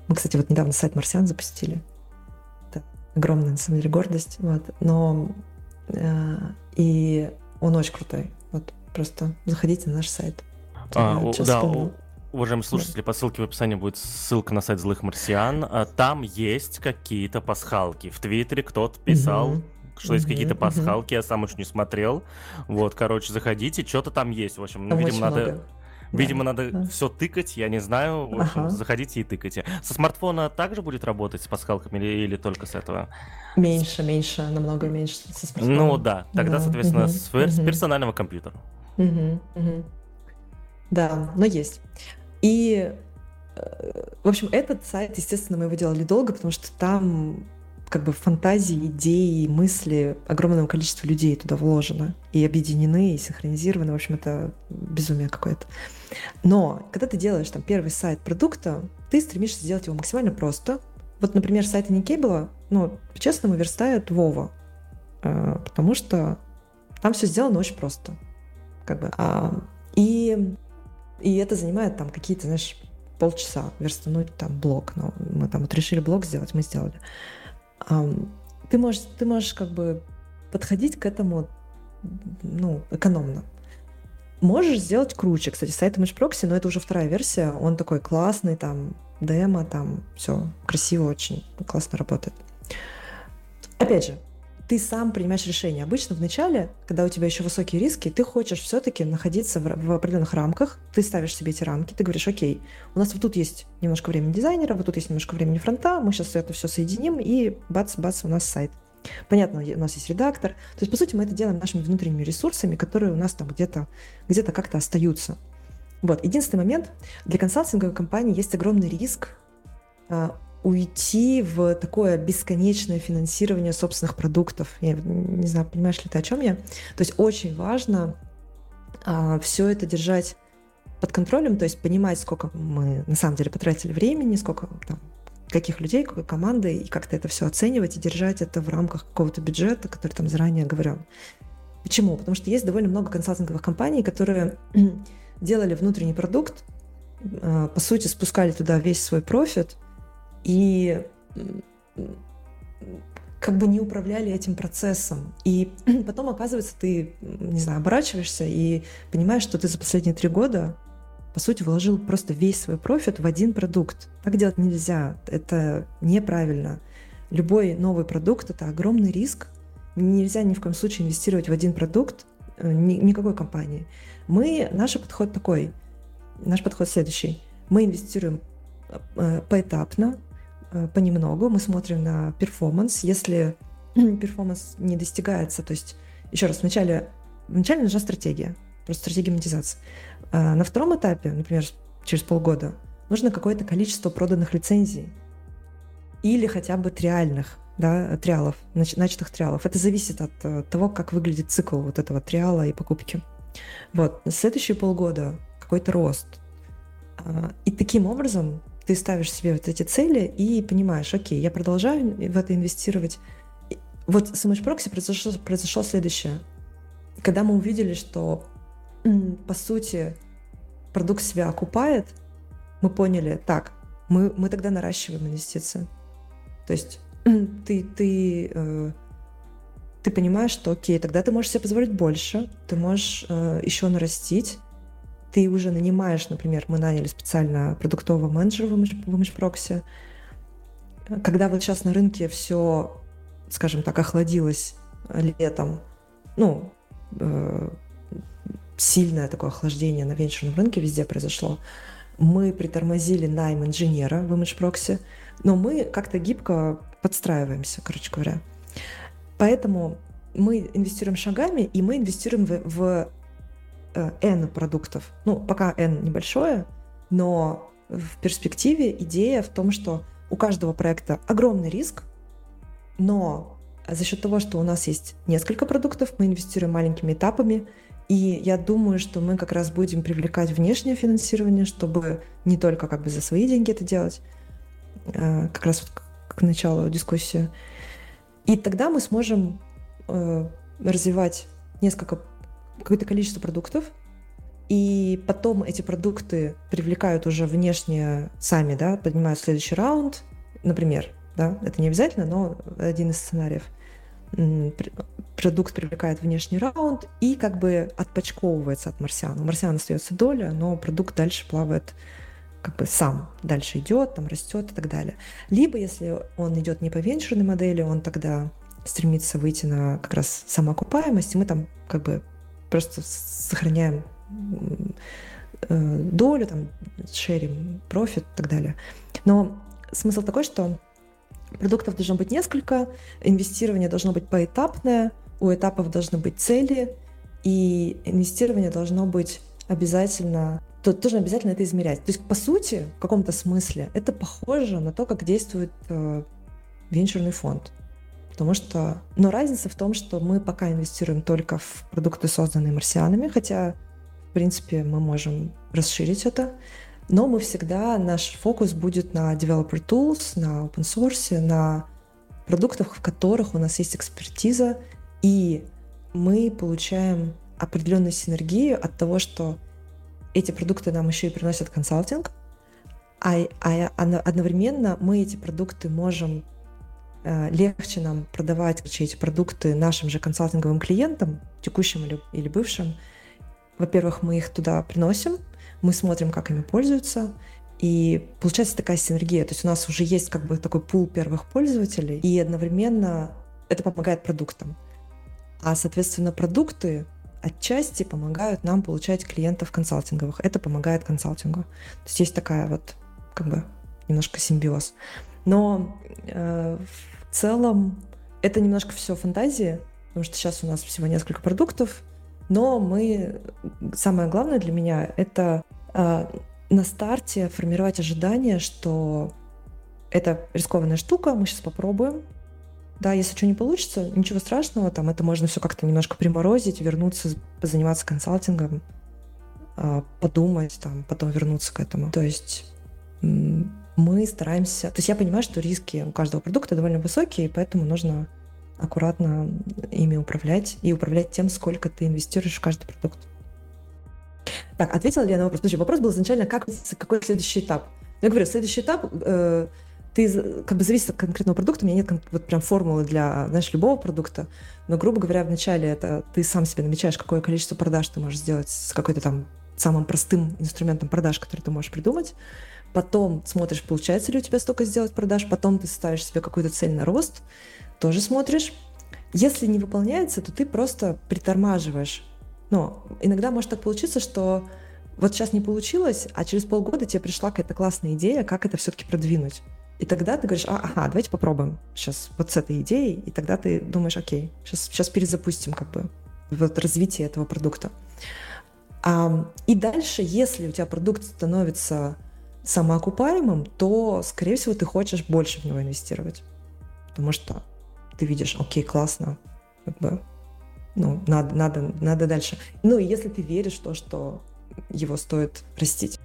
Мы, кстати, вот недавно сайт «Марсиан» запустили. Это огромная, на самом деле, гордость. Вот. Но... А, и он очень крутой. Вот просто заходите на наш сайт. А, да, у, уважаемые слушатели, по ссылке в описании будет ссылка на сайт Злых Марсиан. А, там есть какие-то пасхалки. В Твиттере кто-то писал, угу. что есть какие-то пасхалки, я сам еще не смотрел. Вот, короче, заходите, что-то там есть. В общем, ну, видимо, надо... Много. Видимо, да, надо да. все тыкать, я не знаю. В общем, ага. заходите и тыкайте. Со смартфона также будет работать с пасхалками или, или только с этого? Меньше, меньше, намного меньше со смартфона. Ну да, тогда, да. соответственно, угу. с, с персонального компьютера. Угу, угу. Да, но есть. И, э, в общем, этот сайт, естественно, мы его делали долго, потому что там как бы фантазии, идеи, мысли огромного количества людей туда вложено и объединены, и синхронизированы. В общем, это безумие какое-то. Но когда ты делаешь там первый сайт продукта, ты стремишься сделать его максимально просто. Вот, например, сайт Никейбла, ну, по-честному, верстает Вова, э, потому что там все сделано очень просто. Как бы. А, и и это занимает там какие-то, знаешь, полчаса верстануть там блок. Но мы там вот решили блок сделать, мы сделали. Ты можешь, ты можешь как бы подходить к этому ну, экономно. Можешь сделать круче. Кстати, сайт Image Proxy, но это уже вторая версия. Он такой классный, там, демо, там, все красиво очень, классно работает. Опять же, ты сам принимаешь решение. Обычно в начале, когда у тебя еще высокие риски, ты хочешь все-таки находиться в, в определенных рамках, ты ставишь себе эти рамки, ты говоришь, окей, у нас вот тут есть немножко времени дизайнера, вот тут есть немножко времени фронта, мы сейчас это все соединим, и бац-бац, у нас сайт. Понятно, у нас есть редактор. То есть, по сути, мы это делаем нашими внутренними ресурсами, которые у нас там где-то где как-то остаются. Вот. Единственный момент, для консалтинговой компании есть огромный риск а, уйти в такое бесконечное финансирование собственных продуктов. Я не знаю, понимаешь ли ты, о чем я? То есть очень важно а, все это держать под контролем, то есть понимать, сколько мы на самом деле потратили времени, сколько там, каких людей, какой команды, и как-то это все оценивать и держать это в рамках какого-то бюджета, который там заранее оговорен. Почему? Потому что есть довольно много консалтинговых компаний, которые делали внутренний продукт, а, по сути, спускали туда весь свой профит, и как бы не управляли этим процессом. И потом, оказывается, ты, не знаю, оборачиваешься и понимаешь, что ты за последние три года, по сути, вложил просто весь свой профит в один продукт. Так делать нельзя. Это неправильно. Любой новый продукт — это огромный риск. Нельзя ни в коем случае инвестировать в один продукт э, ни, никакой компании. Мы, наш подход такой, наш подход следующий. Мы инвестируем э, поэтапно, понемногу, мы смотрим на performance. Если performance не достигается, то есть, еще раз, вначале, вначале нужна стратегия, просто стратегия монетизации. А на втором этапе, например, через полгода, нужно какое-то количество проданных лицензий или хотя бы триальных, да, триалов, начатых триалов. Это зависит от э, того, как выглядит цикл вот этого триала и покупки. Вот, следующие полгода какой-то рост. А, и таким образом ты ставишь себе вот эти цели и понимаешь, окей, я продолжаю в это инвестировать. Вот с Image произошло, произошло следующее. Когда мы увидели, что по сути продукт себя окупает, мы поняли, так, мы, мы тогда наращиваем инвестиции. То есть ты, ты, э, ты понимаешь, что окей, тогда ты можешь себе позволить больше, ты можешь э, еще нарастить, ты уже нанимаешь, например, мы наняли специально продуктового менеджера в MageProxy, когда вот сейчас на рынке все, скажем так, охладилось летом, ну, э, сильное такое охлаждение на венчурном рынке везде произошло, мы притормозили найм инженера в ImageProxy, но мы как-то гибко подстраиваемся, короче говоря. Поэтому мы инвестируем шагами, и мы инвестируем в, в N продуктов. Ну, пока N небольшое, но в перспективе идея в том, что у каждого проекта огромный риск, но за счет того, что у нас есть несколько продуктов, мы инвестируем маленькими этапами, и я думаю, что мы как раз будем привлекать внешнее финансирование, чтобы не только как бы за свои деньги это делать, а, как раз вот к началу дискуссии. И тогда мы сможем э, развивать несколько, какое-то количество продуктов, и потом эти продукты привлекают уже внешне сами, да, поднимают следующий раунд, например, да, это не обязательно, но один из сценариев – продукт привлекает внешний раунд и как бы отпочковывается от марсиан. У марсиан остается доля, но продукт дальше плавает как бы сам дальше идет, там растет и так далее. Либо, если он идет не по венчурной модели, он тогда стремится выйти на как раз самоокупаемость, и мы там как бы просто сохраняем э, долю, там, шерим, профит и так далее. Но смысл такой, что Продуктов должно быть несколько, инвестирование должно быть поэтапное, у этапов должны быть цели, и инвестирование должно быть обязательно, то тоже обязательно это измерять. То есть, по сути, в каком-то смысле, это похоже на то, как действует э, венчурный фонд. Потому что, но разница в том, что мы пока инвестируем только в продукты, созданные марсианами, хотя, в принципе, мы можем расширить это. Но мы всегда, наш фокус будет на developer tools, на open source, на продуктах, в которых у нас есть экспертиза, и мы получаем определенную синергию от того, что эти продукты нам еще и приносят консалтинг, а, а одновременно мы эти продукты можем легче нам продавать эти продукты нашим же консалтинговым клиентам, текущим или, или бывшим. Во-первых, мы их туда приносим, мы смотрим, как ими пользуются, и получается такая синергия. То есть у нас уже есть как бы такой пул первых пользователей, и одновременно это помогает продуктам. А, соответственно, продукты отчасти помогают нам получать клиентов консалтинговых. Это помогает консалтингу. То есть есть такая вот как бы немножко симбиоз. Но э, целом это немножко все фантазии, потому что сейчас у нас всего несколько продуктов, но мы, самое главное для меня, это э, на старте формировать ожидание, что это рискованная штука, мы сейчас попробуем. Да, если что не получится, ничего страшного, там это можно все как-то немножко приморозить, вернуться, заниматься консалтингом, э, подумать, там, потом вернуться к этому. То есть мы стараемся... То есть я понимаю, что риски у каждого продукта довольно высокие, и поэтому нужно аккуратно ими управлять и управлять тем, сколько ты инвестируешь в каждый продукт. Так, ответила ли я на вопрос? Слушай, вопрос был изначально, как, какой следующий этап? Я говорю, следующий этап, э, ты как бы зависит от конкретного продукта, у меня нет вот прям формулы для, знаешь, любого продукта, но, грубо говоря, вначале это ты сам себе намечаешь, какое количество продаж ты можешь сделать с какой-то там самым простым инструментом продаж, который ты можешь придумать. Потом смотришь, получается ли у тебя столько сделать продаж, потом ты ставишь себе какую-то цель на рост, тоже смотришь. Если не выполняется, то ты просто притормаживаешь. Но иногда может так получиться, что вот сейчас не получилось, а через полгода тебе пришла какая-то классная идея, как это все-таки продвинуть. И тогда ты говоришь, а, ага, давайте попробуем сейчас вот с этой идеей, и тогда ты думаешь, окей, сейчас, сейчас перезапустим как бы вот развитие этого продукта. А, и дальше, если у тебя продукт становится самоокупаемым, то, скорее всего, ты хочешь больше в него инвестировать. Потому что ты видишь, окей, классно, как бы, ну, надо, надо, надо дальше. Ну, и если ты веришь в то, что его стоит растить.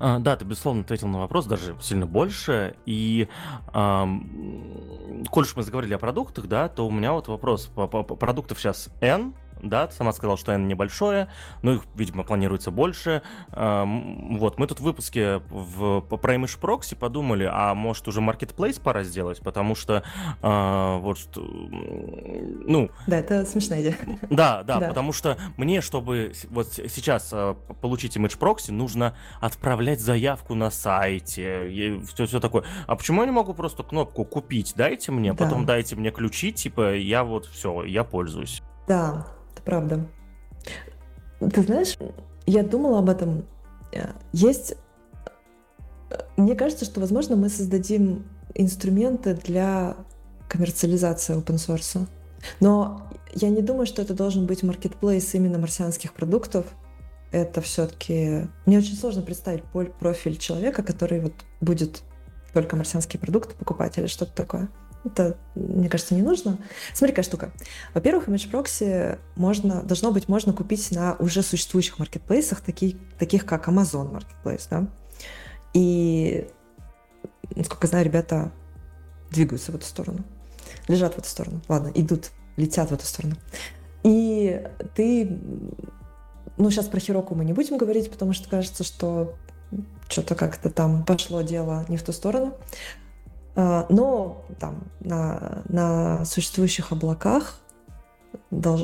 А, да, ты, безусловно, ответил на вопрос, даже сильно больше. И, эм, коль уж мы заговорили о продуктах, да, то у меня вот вопрос. Продуктов сейчас N, да, ты сама сказала, что N небольшое, но их, видимо, планируется больше. Вот, мы тут в выпуске в, про Image Proxy подумали, а может уже Marketplace пора сделать, потому что а, вот, ну... Да, это смешная идея. Да, да, да, потому что мне, чтобы вот сейчас а, получить Image Proxy, нужно отправлять заявку на сайте, и все, все такое. А почему я не могу просто кнопку «Купить» дайте мне, да. потом дайте мне ключи, типа, я вот все, я пользуюсь. Да, правда. Ты знаешь, я думала об этом. Э, есть... Э, мне кажется, что, возможно, мы создадим инструменты для коммерциализации open source. Но я не думаю, что это должен быть маркетплейс именно марсианских продуктов. Это все-таки... Мне очень сложно представить профиль человека, который вот будет только марсианские продукты покупать или что-то такое. Это, мне кажется, не нужно. Смотри, какая штука. Во-первых, Image Proxy можно, должно быть можно купить на уже существующих маркетплейсах, таких, таких как Amazon Marketplace, да? И, насколько знаю, ребята двигаются в эту сторону, лежат в эту сторону. Ладно, идут, летят в эту сторону. И ты... Ну, сейчас про Хироку мы не будем говорить, потому что кажется, что что-то как-то там пошло дело не в ту сторону. А, но там на, на существующих облаках, долж...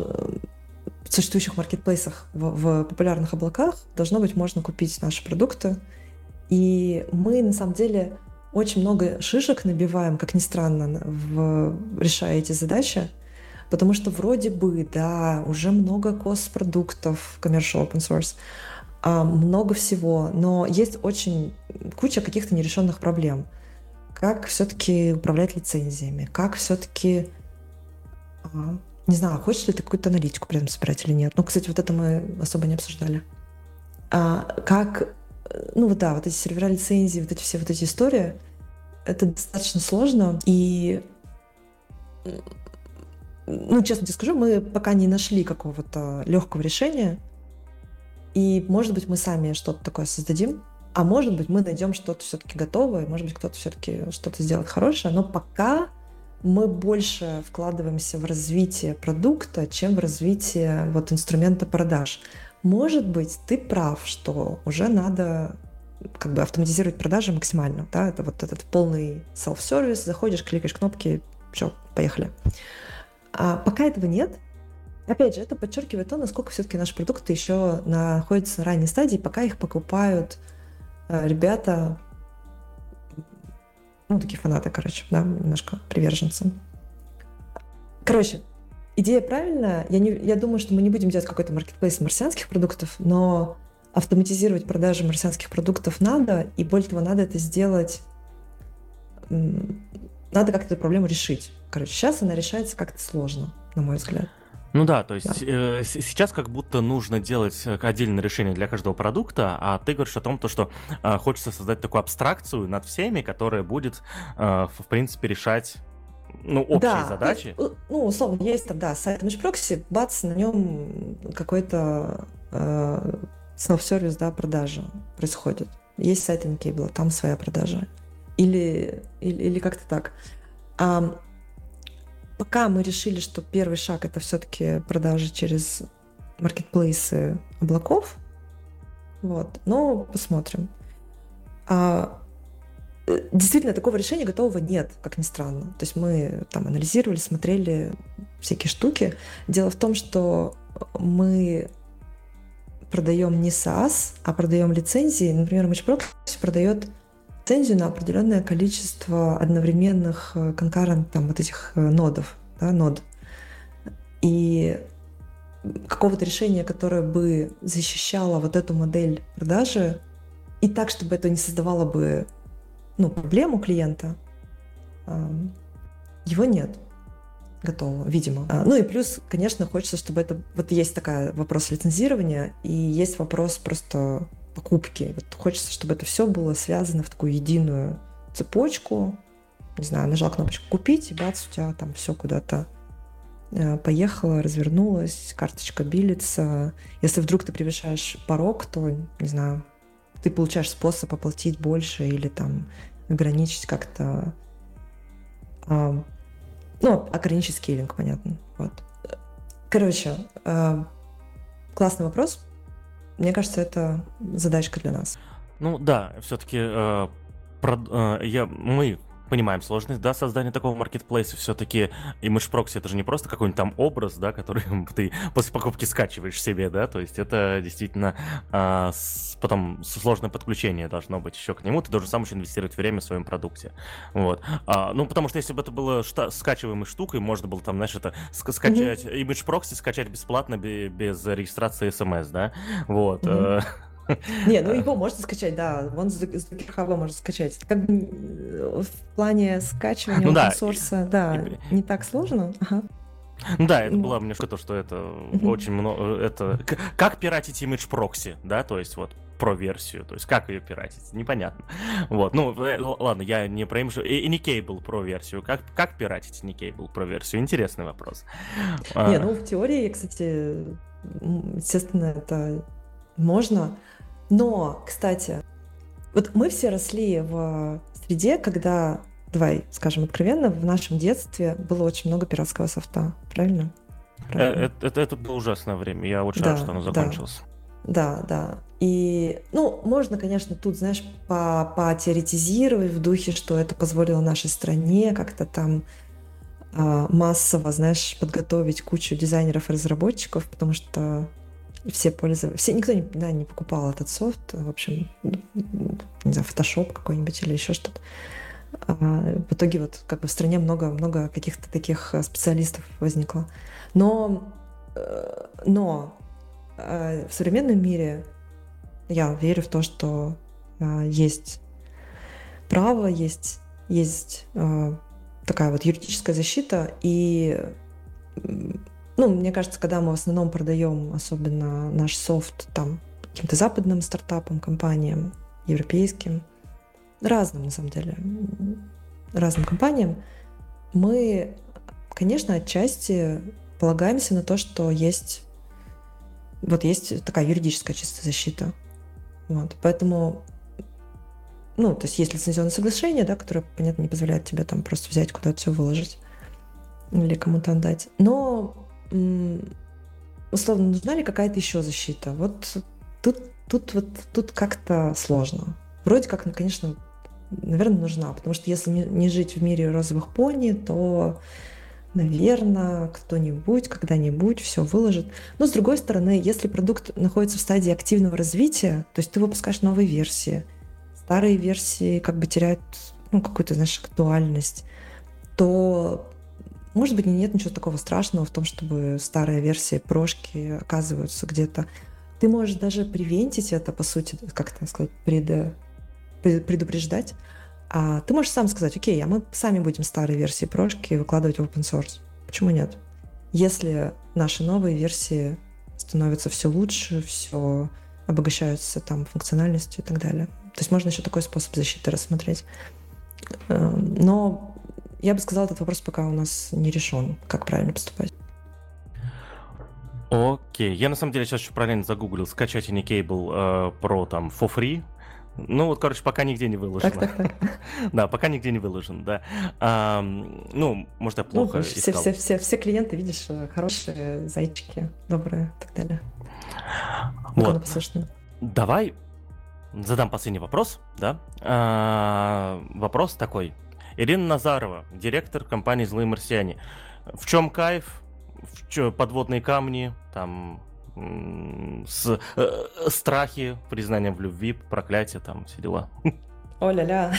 существующих маркетплейсах, в, в популярных облаках должно быть можно купить наши продукты. И мы на самом деле очень много шишек набиваем, как ни странно, в, решая эти задачи, потому что вроде бы, да, уже много кос-продуктов, commercial open source, а, много всего, но есть очень куча каких-то нерешенных проблем – как все-таки управлять лицензиями, как все-таки, а, не знаю, хочешь ли ты какую-то аналитику при собирать или нет. Ну, кстати, вот это мы особо не обсуждали. А, как, ну вот да, вот эти сервера лицензии, вот эти все вот эти истории, это достаточно сложно, и ну, честно тебе скажу, мы пока не нашли какого-то легкого решения, и, может быть, мы сами что-то такое создадим, а может быть, мы найдем что-то все-таки готовое, может быть, кто-то все-таки что-то сделает хорошее, но пока мы больше вкладываемся в развитие продукта, чем в развитие вот инструмента продаж. Может быть, ты прав, что уже надо как бы автоматизировать продажи максимально, да, это вот этот полный self-сервис, заходишь, кликаешь кнопки, все, поехали. А пока этого нет, опять же, это подчеркивает то, насколько все-таки наши продукты еще находятся на ранней стадии, пока их покупают ребята, ну, такие фанаты, короче, да, немножко приверженцы. Короче, идея правильная. Я, не, я думаю, что мы не будем делать какой-то маркетплейс марсианских продуктов, но автоматизировать продажи марсианских продуктов надо, и более того, надо это сделать, надо как-то эту проблему решить. Короче, сейчас она решается как-то сложно, на мой взгляд. Ну да, то есть да. Э, сейчас как будто нужно делать э, отдельное решение для каждого продукта, а ты говоришь о том, то, что э, хочется создать такую абстракцию над всеми, которая будет, э, в принципе, решать ну, общие да, задачи. Ну, ну, условно, есть там, да, сайт MeshProxy, бац, на нем какой-то э, self-сервис, да, продажа происходит. Есть сайт Incable, там своя продажа. Или, или, или как-то так. А, Пока мы решили, что первый шаг это все-таки продажи через маркетплейсы облаков. Вот. Но посмотрим. А, э, действительно, такого решения готового нет, как ни странно. То есть мы там анализировали, смотрели всякие штуки. Дело в том, что мы продаем не SaaS, а продаем лицензии. Например, MatchProxy продает лицензию на определенное количество одновременных э, конкурент там вот этих э, нодов, да, нод. И какого-то решения, которое бы защищало вот эту модель продажи, и так, чтобы это не создавало бы ну, проблему клиента, его нет готового, видимо. А, ну и плюс, конечно, хочется, чтобы это... Вот есть такая вопрос лицензирования, и есть вопрос просто покупки. Вот хочется, чтобы это все было связано в такую единую цепочку. Не знаю, нажал кнопочку «Купить», и бац, у тебя там все куда-то э, поехала, развернулась, карточка билится. Если вдруг ты превышаешь порог, то, не знаю, ты получаешь способ оплатить больше или там ограничить как-то а, ну, ограничить скейлинг, понятно. Вот. Короче, а, классный вопрос. Мне кажется, это задачка для нас. Ну да, все-таки э, э, я, мы понимаем сложность, да, создания такого маркетплейса. Все-таки Image Proxy это же не просто какой-нибудь там образ, да, который ты после покупки скачиваешь себе, да, то есть это действительно а, с, потом сложное подключение должно быть еще к нему. Ты должен сам еще инвестировать время в своем продукте. Вот. А, ну, потому что если бы это было шта- скачиваемой штукой, можно было там, знаешь, это ск- скачать mm-hmm. Image Proxy, скачать бесплатно без регистрации SMS, да, вот. Mm-hmm. Не, ну его можно скачать, да. Вон с GitHub можно скачать. Как бы в плане скачивания ну, да. source, да, не так сложно. Ага. Ну да, это было немножко то, что это очень много... Это... Как пиратить image прокси, да, то есть вот про версию, то есть как ее пиратить, непонятно. Вот, ну, э, ладно, я не про image... И, и не кейбл про версию. Как, как пиратить не кейбл про версию? Интересный вопрос. Не, ну, в теории, кстати, естественно, это можно. Но, кстати, вот мы все росли в среде, когда, давай скажем откровенно, в нашем детстве было очень много пиратского софта, правильно? правильно? Э, это, это, это было ужасное время, я очень да, рад, что оно закончилось. Да, да, да. И, ну, можно, конечно, тут, знаешь, по потеоретизировать в духе, что это позволило нашей стране как-то там а, массово, знаешь, подготовить кучу дизайнеров и разработчиков, потому что все пользовались, все, никто не, да, не покупал этот софт, в общем, не знаю, Photoshop какой-нибудь или еще что-то. А в итоге вот как бы в стране много-много каких-то таких э, специалистов возникло. Но, э, но э, в современном мире я верю в то, что есть право, есть, есть такая вот юридическая защита, и ну, мне кажется, когда мы в основном продаем, особенно наш софт, там, каким-то западным стартапам, компаниям, европейским, разным, на самом деле, разным компаниям, мы, конечно, отчасти полагаемся на то, что есть вот есть такая юридическая чистая защита. Вот. Поэтому, ну, то есть есть лицензионное соглашение, да, которое, понятно, не позволяет тебе там просто взять куда-то все выложить или кому-то отдать. Но условно, нужна ли какая-то еще защита? Вот тут, тут, вот, тут как-то сложно. Вроде как, ну, конечно, наверное, нужна, потому что если не жить в мире розовых пони, то, наверное, кто-нибудь когда-нибудь все выложит. Но, с другой стороны, если продукт находится в стадии активного развития, то есть ты выпускаешь новые версии, старые версии как бы теряют ну, какую-то, знаешь, актуальность, то может быть, нет ничего такого страшного в том, чтобы старая версия прошки оказываются где-то. Ты можешь даже привентить это, по сути, как это сказать, пред, предупреждать. А ты можешь сам сказать, окей, а мы сами будем старые версии прошки выкладывать в open source. Почему нет? Если наши новые версии становятся все лучше, все обогащаются там функциональностью и так далее. То есть можно еще такой способ защиты рассмотреть. Эм, но я бы сказала, этот вопрос пока у нас не решен, как правильно поступать. Окей, я на самом деле сейчас еще параллельно загуглил скачать Anycable э, Pro там for free. Ну вот, короче, пока нигде не выложено. Так, так, так. да, пока нигде не выложен, да. А, ну, может, я плохо ну, все, все, все, все клиенты, видишь, хорошие зайчики, добрые и так далее. Вот. Давай задам последний вопрос, да. А, вопрос такой. Ирина Назарова, директор компании «Злые марсиане». В чем кайф? В чё, подводные камни, там с, э, страхи, признание в любви, проклятие, там все дела. О-ля-ля.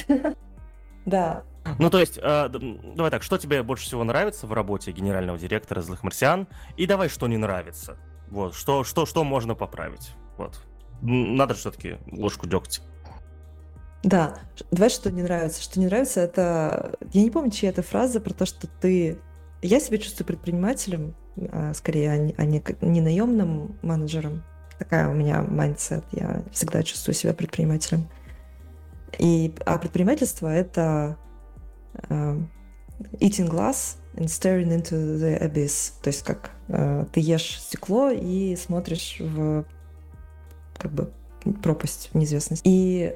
да. Ну, то есть, э, давай так, что тебе больше всего нравится в работе генерального директора «Злых марсиан»? И давай, что не нравится. Вот, что, что, что можно поправить. Вот. Надо все-таки ложку дегтя. Да, давай, что не нравится. Что не нравится, это... Я не помню, чья это фраза про то, что ты... Я себя чувствую предпринимателем, а, скорее, а не, а не, наемным менеджером. такая у меня mindset. Я всегда чувствую себя предпринимателем. И, а предпринимательство — это uh, eating glass and staring into the abyss. То есть как uh, ты ешь стекло и смотришь в как бы пропасть в неизвестность. И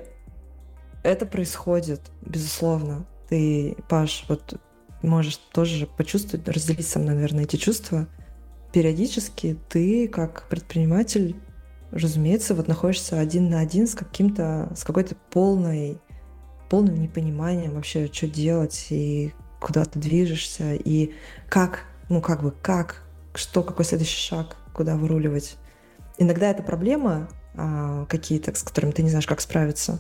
это происходит, безусловно. Ты, Паш, вот можешь тоже почувствовать, разделить со мной, наверное, эти чувства. Периодически ты, как предприниматель, разумеется, вот находишься один на один с каким-то, с какой-то полной, полным непониманием вообще, что делать и куда ты движешься, и как, ну как бы, как, что, какой следующий шаг, куда выруливать. Иногда это проблема а, какие-то, с которыми ты не знаешь, как справиться.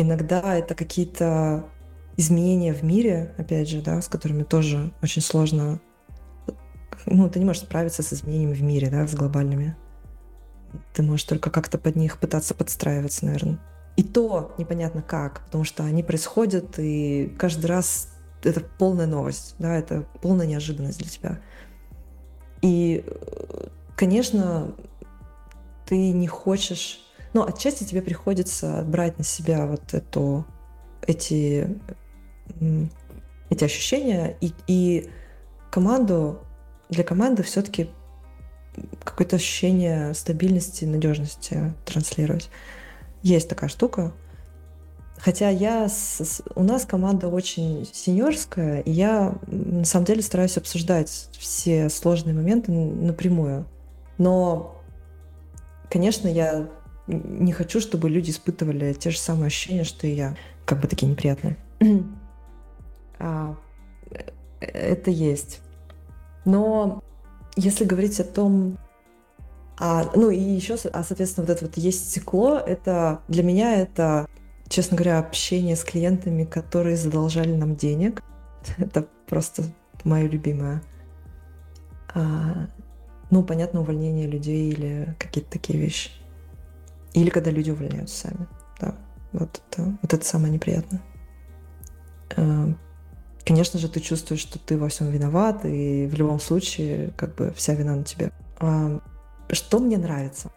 Иногда это какие-то изменения в мире, опять же, да, с которыми тоже очень сложно. Ну, ты не можешь справиться с изменениями в мире, да, с глобальными. Ты можешь только как-то под них пытаться подстраиваться, наверное. И то непонятно как, потому что они происходят, и каждый раз это полная новость, да, это полная неожиданность для тебя. И, конечно, ты не хочешь... Ну, отчасти тебе приходится брать на себя вот эту, эти, эти ощущения, и, и команду, для команды все-таки какое-то ощущение стабильности, надежности транслировать. Есть такая штука. Хотя я с, у нас команда очень сеньорская, и я на самом деле стараюсь обсуждать все сложные моменты напрямую. Но, конечно, я не хочу, чтобы люди испытывали те же самые ощущения, что и я, как бы такие неприятные. а, э, это есть. Но если говорить о том, а, ну и еще, а, соответственно, вот это вот есть стекло, это для меня это, честно говоря, общение с клиентами, которые задолжали нам денег. Это просто мое любимое. А, ну, понятно, увольнение людей или какие-то такие вещи. Или когда люди увольняются сами. Да, вот это, вот это самое неприятное. А, конечно же, ты чувствуешь, что ты во всем виноват, и в любом случае, как бы вся вина на тебе. А, что мне нравится?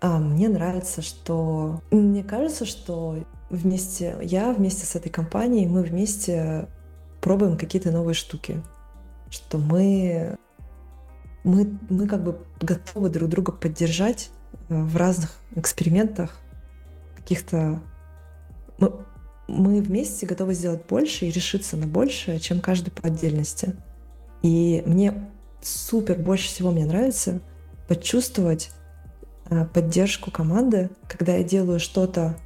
А, мне нравится, что... Мне кажется, что вместе, я вместе с этой компанией, мы вместе пробуем какие-то новые штуки. Что мы, мы, мы как бы готовы друг друга поддержать э, в разных экспериментах, каких-то... Мы, мы вместе готовы сделать больше и решиться на большее, чем каждый по отдельности. И мне супер больше всего мне нравится почувствовать э, поддержку команды, когда я делаю что-то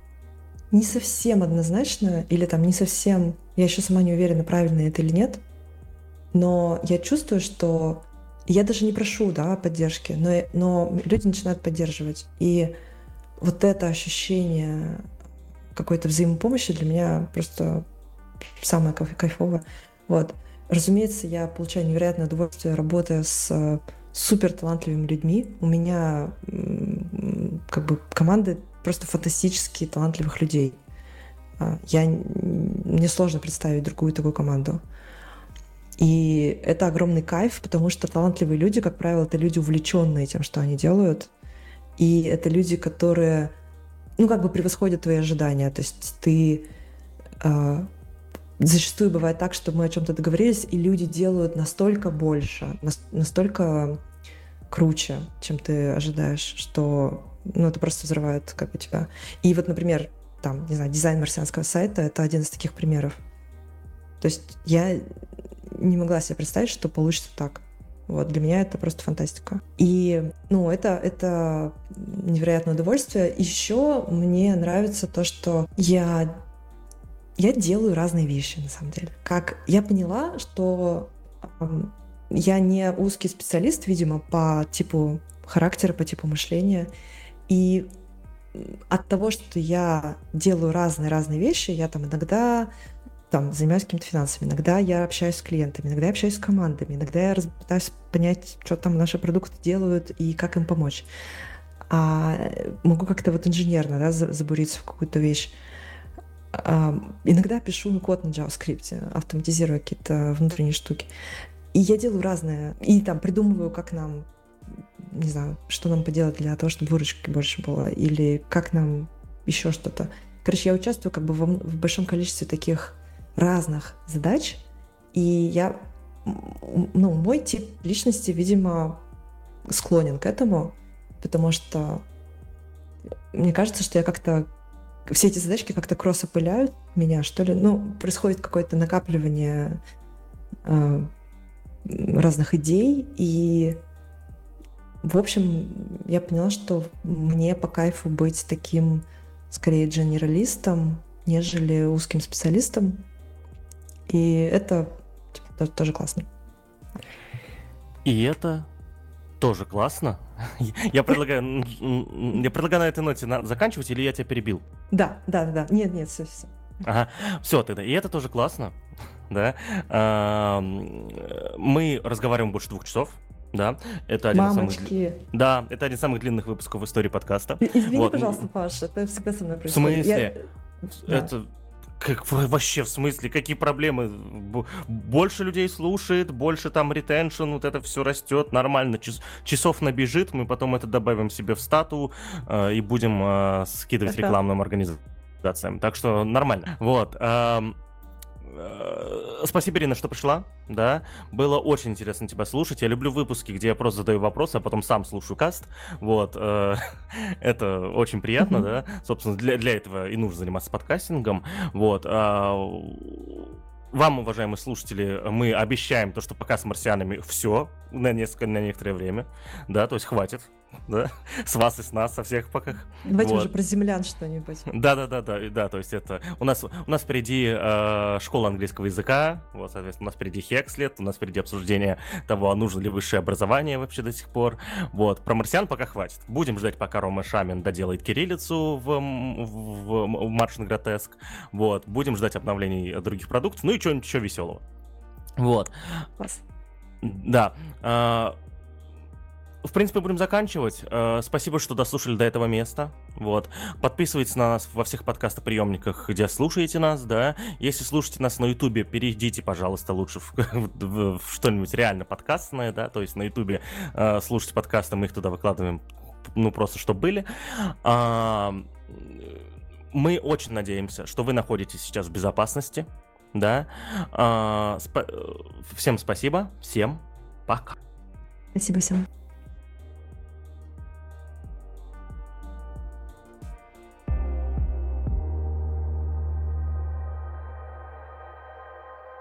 не совсем однозначно или там не совсем, я еще сама не уверена, правильно это или нет, но я чувствую, что я даже не прошу да, поддержки, но, но люди начинают поддерживать. И вот это ощущение какой-то взаимопомощи для меня просто самое кайфовое. Вот. Разумеется, я получаю невероятное удовольствие, работая с э, супер талантливыми людьми. У меня как бы команда просто фантастически талантливых людей. А, я, мне сложно представить другую такую команду. И это огромный кайф, потому что талантливые люди, как правило, это люди, увлеченные тем, что они делают. И это люди, которые ну, как бы превосходят твои ожидания. То есть ты... Э, зачастую бывает так, что мы о чем-то договорились, и люди делают настолько больше, настолько круче, чем ты ожидаешь, что ну, это просто взрывает как бы тебя. И вот, например, там, не знаю, дизайн марсианского сайта — это один из таких примеров. То есть я не могла себе представить, что получится так. Вот, для меня это просто фантастика. И, ну, это, это невероятное удовольствие. Еще мне нравится то, что я, я делаю разные вещи, на самом деле. Как я поняла, что я не узкий специалист, видимо, по типу характера, по типу мышления. И от того, что я делаю разные-разные вещи, я там иногда там, занимаюсь какими-то финансами, иногда я общаюсь с клиентами, иногда я общаюсь с командами, иногда я пытаюсь понять, что там наши продукты делают и как им помочь. А могу как-то вот инженерно да, забуриться в какую-то вещь. А, иногда пишу код на JavaScript, автоматизирую какие-то внутренние штуки. И я делаю разное. И там придумываю, как нам не знаю, что нам поделать для того, чтобы выручки больше было, или как нам еще что-то. Короче, я участвую как бы в, в большом количестве таких разных задач, и я, ну, мой тип личности, видимо, склонен к этому, потому что мне кажется, что я как-то все эти задачки как-то кросс опыляют меня, что ли. Ну, происходит какое-то накапливание э, разных идей, и в общем, я поняла, что мне по кайфу быть таким, скорее, генералистом, нежели узким специалистом. И это типа, тоже классно. И это тоже классно. Я предлагаю, я предлагаю на этой ноте заканчивать, или я тебя перебил? Да, да, да. Нет, нет, все, все. Ага, все тогда. И это тоже классно, да. Мы разговариваем больше двух часов. Да, это один Мамочки. из самых... Да, это один из самых длинных выпусков в истории подкаста. Извини, вот. пожалуйста, Паша, это всегда со мной происходит. В смысле? Я... Это... Да. Как вообще в смысле? Какие проблемы? Больше людей слушает, больше там ретеншн, вот это все растет, нормально. Час, часов набежит, мы потом это добавим себе в стату э, и будем э, скидывать рекламным организациям. Так что нормально. Вот. Э, спасибо, Ирина, что пришла. Да, было очень интересно тебя слушать. Я люблю выпуски, где я просто задаю вопросы, а потом сам слушаю каст. Вот, э, это очень приятно, да. Собственно, для, для этого и нужно заниматься подкастингом. Вот. А, вам, уважаемые слушатели, мы обещаем то, что пока с марсианами все на несколько, на некоторое время, да, то есть хватит да, с вас и с нас, со всех пока. Давайте вот. уже про землян что-нибудь. Да, да, да, да, да, то есть это у нас у нас впереди э, школа английского языка, вот, соответственно, у нас впереди Хекслет, у нас впереди обсуждение того, а нужно ли высшее образование вообще до сих пор. Вот, про марсиан пока хватит. Будем ждать, пока Рома Шамин доделает кириллицу в, в, в Маршин Гротеск. Вот, будем ждать обновлений других продуктов, ну и что-нибудь еще веселого. Вот. Класс. Да. В принципе, будем заканчивать. Э, спасибо, что дослушали до этого места. Вот. Подписывайтесь на нас во всех подкастоприемниках, где слушаете нас, да. Если слушаете нас на Ютубе, перейдите, пожалуйста, лучше в, в, в что-нибудь реально подкастное, да. То есть на Ютубе э, слушайте подкасты, мы их туда выкладываем, ну, просто чтобы были. А, мы очень надеемся, что вы находитесь сейчас в безопасности, да. А, спа- всем спасибо, всем пока. Спасибо всем.